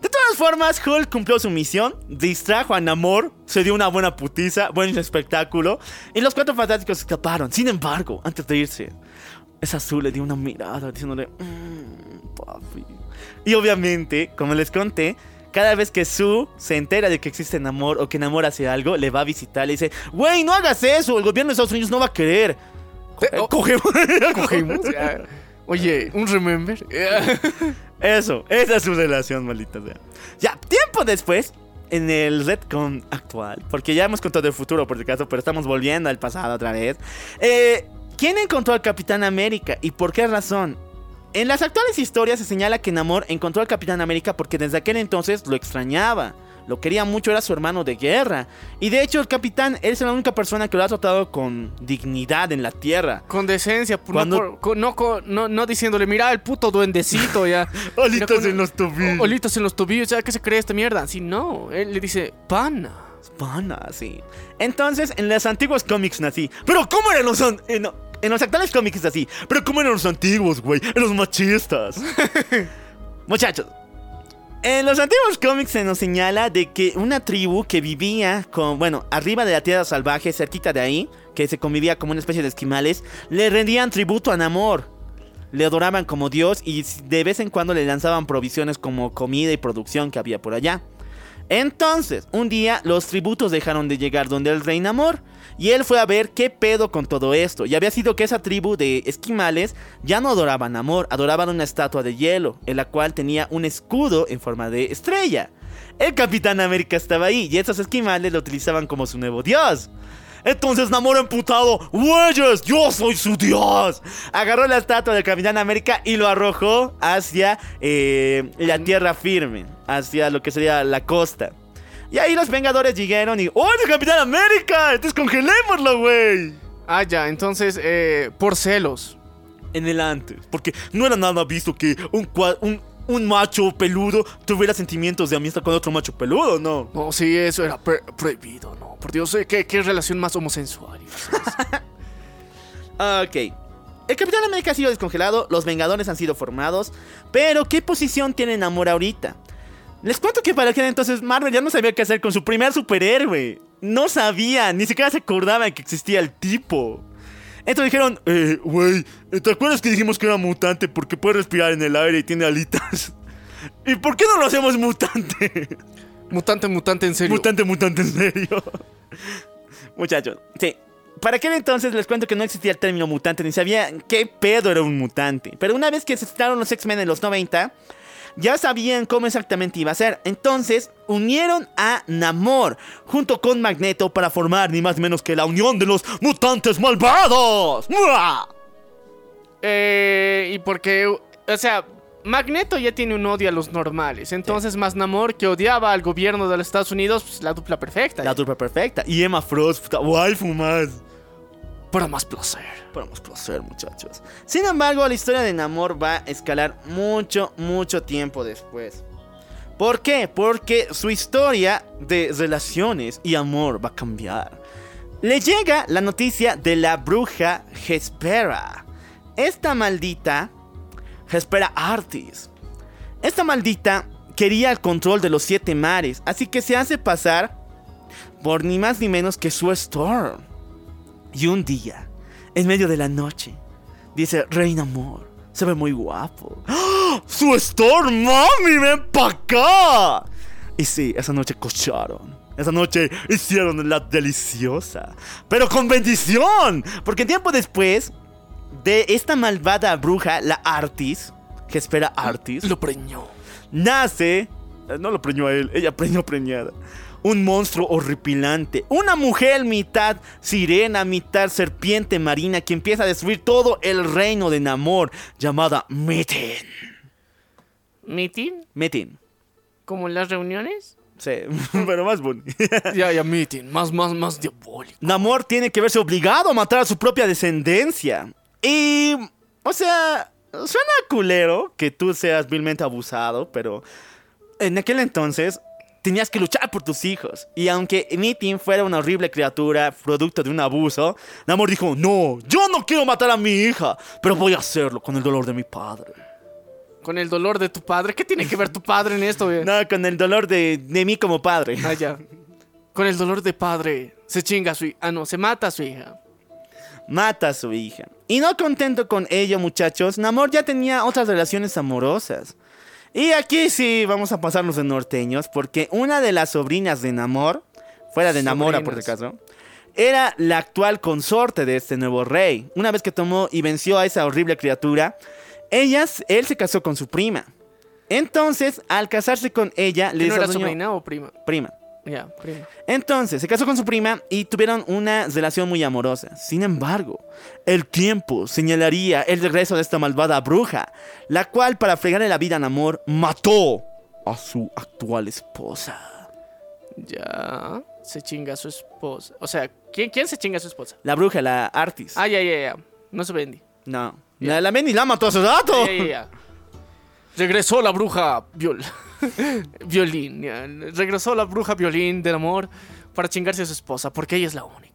De todas formas, Hulk cumplió su misión, distrajo a Namor, se dio una buena putiza, buen espectáculo, y los cuatro fantásticos escaparon. Sin embargo, antes de irse, esa azul le dio una mirada diciéndole, "Mm, papi. Y obviamente, como les conté, cada vez que Sue se entera de que existe Namor o que Namor hace algo, le va a visitar, le dice, güey, no hagas eso, el gobierno de Estados Unidos no va a querer. Eh, oh, Cogemos. cogimos, ya. Oye, un remember. Eso, esa es su relación, maldita sea. Ya, tiempo después, en el retcon actual, porque ya hemos contado el futuro por si acaso, pero estamos volviendo al pasado otra vez. Eh, ¿Quién encontró al Capitán América y por qué razón? En las actuales historias se señala que Namor encontró al Capitán América porque desde aquel entonces lo extrañaba. Lo quería mucho, era su hermano de guerra. Y de hecho el Capitán es la única persona que lo ha tratado con dignidad en la Tierra. Con decencia, Cuando- no, por- no, no, no diciéndole, mira el puto duendecito ya. Olitos con- en los tobillos. Olitos en los tobillos, ¿ya qué se cree esta mierda? Si no, él le dice, pana. Pana, sí. Entonces, en los antiguos cómics nací. Pero ¿cómo eran los an- en, en los actuales cómics es así? Pero ¿cómo eran los antiguos, güey? En los machistas. Muchachos, en los antiguos cómics se nos señala de que una tribu que vivía con, bueno, arriba de la tierra salvaje, cerquita de ahí, que se convivía como una especie de esquimales, le rendían tributo a Namor. Le adoraban como dios y de vez en cuando le lanzaban provisiones como comida y producción que había por allá. Entonces, un día los tributos dejaron de llegar donde el rey Namor y él fue a ver qué pedo con todo esto. Y había sido que esa tribu de esquimales ya no adoraban a Namor, adoraban una estatua de hielo, en la cual tenía un escudo en forma de estrella. El Capitán América estaba ahí y esos esquimales lo utilizaban como su nuevo dios. Entonces Namor emputado, güeyes, yo soy su dios. Agarró la estatua del Capitán América y lo arrojó hacia eh, la tierra firme, hacia lo que sería la costa. Y ahí los Vengadores llegaron y, ¡oh, es el Capitán América! Entonces congelémoslo, güey. Ah, ya, entonces, eh, por celos. En el antes, porque no era nada visto que un, un, un macho peludo tuviera sentimientos de amistad con otro macho peludo, ¿no? No, sí, eso era prohibido, no. Por Dios, eh, ¿qué, relación más homosensual. Ok. El Capitán América ha sido descongelado, los Vengadores han sido formados, pero ¿qué posición tiene Namor ahorita? Les cuento que para aquel entonces Marvel ya no sabía qué hacer con su primer superhéroe. No sabía, ni siquiera se acordaba que existía el tipo. Entonces dijeron, eh, güey, ¿te acuerdas que dijimos que era mutante porque puede respirar en el aire y tiene alitas? ¿Y por qué no lo hacemos mutante? Mutante, mutante, en serio. Mutante, mutante, en serio. Muchachos, sí. Para aquel entonces les cuento que no existía el término mutante, ni sabía qué pedo era un mutante. Pero una vez que se citaron los X-Men en los 90, ya sabían cómo exactamente iba a ser. Entonces unieron a Namor junto con Magneto para formar ni más ni menos que la unión de los mutantes malvados. ¡Mua! Eh, y porque, o sea, Magneto ya tiene un odio a los normales. Entonces, más Namor que odiaba al gobierno de los Estados Unidos, pues la dupla perfecta. La dupla perfecta. Y Emma Frost, puta, waifu más. Para más placer. Para más placer, muchachos. Sin embargo, la historia de Namor va a escalar mucho, mucho tiempo después. ¿Por qué? Porque su historia de relaciones y amor va a cambiar. Le llega la noticia de la bruja Hespera. Esta maldita, Hespera Artis. Esta maldita quería el control de los siete mares, así que se hace pasar por ni más ni menos que su Storm. Y un día, en medio de la noche, dice, Reina Amor, se ve muy guapo. ¡Ah! ¡Su Storm, mami, ven pa' acá! Y sí, esa noche cocharon. Esa noche hicieron la deliciosa. Pero con bendición. Porque tiempo después de esta malvada bruja, la Artis, que espera Artis, Lo preñó. nace. eh, No lo preñó a él, ella preñó preñada. Un monstruo horripilante. Una mujer mitad sirena, mitad serpiente marina que empieza a destruir todo el reino de Namor, llamada Metin. ¿Meeting? Metin. ¿Como en las reuniones? Sí, pero más bonito. ya, ya, meeting. Más, más, más diabólico. Namor tiene que verse obligado a matar a su propia descendencia. Y, o sea, suena culero que tú seas vilmente abusado, pero en aquel entonces tenías que luchar por tus hijos. Y aunque Meeting fuera una horrible criatura, producto de un abuso, Namor dijo, no, yo no quiero matar a mi hija, pero voy a hacerlo con el dolor de mi padre. Con el dolor de tu padre. ¿Qué tiene que ver tu padre en esto, güey? No, con el dolor de, de mí como padre. Ah, ya. Con el dolor de padre. Se chinga a su hija. Ah, no, se mata a su hija. mata a su hija. Y no contento con ello, muchachos, Namor ya tenía otras relaciones amorosas. Y aquí sí vamos a pasarnos de norteños, porque una de las sobrinas de Namor, fuera de Namora por si acaso, era la actual consorte de este nuevo rey. Una vez que tomó y venció a esa horrible criatura, ellas, él se casó con su prima. Entonces, al casarse con ella, le ¿Que ¿No era sobrina o prima? prima. Ya, prima. Entonces, se casó con su prima y tuvieron una relación muy amorosa. Sin embargo, el tiempo señalaría el regreso de esta malvada bruja, la cual, para fregarle la vida a Namor, mató a su actual esposa. Ya. Se chinga a su esposa. O sea, ¿quién, quién se chinga a su esposa? La bruja, la Artis. Ah, ya, ya, ya. No se vendí. No. La, la la mató hace rato. Ya, ya, ya. Regresó la bruja viol... violín. Regresó la bruja violín del amor para chingarse a su esposa, porque ella es la única.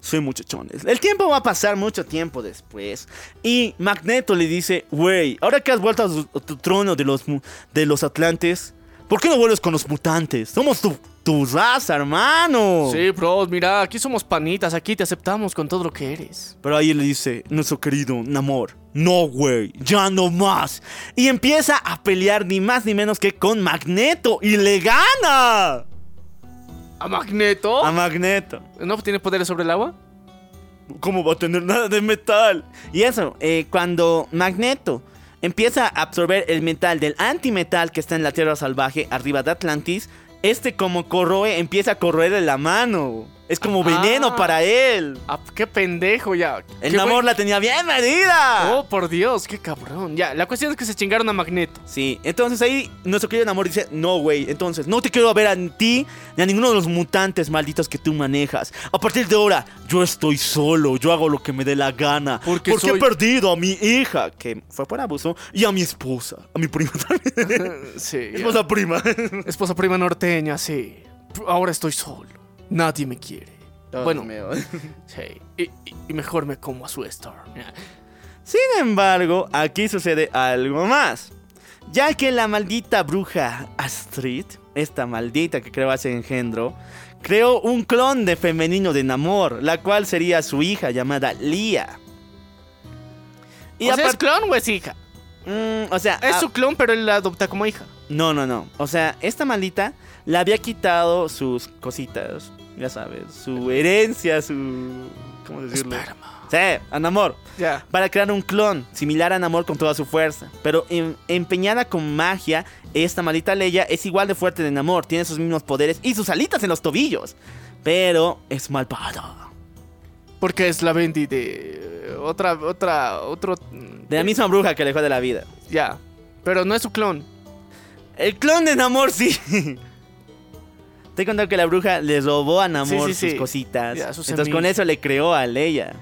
Sí, muchachones. El tiempo va a pasar mucho tiempo después. Y Magneto le dice, güey, ahora que has vuelto a, tu trono de los, de los Atlantes, ¿por qué no vuelves con los mutantes? Somos tu, tu raza, hermano. Sí, bros, mira, aquí somos panitas, aquí te aceptamos con todo lo que eres. Pero ahí le dice nuestro querido Namor, no, güey, ya no más. Y empieza a pelear ni más ni menos que con Magneto y le gana ¿A Magneto? a Magneto. ¿No tiene poderes sobre el agua? ¿Cómo va a tener nada de metal? Y eso, eh, cuando Magneto empieza a absorber el metal del antimetal que está en la Tierra Salvaje arriba de Atlantis, este como corroe, empieza a corroer en la mano. Es como veneno Ah. para él. Ah, qué pendejo ya. El Namor buen- la tenía bien medida. Oh, por Dios, qué cabrón. Ya, la cuestión es que se chingaron a Magneto. Sí, entonces ahí nuestro querido Namor dice, no, güey, entonces no te quiero ver a ti ni a ninguno de los mutantes malditos que tú manejas. A partir de ahora, yo estoy solo, yo hago lo que me dé la gana. Porque he soy- perdido a mi hija, que fue por abuso, y a mi esposa, a mi prima también. Sí. ya. esposa prima. Esposa prima norteña, sí. Ahora estoy solo. Nadie me quiere. bueno, sí. Y, mejor me como a su Storm. ya. Sin embargo, aquí sucede algo más. Ya que la maldita bruja Astrid, esta maldita que creó ese engendro, creó un clon de femenino de Namor, la cual sería su hija llamada Lia. Y o sea, ¿es clon o es hija? Mm, o sea, Es su clon, pero él la adopta como hija. no, no, no. O sea, esta maldita le había quitado sus cositas, ya sabes, su herencia, su... ¿Cómo decirlo? Esperma. Sí, a Namor. Ya. para crear un clon similar a Namor con toda su fuerza. Pero em- empeñada con magia, esta maldita Leia es igual de fuerte de Namor, tiene sus mismos poderes y sus alitas en los tobillos. Pero es malvada. Porque es la Bendy de otra, otra, otro. De la misma bruja que alejó de la vida. Ya. Pero no es su clon. El clon de Namor sí. Te he contado que la bruja le robó a Namor Sí, sí, sus sí. cositas. Ya, sus Entonces con eso le creó a Leia.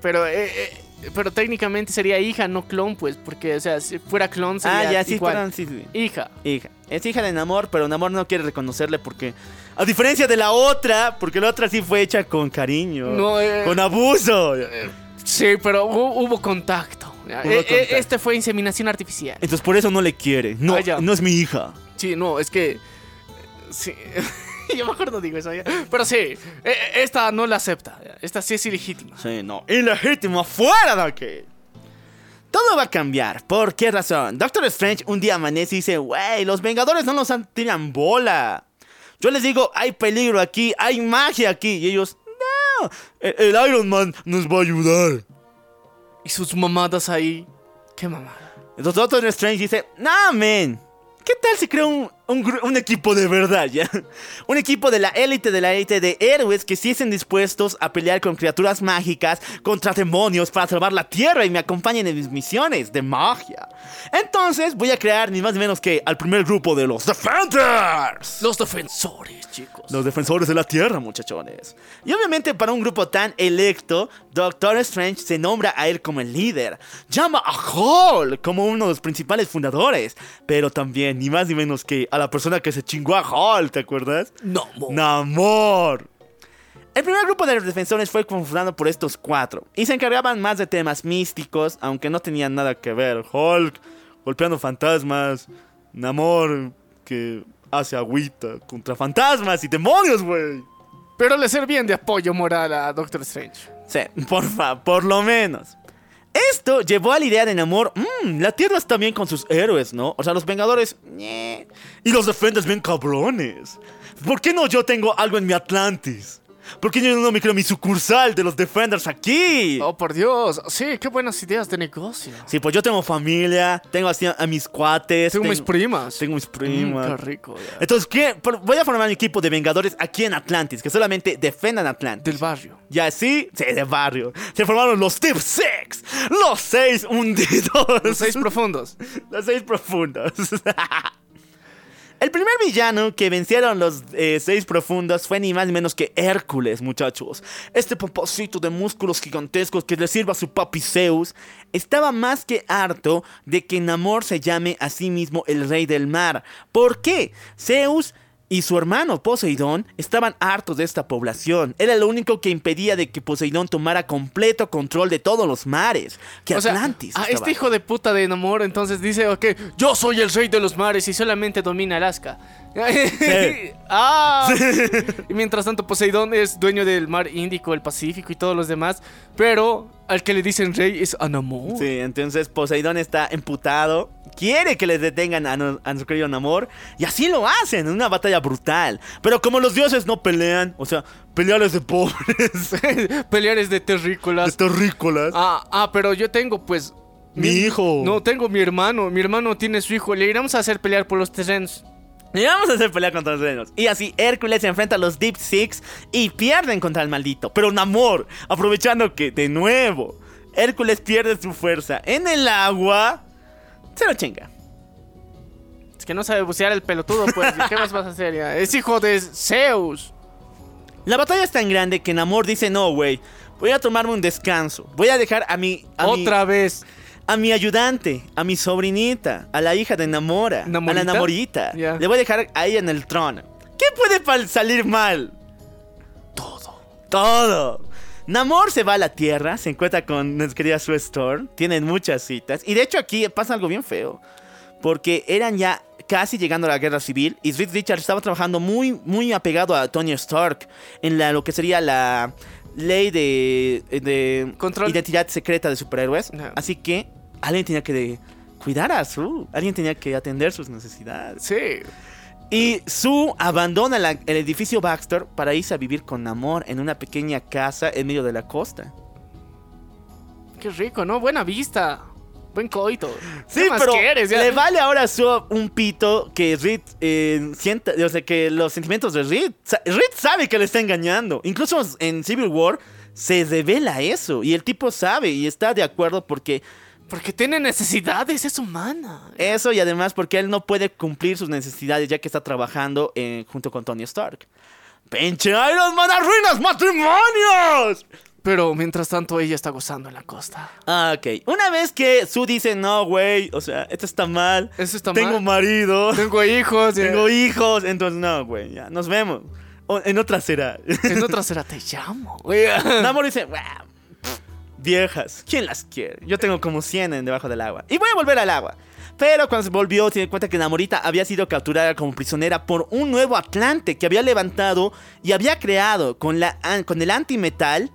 Pero, eh, eh, pero técnicamente sería hija, no clon, pues. Porque, o sea, si fuera clon sería Ah, ya, sí, igual. fueron, sí, sí. Hija. Hija. Es hija de Namor, pero Namor no quiere reconocerle porque... A diferencia de la otra, porque la otra sí fue hecha con cariño. No, eh, Con abuso. Sí, pero hu- hubo contacto. Ya, Hubo eh, eh, contacto. Este fue inseminación artificial. Entonces por eso no le quiere. No, Ah, no es mi hija. Sí, no, es que. Sí. Yo mejor no digo eso. ya. Pero sí, eh, eh, esta no la acepta. Esta sí es ilegítima. Sí, no. Ilegítimo, fuera de aquí. Todo va a cambiar. ¿Por qué razón? Doctor Strange un día amanece y dice, wey, los Vengadores no nos han- tiran bola. Yo les digo, hay peligro aquí, hay magia aquí. Y ellos, no, el, el Iron Man nos va a ayudar. Y sus mamadas ahí. Qué mamada. Entonces Doctor Strange dice, no, man. ¿Qué tal si creo un, un equipo de verdad, ya? Un equipo de la élite de la élite de héroes que estuviesen dispuestos a pelear con criaturas mágicas, contra demonios para salvar la tierra y me acompañen en mis misiones de magia. Entonces voy a crear ni más ni menos que al primer grupo de los Defenders. Los defensores, chicos. Los defensores de la tierra, muchachones. Y obviamente para un grupo tan electo, Doctor Strange se nombra a él como el líder. Llama a Hulk como uno de los principales fundadores. Pero también, ni más ni menos que a la persona que se chingó a Hulk, ¿te acuerdas? No, mo. Namor. El primer grupo de los defensores fue conformado por estos cuatro. Y se encargaban más de temas místicos, aunque no tenían nada que ver. Hulk golpeando fantasmas. Namor que hace agüita contra fantasmas y demonios, güey. Pero le servían de apoyo moral a Doctor Strange. Sí, porfa, por lo menos. Esto llevó a la idea de Namor, mmm, la Tierra está bien con sus héroes, ¿no? O sea, los Vengadores. Y los Defenders bien cabrones. ¿Por qué no yo tengo algo en mi Atlantis? ¿Por qué yo no me creo mi sucursal de los Defenders aquí? Oh, por Dios. Sí, qué buenas ideas de negocio. Sí, pues yo tengo familia, tengo así a, a mis cuates. Tengo mis primas. Tengo mis Mm, primas. qué rico. ya. Entonces, ¿qué? Voy a formar un equipo de Vengadores aquí en Atlantis, que solamente defendan Atlantis. Del barrio. Y así, sí, de barrio. Se formaron los Deep Six, los seis hundidos. Los seis profundos. Los seis profundos. El primer villano que vencieron los eh, seis profundos fue ni más ni menos que Hércules, muchachos. Este pompocito de músculos gigantescos que le sirve a su papi Zeus estaba más que harto de que Namor se llame a sí mismo el rey del mar. ¿Por qué? Zeus y su hermano Poseidón estaban hartos de esta población. Era lo único que impedía de que Poseidón tomara completo control de todos los mares. Que O sea, Atlantis. a estaba- este hijo de puta de Namor entonces dice, ok, yo soy el rey de los mares y solamente domina Alaska. ah, y mientras tanto Poseidón es dueño del mar Índico, el Pacífico y todos los demás, pero al que le dicen rey es a Namor. Sí, entonces Poseidón está emputado. Quiere que les detengan a, no- a nuestro querido Namor. Y así lo hacen en una batalla brutal. Pero como los dioses no pelean, o sea, pelear es de pobres, Pelear es de de terrícolas. terrícolas. Ah, ah, pero yo tengo pues... Mi hijo. No, tengo mi hermano. Mi hermano tiene su hijo. Le iremos a hacer pelear por los terrenos. Y vamos a hacer pelea contra los reinos. Y así Hércules se enfrenta a los Deep Six y pierden contra el maldito. Pero Namor, aprovechando que de nuevo Hércules pierde su fuerza en el agua, se lo chinga. Es que no sabe bucear el pelotudo, pues. ¿Qué más vas a hacer ya? Es hijo de Zeus. La batalla es tan grande que Namor dice, no, güey, voy a tomarme un descanso. Voy a dejar a mi... a mi- Otra vez. A mi ayudante, a mi sobrinita, a la hija de Namora, a la Namorita. Le voy a dejar ahí en el trono. ¿Qué puede salir mal? Todo. Todo. Namor se va a la Tierra, se encuentra con nuestra querida Sue Storm, tienen muchas citas. Y de hecho aquí pasa algo bien feo. Porque eran ya casi llegando a la guerra civil y Reed Richards estaba trabajando muy, muy apegado a Tony Stark en la, lo que sería la ley de, de Control. identidad secreta de superhéroes. No. Así que alguien tenía que cuidar a Sue, alguien tenía que atender sus necesidades. Sí. Y Sue abandona la- el edificio Baxter para irse a vivir con Namor en una pequeña casa en medio de la costa. Qué rico, ¿no? Buena vista. Buen coito. Sí, ¿Qué más pero quieres? Le vale ahora a Sue un pito que Reed eh, sienta, o sea, que los sentimientos de Reed, Reed sabe que le está engañando. Incluso en Civil War se revela eso y el tipo sabe y está de acuerdo porque Porque tiene necesidades, es humana. Eso y además porque él no puede cumplir sus necesidades ya que está trabajando eh, junto con Tony Stark. ¡Pinche Iron Man arruinas matrimonios! Pero mientras tanto ella está gozando en la costa. Ah, ok. Una vez que Sue dice, no, güey, o sea, esto está mal. Eso está Tengo mal. marido. Tengo hijos. Tengo hijos. Entonces, no, güey, ya, nos vemos. O- en otra será. En otra será te llamo. güey. Namor dice, "Wow, pff, viejas, ¿quién las quiere? Yo tengo como 100 en debajo del agua. Y voy a volver al agua. Pero cuando se volvió, se dio cuenta que Namorita había sido capturada como prisionera por un nuevo Atlante que había levantado y había creado con, la, con el antimetal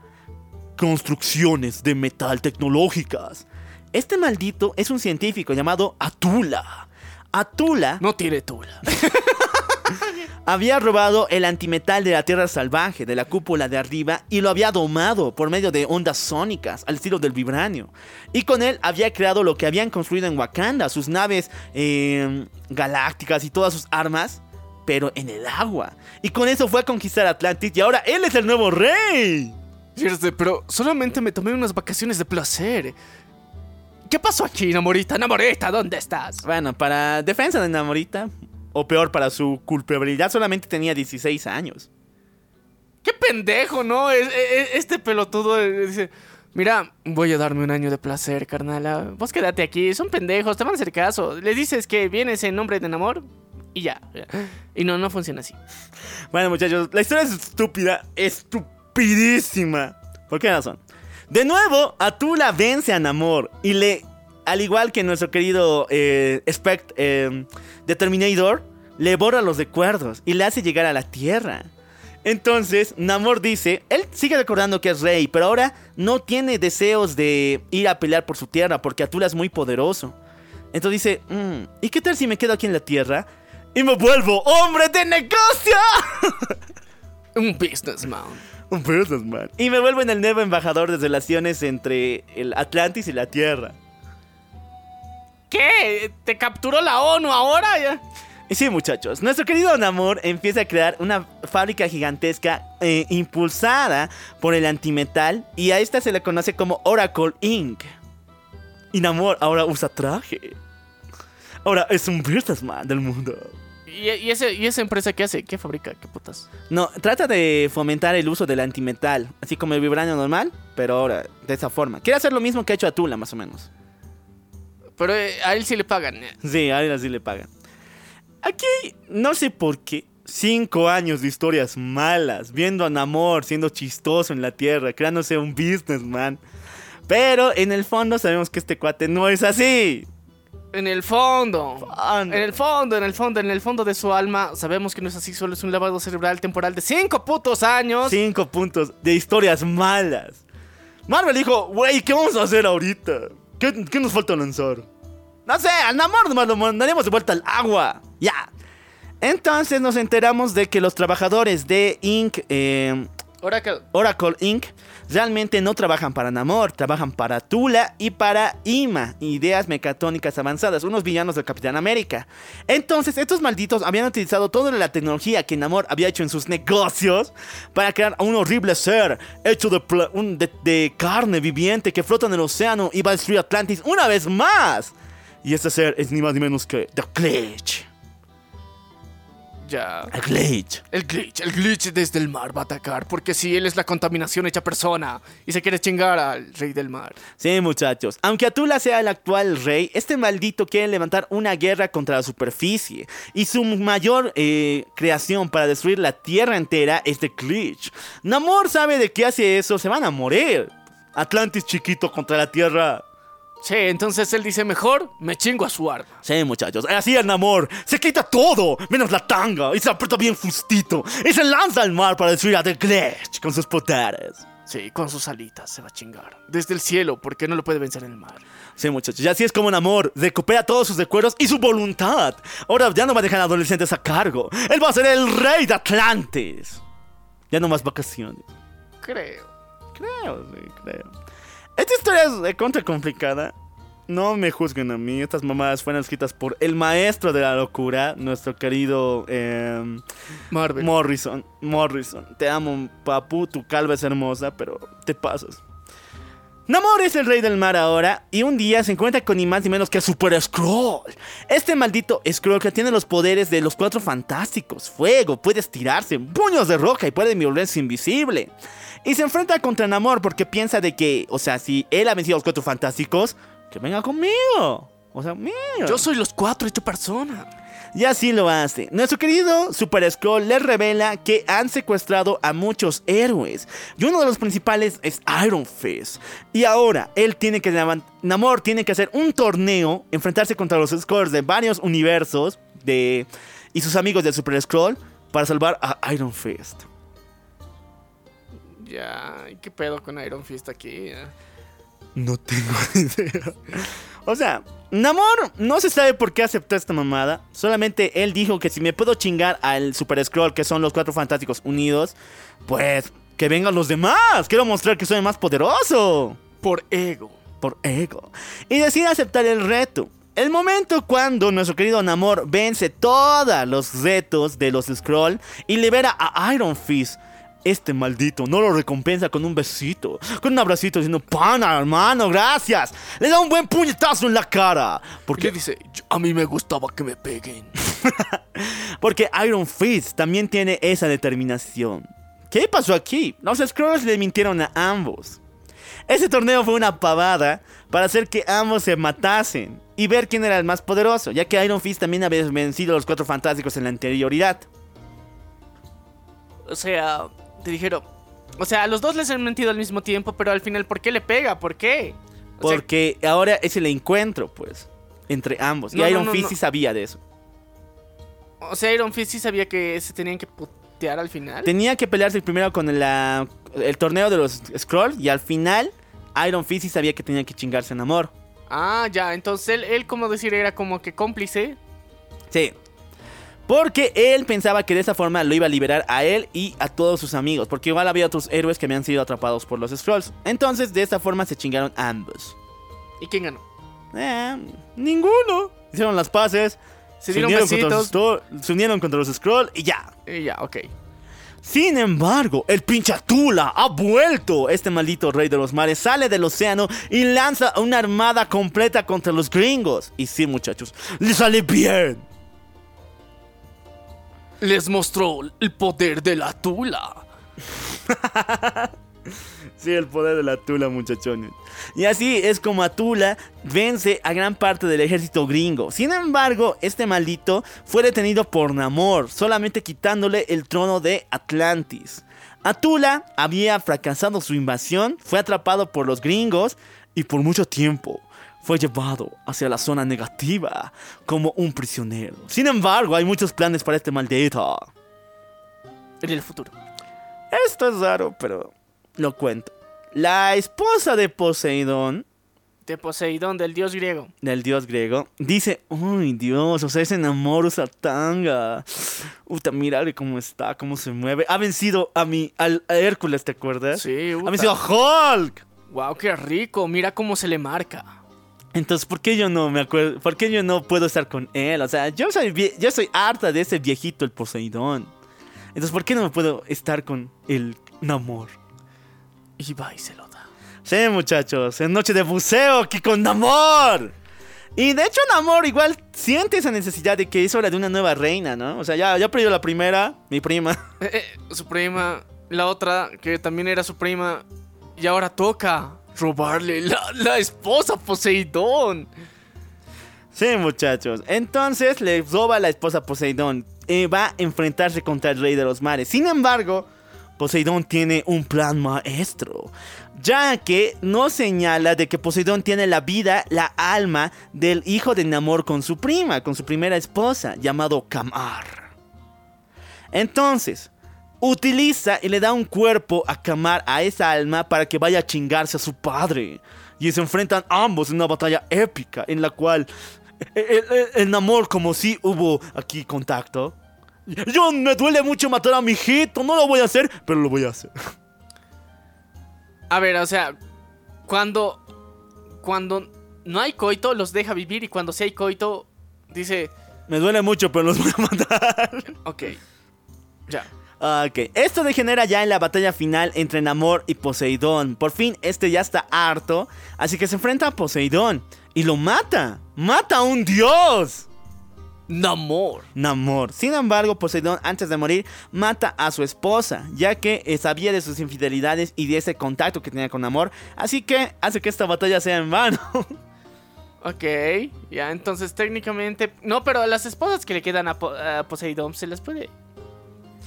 construcciones de metal tecnológicas. Este maldito es un científico llamado Atula. Atula No tiene tula. había robado el antimetal de la Tierra Salvaje, de la cúpula de arriba, y lo había domado por medio de ondas sónicas, al estilo del vibranio. Y con él había creado lo que habían construido en Wakanda, sus naves eh, galácticas y todas sus armas, pero en el agua. Y con eso fue a conquistar Atlantis, y ahora él es el nuevo rey. Pero solamente me tomé unas vacaciones de placer. ¿Qué pasó aquí, Namorita? Namorita, ¿dónde estás? Bueno, para defensa de Namorita, o peor, para su culpabilidad, solamente tenía 16 años. ¡Qué pendejo, no! Es- es- Este pelotudo eh, dice... Mira, voy a darme un año de placer, carnala. Vos quédate aquí, son pendejos, te van a hacer caso. Le dices que vienes en nombre de amor y ya. ya. Y no, no funciona así. Bueno, muchachos, la historia es estúpida, estupidísima. ¿Por qué razón? De nuevo, Atula vence a Namor y le, al igual que nuestro querido eh, Spect- eh, de Terminator, le borra los recuerdos y le hace llegar a la Tierra. Entonces, Namor dice, él sigue recordando que es rey, pero ahora no tiene deseos de ir a pelear por su tierra porque Atula es muy poderoso. Entonces dice, "Mm, ¿y qué tal si me quedo aquí en la Tierra? Y me vuelvo hombre de negocio. Un businessman. Un businessman. Y me vuelvo en el nuevo embajador de relaciones entre el Atlantis y la Tierra. ¿Qué? ¿Te capturó la ONU ahora? Ya? Y sí, muchachos, nuestro querido Namor empieza a crear una fábrica gigantesca eh, impulsada por el antimetal y a esta se le conoce como Oracle Inc. Y Namor ahora usa traje. Ahora es un businessman del mundo. ¿Y, y ese, ¿Y esa empresa qué hace? ¿Qué fabrica? ¿Qué putas? No, trata de fomentar el uso del antimetal, así como el vibranio normal, pero ahora de esa forma. Quiere hacer lo mismo que ha hecho Atula, más o menos. Pero eh, a él sí le pagan. eh. Sí, a él así le pagan. Aquí, no sé por qué, cinco años de historias malas, viendo a Namor siendo chistoso en la Tierra, creándose un businessman. Pero en el fondo sabemos que este cuate no es así. En el fondo. Fondo. En el fondo, en el fondo, en el fondo de su alma. Sabemos que no es así, solo es un lavado cerebral temporal de cinco putos años. Cinco puntos de historias malas. Marvel dijo, güey, ¿qué vamos a hacer ahorita? ¿Qué, qué nos falta lanzar? No sé, al Namor nomás lo mandaremos de vuelta al agua. Ya. Entonces nos enteramos de que los trabajadores de Inc. eh, Oracle. Oracle Inc. realmente no trabajan para Namor, trabajan para Tula y para IMA, ideas mecatónicas avanzadas, unos villanos del Capitán América. Entonces, estos malditos habían utilizado toda la tecnología que Namor había hecho en sus negocios para crear a un horrible ser hecho de, carne viviente que flota en el océano y va a destruir Atlantis una vez más. Y este ser es ni más ni menos que The Glitch. Ya. The Glitch. El glitch, el glitch desde el mar va a atacar. Porque si él es la contaminación hecha persona y se quiere chingar al rey del mar. Sí, muchachos. Aunque Atula sea el actual rey, este maldito quiere levantar una guerra contra la superficie. Y su mayor eh, creación para destruir la tierra entera es The Glitch. Namor sabe de qué hace eso, se van a morir. Atlantis chiquito contra la tierra. Sí, entonces él dice mejor, me chingo a su arma. Sí, muchachos. Así es Namor. Se quita todo, menos la tanga. Y se aprieta bien justito. Y se lanza al mar para destruir a The Glitch con sus poderes. Sí, con sus alitas se va a chingar. Desde el cielo, porque no lo puede vencer en el mar. Sí, muchachos, y así es como Namor recupera todos sus recuerdos y su voluntad. Ahora ya no va a dejar a adolescentes a cargo. Él va a ser el rey de Atlantis. Ya no más vacaciones. Creo. Creo, sí, creo. Esta historia es de contra complicada. No me juzguen a mí. Estas mamadas fueron escritas por el maestro de la locura, nuestro querido Marvel. Morrison. Morrison, te amo, papu. Tu calva es hermosa, pero te pasas. Namor es el rey del mar ahora y un día se encuentra con ni más ni menos que Super Scroll. Este maldito Scroll que tiene los poderes de los cuatro fantásticos. Fuego, puede estirarse, puños de roca y puede volverse invisible. Y se enfrenta contra Namor porque piensa de que, o sea, si él ha vencido a los cuatro fantásticos, que venga conmigo. O sea, mío. Yo soy los cuatro hecho persona. Y así lo hace. Nuestro querido Super Scroll les revela que han secuestrado a muchos héroes. Y uno de los principales es Iron Fist. Y ahora él tiene que. Namor tiene que hacer un torneo, enfrentarse contra los Scrolls de varios universos de, y sus amigos del Super Scroll para salvar a Iron Fist. Ya, ¿y ¿qué pedo con Iron Fist aquí? Ya. No tengo idea. O sea, Namor no se sabe por qué aceptó esta mamada. Solamente él dijo que si me puedo chingar al Super Scroll, que son los cuatro fantásticos unidos, pues que vengan los demás. Quiero mostrar que soy más poderoso. Por ego. Por ego. Y decide aceptar el reto. El momento cuando nuestro querido Namor vence todos los retos de los Scroll y libera a Iron Fist. Este maldito no lo recompensa con un besito, con un abracito diciendo, pana, hermano, gracias. Le da un buen puñetazo en la cara. Porque Porque, dice, "Yo- a mí me gustaba que me peguen. porque Iron Fist también tiene esa determinación. ¿Qué pasó aquí? Los Skrulls le mintieron a ambos. Ese torneo fue una pavada para hacer que ambos se matasen y ver quién era el más poderoso, ya que Iron Fist también había vencido a los cuatro fantásticos en la anterioridad. O sea, te dijeron. O sea, a los dos les han mentido al mismo tiempo, pero al final, ¿por qué le pega? ¿Por qué? O sea, Porque ahora es el encuentro, pues, entre ambos. Y No, Iron no, Fist sí sabía de eso. o sea, Iron Fist sí sabía que se tenían que putear al final. Tenía que pelearse primero con la- el torneo de los Scrolls y al final Iron Fist sí sabía que tenía que chingarse en amor. Ah, ya, entonces él, él, como decir, era como que cómplice. Sí. Porque él pensaba que de esa forma lo iba a liberar a él y a todos sus amigos. Porque igual había otros héroes que habían sido atrapados por los Scrolls. Entonces de esta forma se chingaron ambos. ¿Y quién ganó? Eh, ninguno. Hicieron las paces. Se unieron contra los se unieron contra los Scrolls y ya. Y ya, ok. Sin embargo, el pinche Atula ha vuelto. Este maldito rey de los mares sale del océano y lanza una armada completa contra los gringos. Y sí, muchachos, le sale bien. Les mostró el poder de la tula. Sí, el poder de la Tula, muchachones. Y así es como Atula vence a gran parte del ejército gringo. Sin embargo, este maldito fue detenido por Namor, solamente quitándole el trono de Atlantis. Atula había fracasado su invasión, fue atrapado por los gringos y por mucho tiempo fue llevado hacia la zona negativa como un prisionero. Sin embargo, hay muchos planes para este maldito. En el futuro. Esto es raro, pero lo cuento. La esposa de Poseidón, De Poseidón, del dios griego. del dios griego, dice, uy Dios, o sea, ese enamoro usa tanga. Uta, mírale cómo está, cómo se mueve. Ha vencido a mi, al a Hércules, ¿te acuerdas? Sí, Ha vencido a Hulk. Wow, qué rico. Mira cómo se le marca. Entonces, ¿por qué yo no me acuerdo? ¿Por qué yo no puedo estar con él? O sea, yo soy, vie- yo soy harta de ese viejito, el Poseidón. Entonces, ¿por qué no me puedo estar con el Namor? Y va y se lo da. Sí, muchachos, es noche de buceo aquí con Namor. Y de hecho, Namor igual siente esa necesidad de que es hora de una nueva reina, ¿no? O sea, ya, ya perdió la primera, mi prima. Eh, eh, su prima, la otra, que también era su prima, y ahora toca robarle la, esposa Poseidón. Sí, muchachos. Entonces le roba la esposa Poseidón. Y va a enfrentarse contra el rey de los mares. Sin embargo, Poseidón tiene un plan maestro. Ya que no señala de que Poseidón tiene la vida, la alma del hijo de Namor con su prima, con su primera esposa, llamado Kamar. Entonces, utiliza y le da un cuerpo a Kamar a esa alma para que vaya a chingarse a su padre. Y se enfrentan ambos en una batalla épica en la cual el, el- el Namor como si hubo aquí contacto. Yo me duele mucho matar a mi hijito, no lo voy a hacer, pero lo voy a hacer. A ver, o sea, cuando. Cuando no hay coito, los deja vivir. Y cuando sí hay coito, dice. Me duele mucho, pero los voy a matar. Ok. Ya. Ok, esto degenera ya en la batalla final entre Namor y Poseidón. Por fin, este ya está harto, así que se enfrenta a Poseidón y lo mata. ¡Mata a un dios! Namor. Namor. Sin embargo, Poseidón, antes de morir, mata a su esposa, ya que eh, sabía de sus infidelidades y de ese contacto que tenía con Namor, así que hace que esta batalla sea en vano. Ok, ya, entonces técnicamente... No, pero a las esposas que le quedan a, Po- a Poseidón se las puede...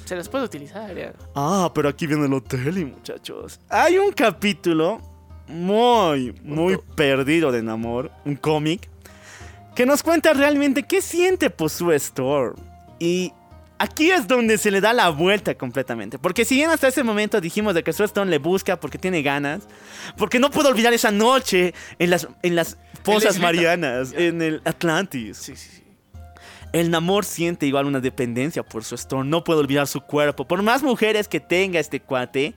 Se las puede utilizar, ya. Ah, pero aquí viene el hotel, y muchachos. Hay un capítulo muy, muy perdido de Namor, un cómic, que nos cuenta realmente qué siente por su Storm. Y aquí es donde se le da la vuelta completamente. Porque si bien hasta ese momento dijimos de que Sue Storm le busca porque tiene ganas, porque no puedo olvidar esa noche en las, en las fosas islita. marianas, en el Atlantis. Sí, sí, sí. El Namor siente igual una dependencia por su Storm. No puede olvidar su cuerpo. Por más mujeres que tenga este cuate,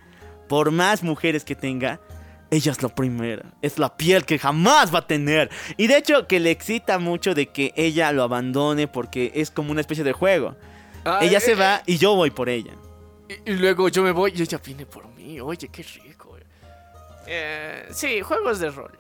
por más mujeres que tenga, ella es la primera. Es la piel que jamás va a tener. Y de hecho, que le excita mucho de que ella lo abandone porque es como una especie de juego. Ah, ella eh, se va y yo voy por ella. Y, y luego yo me voy y ella viene por mí. Oye, qué rico. Eh, sí, juegos de rol.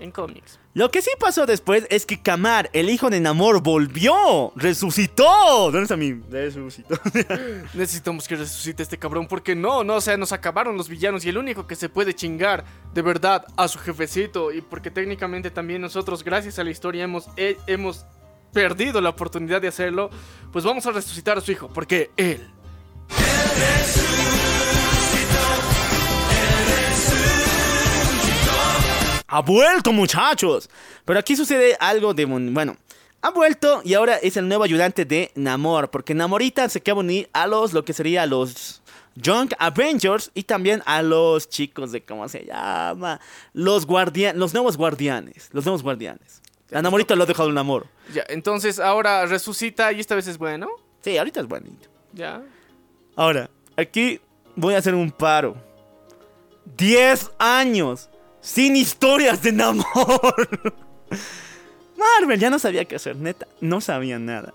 En cómics. Lo que sí pasó después es que Kamar, el hijo de Namor, volvió. Resucitó. ¿Dónde está mi resucitó? Necesitamos que resucite este cabrón. Porque no, no, o sea, nos acabaron los villanos. Y el único que se puede chingar de verdad a su jefecito. Y porque técnicamente también nosotros, gracias a la historia, hemos, he- hemos perdido la oportunidad de hacerlo. Pues vamos a resucitar a su hijo. Porque él. Ha vuelto, muchachos. Pero aquí sucede algo de... Bueno, ha vuelto y ahora es el nuevo ayudante de Namor. Porque Namorita se queda unir a los, lo que sería los Young Avengers y también a los chicos de, ¿cómo se llama? Los guardianes, los nuevos guardianes. Los nuevos guardianes. La Namorita lo ha dejado en Namor. Ya, entonces ahora resucita y esta vez es bueno. Sí, ahorita es bonito. Ya. Ahora, aquí voy a hacer un paro. 10 años sin historias de Namor. Marvel ya no sabía qué hacer, neta. No sabía nada.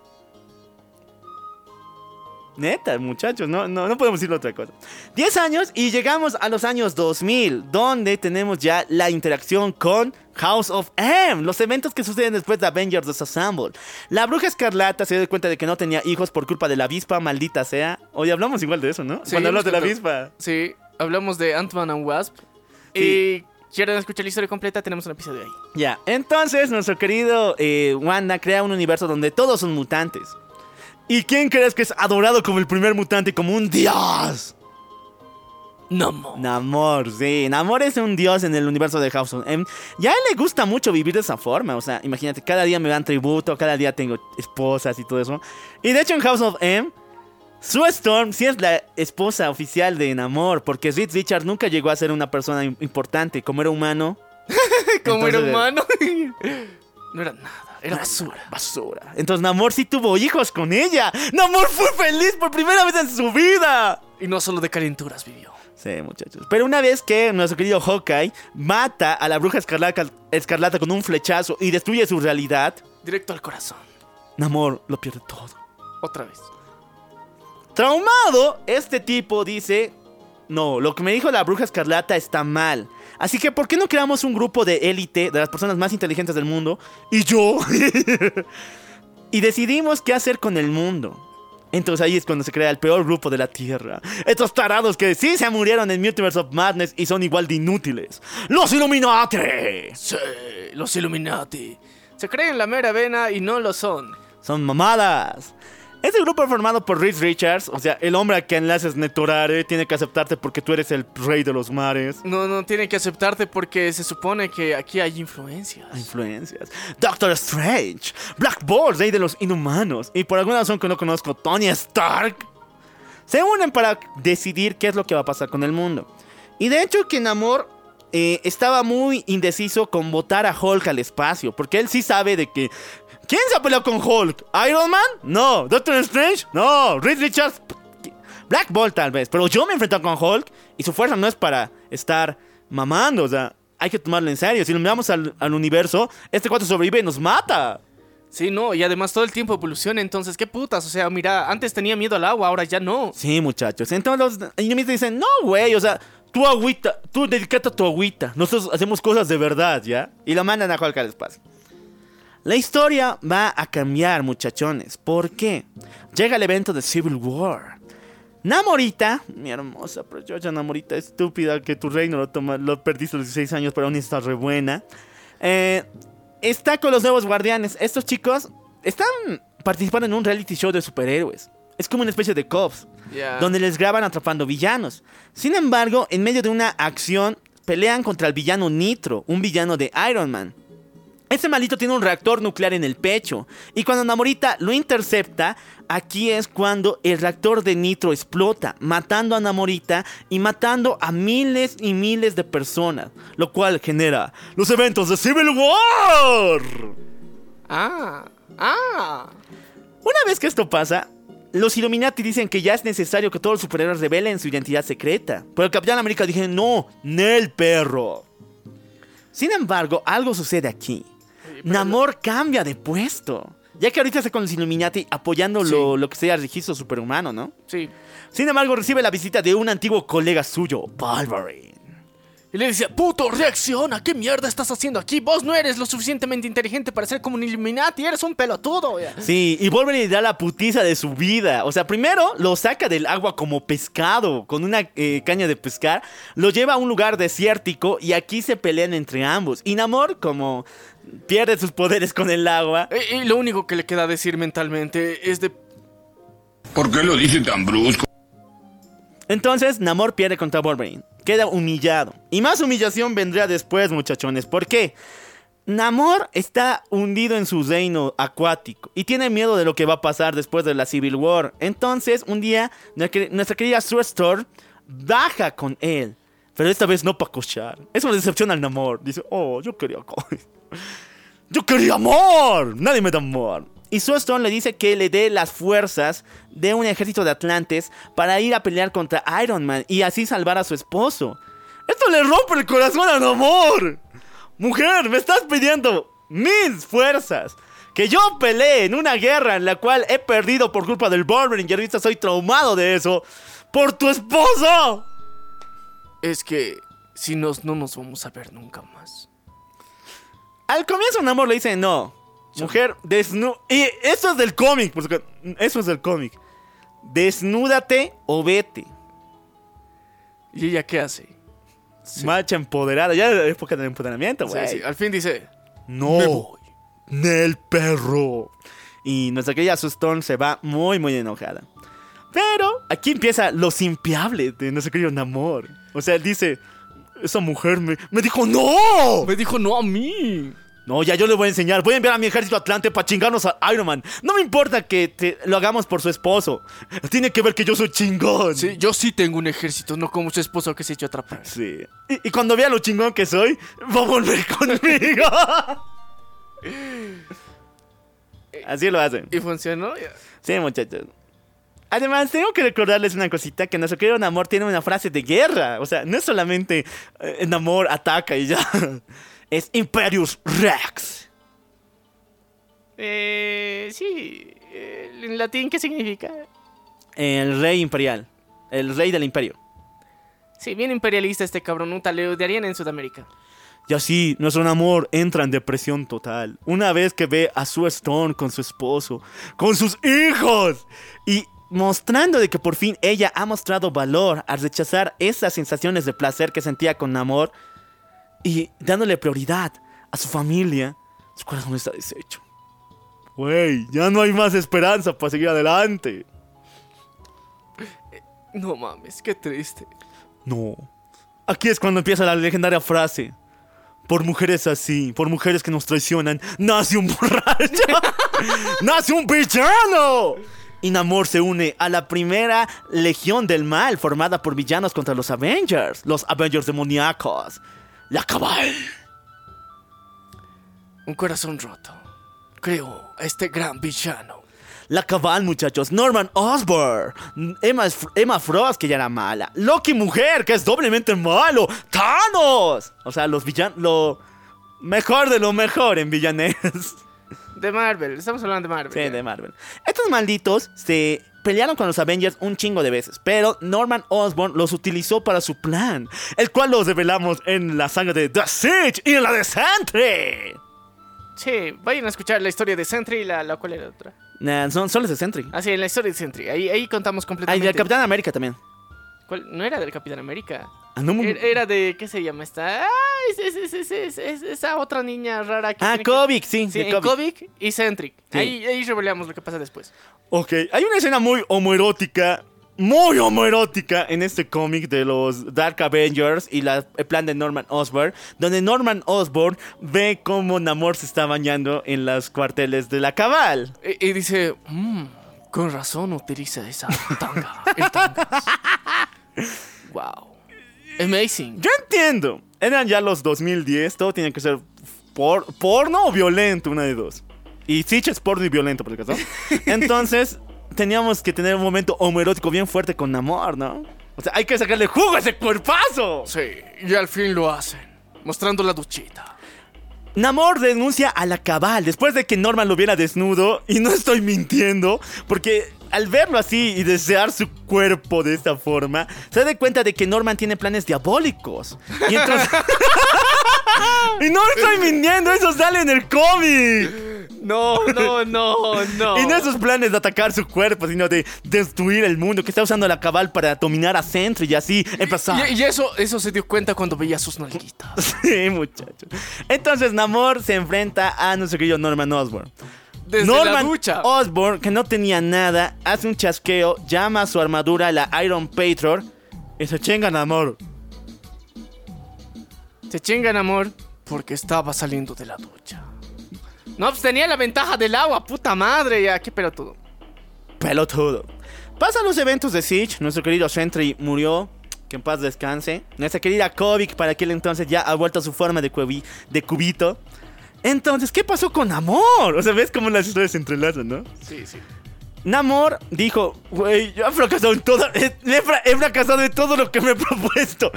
Neta, muchachos, no, no, no podemos decirle otra cosa. 10 años y llegamos a los años 2000, donde tenemos ya la interacción con House of M, los eventos que suceden después de Avengers Disassemble. La bruja escarlata se dio cuenta de que no tenía hijos por culpa de la avispa, maldita sea. Hoy hablamos igual de eso, ¿no? Sí, Cuando hablamos de la avispa. Sí, hablamos de Ant-Man and Wasp. Y quieren escuchar la historia completa, tenemos un episodio ahí. Ya, entonces nuestro querido eh, Wanda crea un universo donde todos son mutantes. ¿Y quién crees que es adorado como el primer mutante, como un dios? Namor. Namor, sí. Namor es un dios en el universo de House of M. Ya a él le gusta mucho vivir de esa forma. O sea, imagínate, cada día me dan tributo, cada día tengo esposas y todo eso. Y de hecho en House of M, Sue Storm sí es la esposa oficial de Namor. Porque Reed Richards nunca llegó a ser una persona im- importante. Como era humano. Como era humano. no era nada, era basura. Basura. Entonces Namor sí tuvo hijos con ella. Namor fue feliz por primera vez en su vida. Y no solo de calenturas vivió. Sí, muchachos. Pero una vez que nuestro querido Hawkeye mata a la bruja escarlata, escarlata con un flechazo y destruye su realidad, Directo al corazón. Namor lo pierde todo. Otra vez. Traumado, este tipo dice, no, lo que me dijo la bruja escarlata está mal. Así que, ¿por qué no creamos un grupo de élite, de las personas más inteligentes del mundo? Y yo. y decidimos qué hacer con el mundo. Entonces ahí es cuando se crea el peor grupo de la Tierra. Estos tarados que sí se murieron en Multiverse of Madness y son igual de inútiles. ¡Los Illuminati! Sí, los Illuminati. Se creen la mera vena y no lo son. Son mamadas. Este grupo formado por Reed Richards, o sea, el hombre a quien le haces Netorare, tiene que aceptarte porque tú eres el rey de los mares. No, no tiene que aceptarte porque se supone que aquí hay influencias. Influencias. Doctor Strange, Black Bolt, rey de los inhumanos, y por alguna razón que no conozco, Tony Stark, se unen para decidir qué es lo que va a pasar con el mundo. Y de hecho que Namor eh, estaba muy indeciso con votar a Hulk al espacio, porque él sí sabe de que... ¿Quién se ha peleado con Hulk? ¿Iron Man? No. ¿Doctor Strange? No. ¿Reed Richards? Black Bolt tal vez, pero yo me he enfrentado con Hulk y su fuerza no es para estar mamando, o sea, hay que tomarlo en serio. Si lo miramos al, al universo, este cuate sobrevive y nos mata. Sí, no, y además todo el tiempo evoluciona, entonces, qué putas, o sea, mira, antes tenía miedo al agua, ahora ya no. Sí, muchachos. Entonces los enemigos dicen, no, güey, o sea, tu agüita, tú dedicate a tu agüita. Nosotros hacemos cosas de verdad, ¿ya? Y lo mandan a Hulk al espacio. La historia va a cambiar, muchachones. ¿Por qué? Llega el evento de Civil War. Namorita, mi hermosa, preciosa Namorita, estúpida, que tu reino lo, toma, lo perdiste a los 16 años, pero aún está re buena. Eh, está con los nuevos guardianes. Estos chicos están participando en un reality show de superhéroes. Es como una especie de cops, Ya. donde les graban atrapando villanos. Sin embargo, en medio de una acción, pelean contra el villano Nitro, un villano de Iron Man. Ese malito tiene un reactor nuclear en el pecho. Y cuando Namorita lo intercepta, aquí es cuando el reactor de Nitro explota, matando a Namorita y matando a miles y miles de personas. Lo cual genera los eventos de Civil War. Ah, ah. Una vez que esto pasa, los Illuminati dicen que ya es necesario que todos los superhéroes revelen su identidad secreta. Pero el Capitán América dije, no, Nel perro. Sin embargo, algo sucede aquí. Namor cambia de puesto. Ya que ahorita está con los Illuminati apoyando lo, lo que sea el registro superhumano, ¿no? Sí. Sin embargo, recibe la visita de un antiguo colega suyo, Wolverine. Y le decía, puto, reacciona, ¿qué mierda estás haciendo aquí? Vos no eres lo suficientemente inteligente para ser como un Illuminati, eres un pelotudo. ya". Sí, y Wolverine le da la putiza de su vida. O sea, primero lo saca del agua como pescado, con una eh, caña de pescar. Lo lleva a un lugar desértico y aquí se pelean entre ambos. Y Namor, como pierde sus poderes con el agua, Y, y lo único que le queda decir mentalmente es de... ¿Por qué lo dice tan brusco? Entonces Namor pierde contra Wolverine. Queda humillado. Y más humillación vendría después, muchachones. ¿Por qué? Namor está hundido en su reino acuático y tiene miedo de lo que va a pasar después de la Civil War. Entonces, un día, nuestra querida Sue baja con él. Pero esta vez no para cochar. Eso le decepciona al Namor. Dice, oh, yo quería co- Yo quería amor. Nadie me da amor. Y Sue Storm le dice que le dé las fuerzas de un ejército de Atlantes para ir a pelear contra Iron Man y así salvar a su esposo. Esto le rompe el corazón a Namor. Mujer, me estás pidiendo mis fuerzas. Que yo pelee en una guerra en la cual he perdido por culpa del Wolverine y ahorita soy traumado de eso. ¡Por tu esposo! Es que si nos, no nos vamos a ver nunca más. Al comienzo Namor le dice no. Mujer, desnu... Y eso es del cómic, porque eso es del cómic. Desnúdate o vete. ¿Y ella qué hace? Macha empoderada. Ya es época del empoderamiento, Sí, güey. sí, al fin dice... No. Nel perro. Y nuestra querida Sue Storm se va muy, muy enojada. Pero aquí empieza lo simpiable de nuestro querido Namor. O sea, él dice: Esa mujer me, me dijo no. Me dijo no a mí. No, ya yo le voy a enseñar. Voy a enviar a mi ejército Atlante para chingarnos a Iron Man. No me importa que te- lo hagamos por su esposo. Tiene que ver que yo soy chingón. Sí, yo sí tengo un ejército, no como su esposo que se echó a atrapar. Sí. Y, y cuando vea lo chingón que soy, va a volver conmigo. Así lo hacen. Y funcionó. Sí, muchachos. Además, tengo que recordarles una cosita, que nuestro querido Namor tiene una frase de guerra. O sea, no es solamente eh, Namor ataca y ya. Es Imperius Rex. Eh, sí. eh, ¿En latín qué significa? El rey imperial. El rey del imperio. Sí, bien imperialista este taleo de Ariana en Sudamérica. Y así, nuestro Namor entra en depresión total. Una vez que ve a Sue Storm con su esposo, con sus hijos. Y mostrando de que por fin ella ha mostrado valor al rechazar esas sensaciones de placer que sentía con Namor. Y dándole prioridad a su familia, su corazón está deshecho. Güey, ya no hay más esperanza para seguir adelante. No mames, qué triste. No. Aquí es cuando empieza la legendaria frase. Por mujeres así, por mujeres que nos traicionan, nace un borracho. nace un villano. Y Namor se une a la primera legión del mal formada por villanos contra los Avengers, los Avengers demoníacos. La cabal. Un corazón roto. Creo a este gran villano. La cabal, muchachos. Norman Osborn. Emma, Emma Frost, que ya era mala. Loki Mujer, que es doblemente malo. Thanos. O sea, los villanos. Lo mejor de lo mejor en villanes. De Marvel, estamos hablando de Marvel. Sí, ya. de Marvel. Estos malditos se pelearon con los Avengers un chingo de veces, pero Norman Osborn los utilizó para su plan, el cual los revelamos en la saga de The Siege y en la de Sentry. Sí, vayan a escuchar la historia de Sentry y la, la cual era otra. Nah, son, los de Sentry. Ah, sí, en la historia de Sentry. Ahí, ahí contamos Ah, y completamente. del Capitán América también. ¿Cuál? No era del Capitán América. Ah, no, Era, era de, ¿qué se llama esta? Ay, es, es- es- es- es- esa otra niña rara que ah que- Kovic, sí. Sí, Kovic. Kovic y Centric. Sí. Ahí, ahí revelamos lo que pasa después. Ok, hay una escena muy homoerótica, muy homoerótica en este cómic de los Dark Avengers y la- el plan de Norman Osborn, donde Norman Osborn ve cómo Namor se está bañando en los cuarteles de la cabal. Y, y dice, "Mm, con razón utiliza esa tanga. el tangas". wow. Amazing. Yo entiendo. Eran ya los 2010, todo tiene que ser por, porno o violento, una de dos. Y Sitch es porno y violento, por el caso. Entonces, teníamos que tener un momento homoerótico bien fuerte con Namor, ¿no? O sea, hay que sacarle jugo a ese cuerpazo. Sí, y al fin lo hacen. Mostrando la duchita. Namor denuncia a la cabal después de que Norman lo viera desnudo Y no estoy mintiendo, porque al verlo así y desear su cuerpo de esta forma, se da cuenta de que Norman tiene planes diabólicos. Y entonces... y no estoy mintiendo, eso sale en el cómic. No, no, no, no. Y no esos planes de atacar su cuerpo, sino de destruir el mundo, que está usando la cabal para dominar a Centro y así empezar. Y, y eso, eso se dio cuenta cuando veía sus nalguitas. Sí, muchachos. Entonces Namor se enfrenta a nuestro querido Norman Osborn. Desde Norman la ducha. Osborn, que no tenía nada, hace un chasqueo, llama a su armadura la Iron Patriot Y se chingan amor. Se chingan, amor, porque estaba saliendo de la ducha. No, pues tenía la ventaja del agua, puta madre, ya, qué pelotudo. pelotudo. Pasan los eventos de Siege, nuestro querido Sentry murió, que en paz descanse. Nuestra querida Kovic para aquel entonces ya ha vuelto a su forma de cubito. Entonces, ¿qué pasó con Namor? O sea, ves cómo las historias se entrelazan, ¿no? Sí, sí. Namor dijo, güey, yo he fracasado en todo, he, he fra- he fracasado en todo lo que me he propuesto.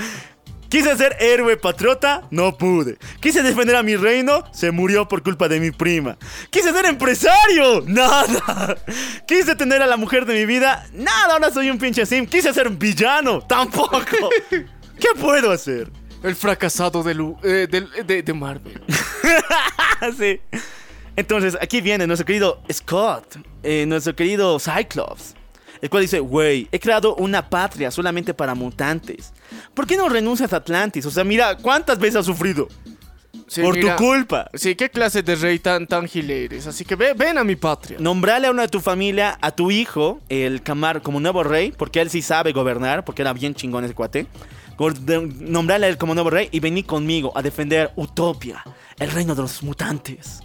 Quise ser héroe patriota, no pude. Quise defender a mi reino, se murió por culpa de mi prima. Quise ser empresario, nada. Quise tener a la mujer de mi vida, nada, ahora soy un pinche sim. Quise ser villano, tampoco. ¿Qué puedo hacer? El fracasado de, Lu- eh, del- de, de Marvel. sí. Entonces, aquí viene nuestro querido Scott, eh, nuestro querido Cyclops, el cual dice, güey, he creado una patria solamente para mutantes. ¿Por qué no renuncias a Atlantis? O sea, mira, ¿cuántas veces has sufrido? Sí, por mira, tu culpa. Sí, qué clase de rey tan, tan eres. Así que ve- ven a mi patria. Nombrale a uno de tu familia, a tu hijo, el Camar, como nuevo rey, porque él sí sabe gobernar, porque era bien chingón ese cuate. De- Nombrale a él como nuevo rey y vení conmigo a defender Utopia, el reino de los mutantes.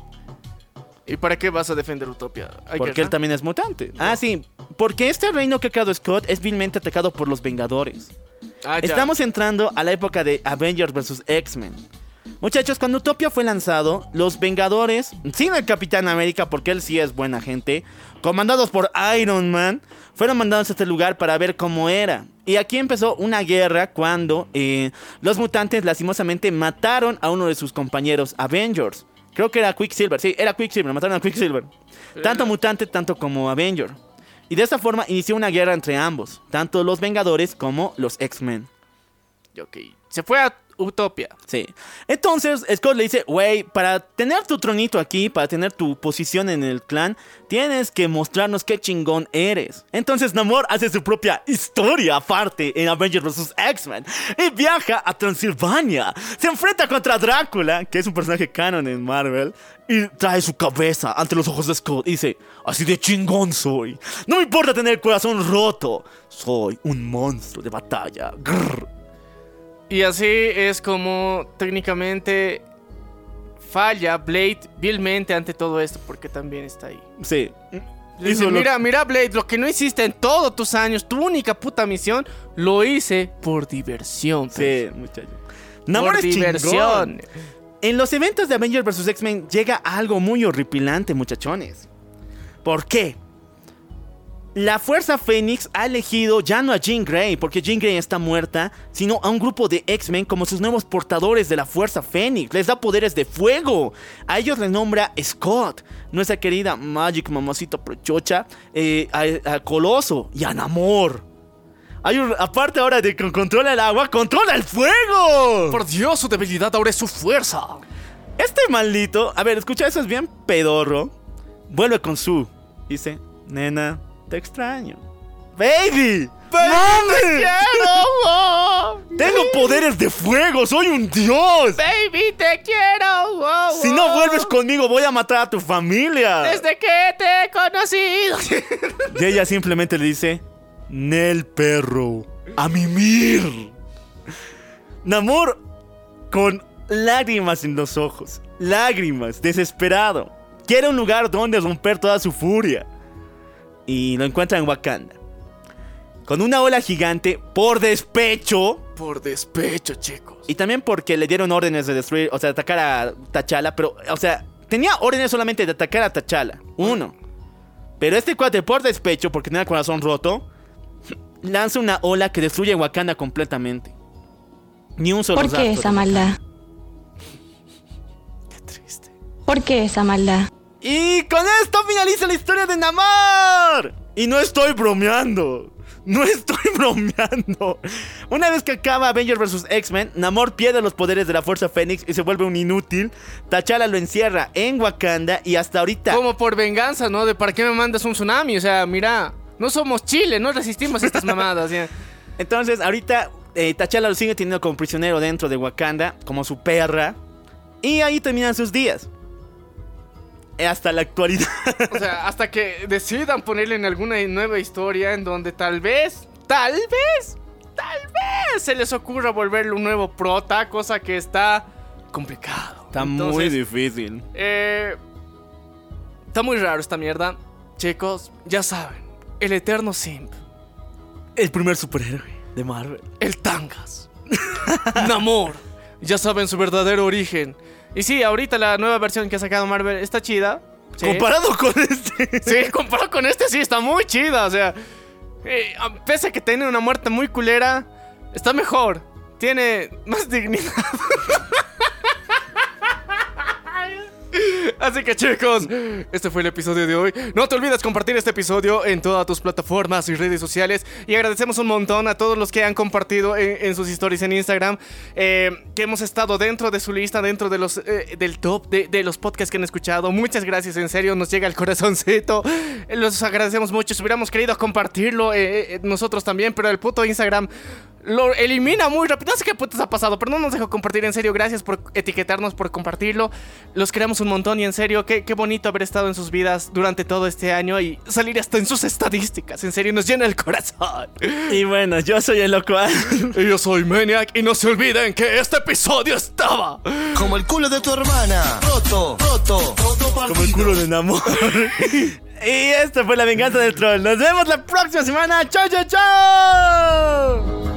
¿Y para qué vas a defender Utopia? ¿Hay Porque él también es mutante. Ah, sí. Porque este reino que ha creado Scott es vilmente atacado por los Vengadores. Ah. Estamos entrando a la época de Avengers vs. X-Men. Muchachos, cuando Utopia fue lanzado, los Vengadores, sin el Capitán América, porque él sí es buena gente, comandados por Iron Man, fueron mandados a este lugar para ver cómo era. Y aquí empezó una guerra cuando eh, los mutantes lastimosamente mataron a uno de sus compañeros Avengers. Creo que era Quicksilver, sí, era Quicksilver, mataron a Quicksilver. Tanto mutante, tanto como Avenger. Y de esta forma inició una guerra entre ambos, tanto los Vengadores como los X-Men. Ok. Se fue a Utopia. Sí. Entonces Scott le dice, güey, para tener tu tronito aquí, para tener tu posición en el clan, tienes que mostrarnos qué chingón eres. Entonces Namor hace su propia historia aparte en Avengers vs. X-Men y viaja a Transilvania. Se enfrenta contra Drácula, que es un personaje canon en Marvel, y trae su cabeza ante los ojos de Scott y dice, así de chingón soy. No me importa tener el corazón roto. Soy un monstruo de batalla. Grrr. Y así es como técnicamente falla Blade vilmente ante todo esto, porque también está ahí. Sí. Dice, lo- mira, mira Blade, lo que no hiciste en todos tus años, tu única puta misión, lo hice por diversión. pues. Sí, muchacho. por Namor es diversión. chingón. En los eventos de Avengers vs. X-Men llega algo muy horripilante, muchachones. ¿Por qué? La Fuerza Fénix ha elegido ya no a Jean Grey, porque Jean Grey está muerta, sino a un grupo de X-Men como sus nuevos portadores de la Fuerza Fénix. Les da poderes de fuego. A ellos les nombra Scott, nuestra querida Magic Mamacita Prochocha, eh, a, a Coloso y a Namor. Hay un- aparte ahora de que controla el agua, controla el fuego. Por Dios, su debilidad ahora es su fuerza. Este maldito, a ver, escucha, eso es bien pedorro. Vuelve con su. Dice, nena, te extraño. Baby, ¡Mami! Tengo poderes de fuego, soy un dios. Baby, te quiero. wow, Si no vuelves conmigo, voy a matar a tu familia. Desde que te he conocido. Y ella simplemente le dice, Nel perro, a mimir. Namor con lágrimas en los ojos, lágrimas, desesperado. Quiere un lugar donde romper toda su furia. Y lo encuentra en Wakanda. Con una ola gigante por despecho. Por despecho, chicos. Y también porque le dieron órdenes de destruir, o sea, de atacar a T'Challa, pero, o sea, tenía órdenes solamente de atacar a T'Challa. Uno. Pero este cuate, por despecho, porque tenía el corazón roto, lanza una ola que destruye Wakanda completamente. Ni un solo ¿Por qué esa maldad? Qué triste. ¿Por qué esa maldad? Y con esto finaliza la historia de Namor. Y no estoy bromeando. No estoy bromeando. Una vez que acaba Avengers vs. X-Men, Namor pierde los poderes de la Fuerza Fénix y se vuelve un inútil. T'Challa lo encierra en Wakanda y hasta ahorita... Como por venganza, ¿no? De para qué me mandas un tsunami. O sea, mira, no somos Chile, no resistimos estas mamadas. Entonces, ahorita eh, T'Challa lo sigue teniendo como prisionero dentro de Wakanda, como su perra. Y ahí terminan sus días. Hasta la actualidad. O sea, hasta que decidan ponerle en alguna nueva historia en donde tal vez, tal vez, tal vez se les ocurra volverle un nuevo prota, cosa que está complicado. Está muy difícil. Eh, está muy raro esta mierda. Chicos, ya saben, el eterno simp, El primer superhéroe de Marvel. el Tangas, Namor, ya saben su verdadero origen. Y sí, ahorita la nueva versión que ha sacado Marvel está chida. ¿sí? Comparado con este. Sí, comparado con este, sí, está muy chida. O sea, eh, pese a que tiene una muerte muy culera, está mejor. Tiene más dignidad. Así que chicos, este fue el episodio de hoy. No te olvides compartir este episodio en todas tus plataformas y redes sociales. Y agradecemos un montón a todos los que han compartido en, sus stories en Instagram. eh, que hemos estado dentro de su lista, dentro de los, eh, del top de, los podcasts que han escuchado. Muchas gracias, en serio, nos llega el corazoncito. Los agradecemos mucho. Si hubiéramos querido compartirlo eh, nosotros también, pero el puto Instagram lo elimina muy rápido. No sé qué putas ha pasado, pero no nos dejó compartir. En serio, gracias por etiquetarnos, por compartirlo. Los queremos un montón y en serio, qué, qué bonito haber estado en sus vidas durante todo este año y salir hasta en sus estadísticas. En serio, nos llena el corazón. Y bueno, yo soy el loco. Y yo soy Maniac y no se olviden que este episodio estaba. Como el culo de tu hermana. Roto, roto, roto Como el partido. culo de Namor. y esta fue la venganza del troll. Nos vemos la próxima semana. ¡Chao, chao, chao!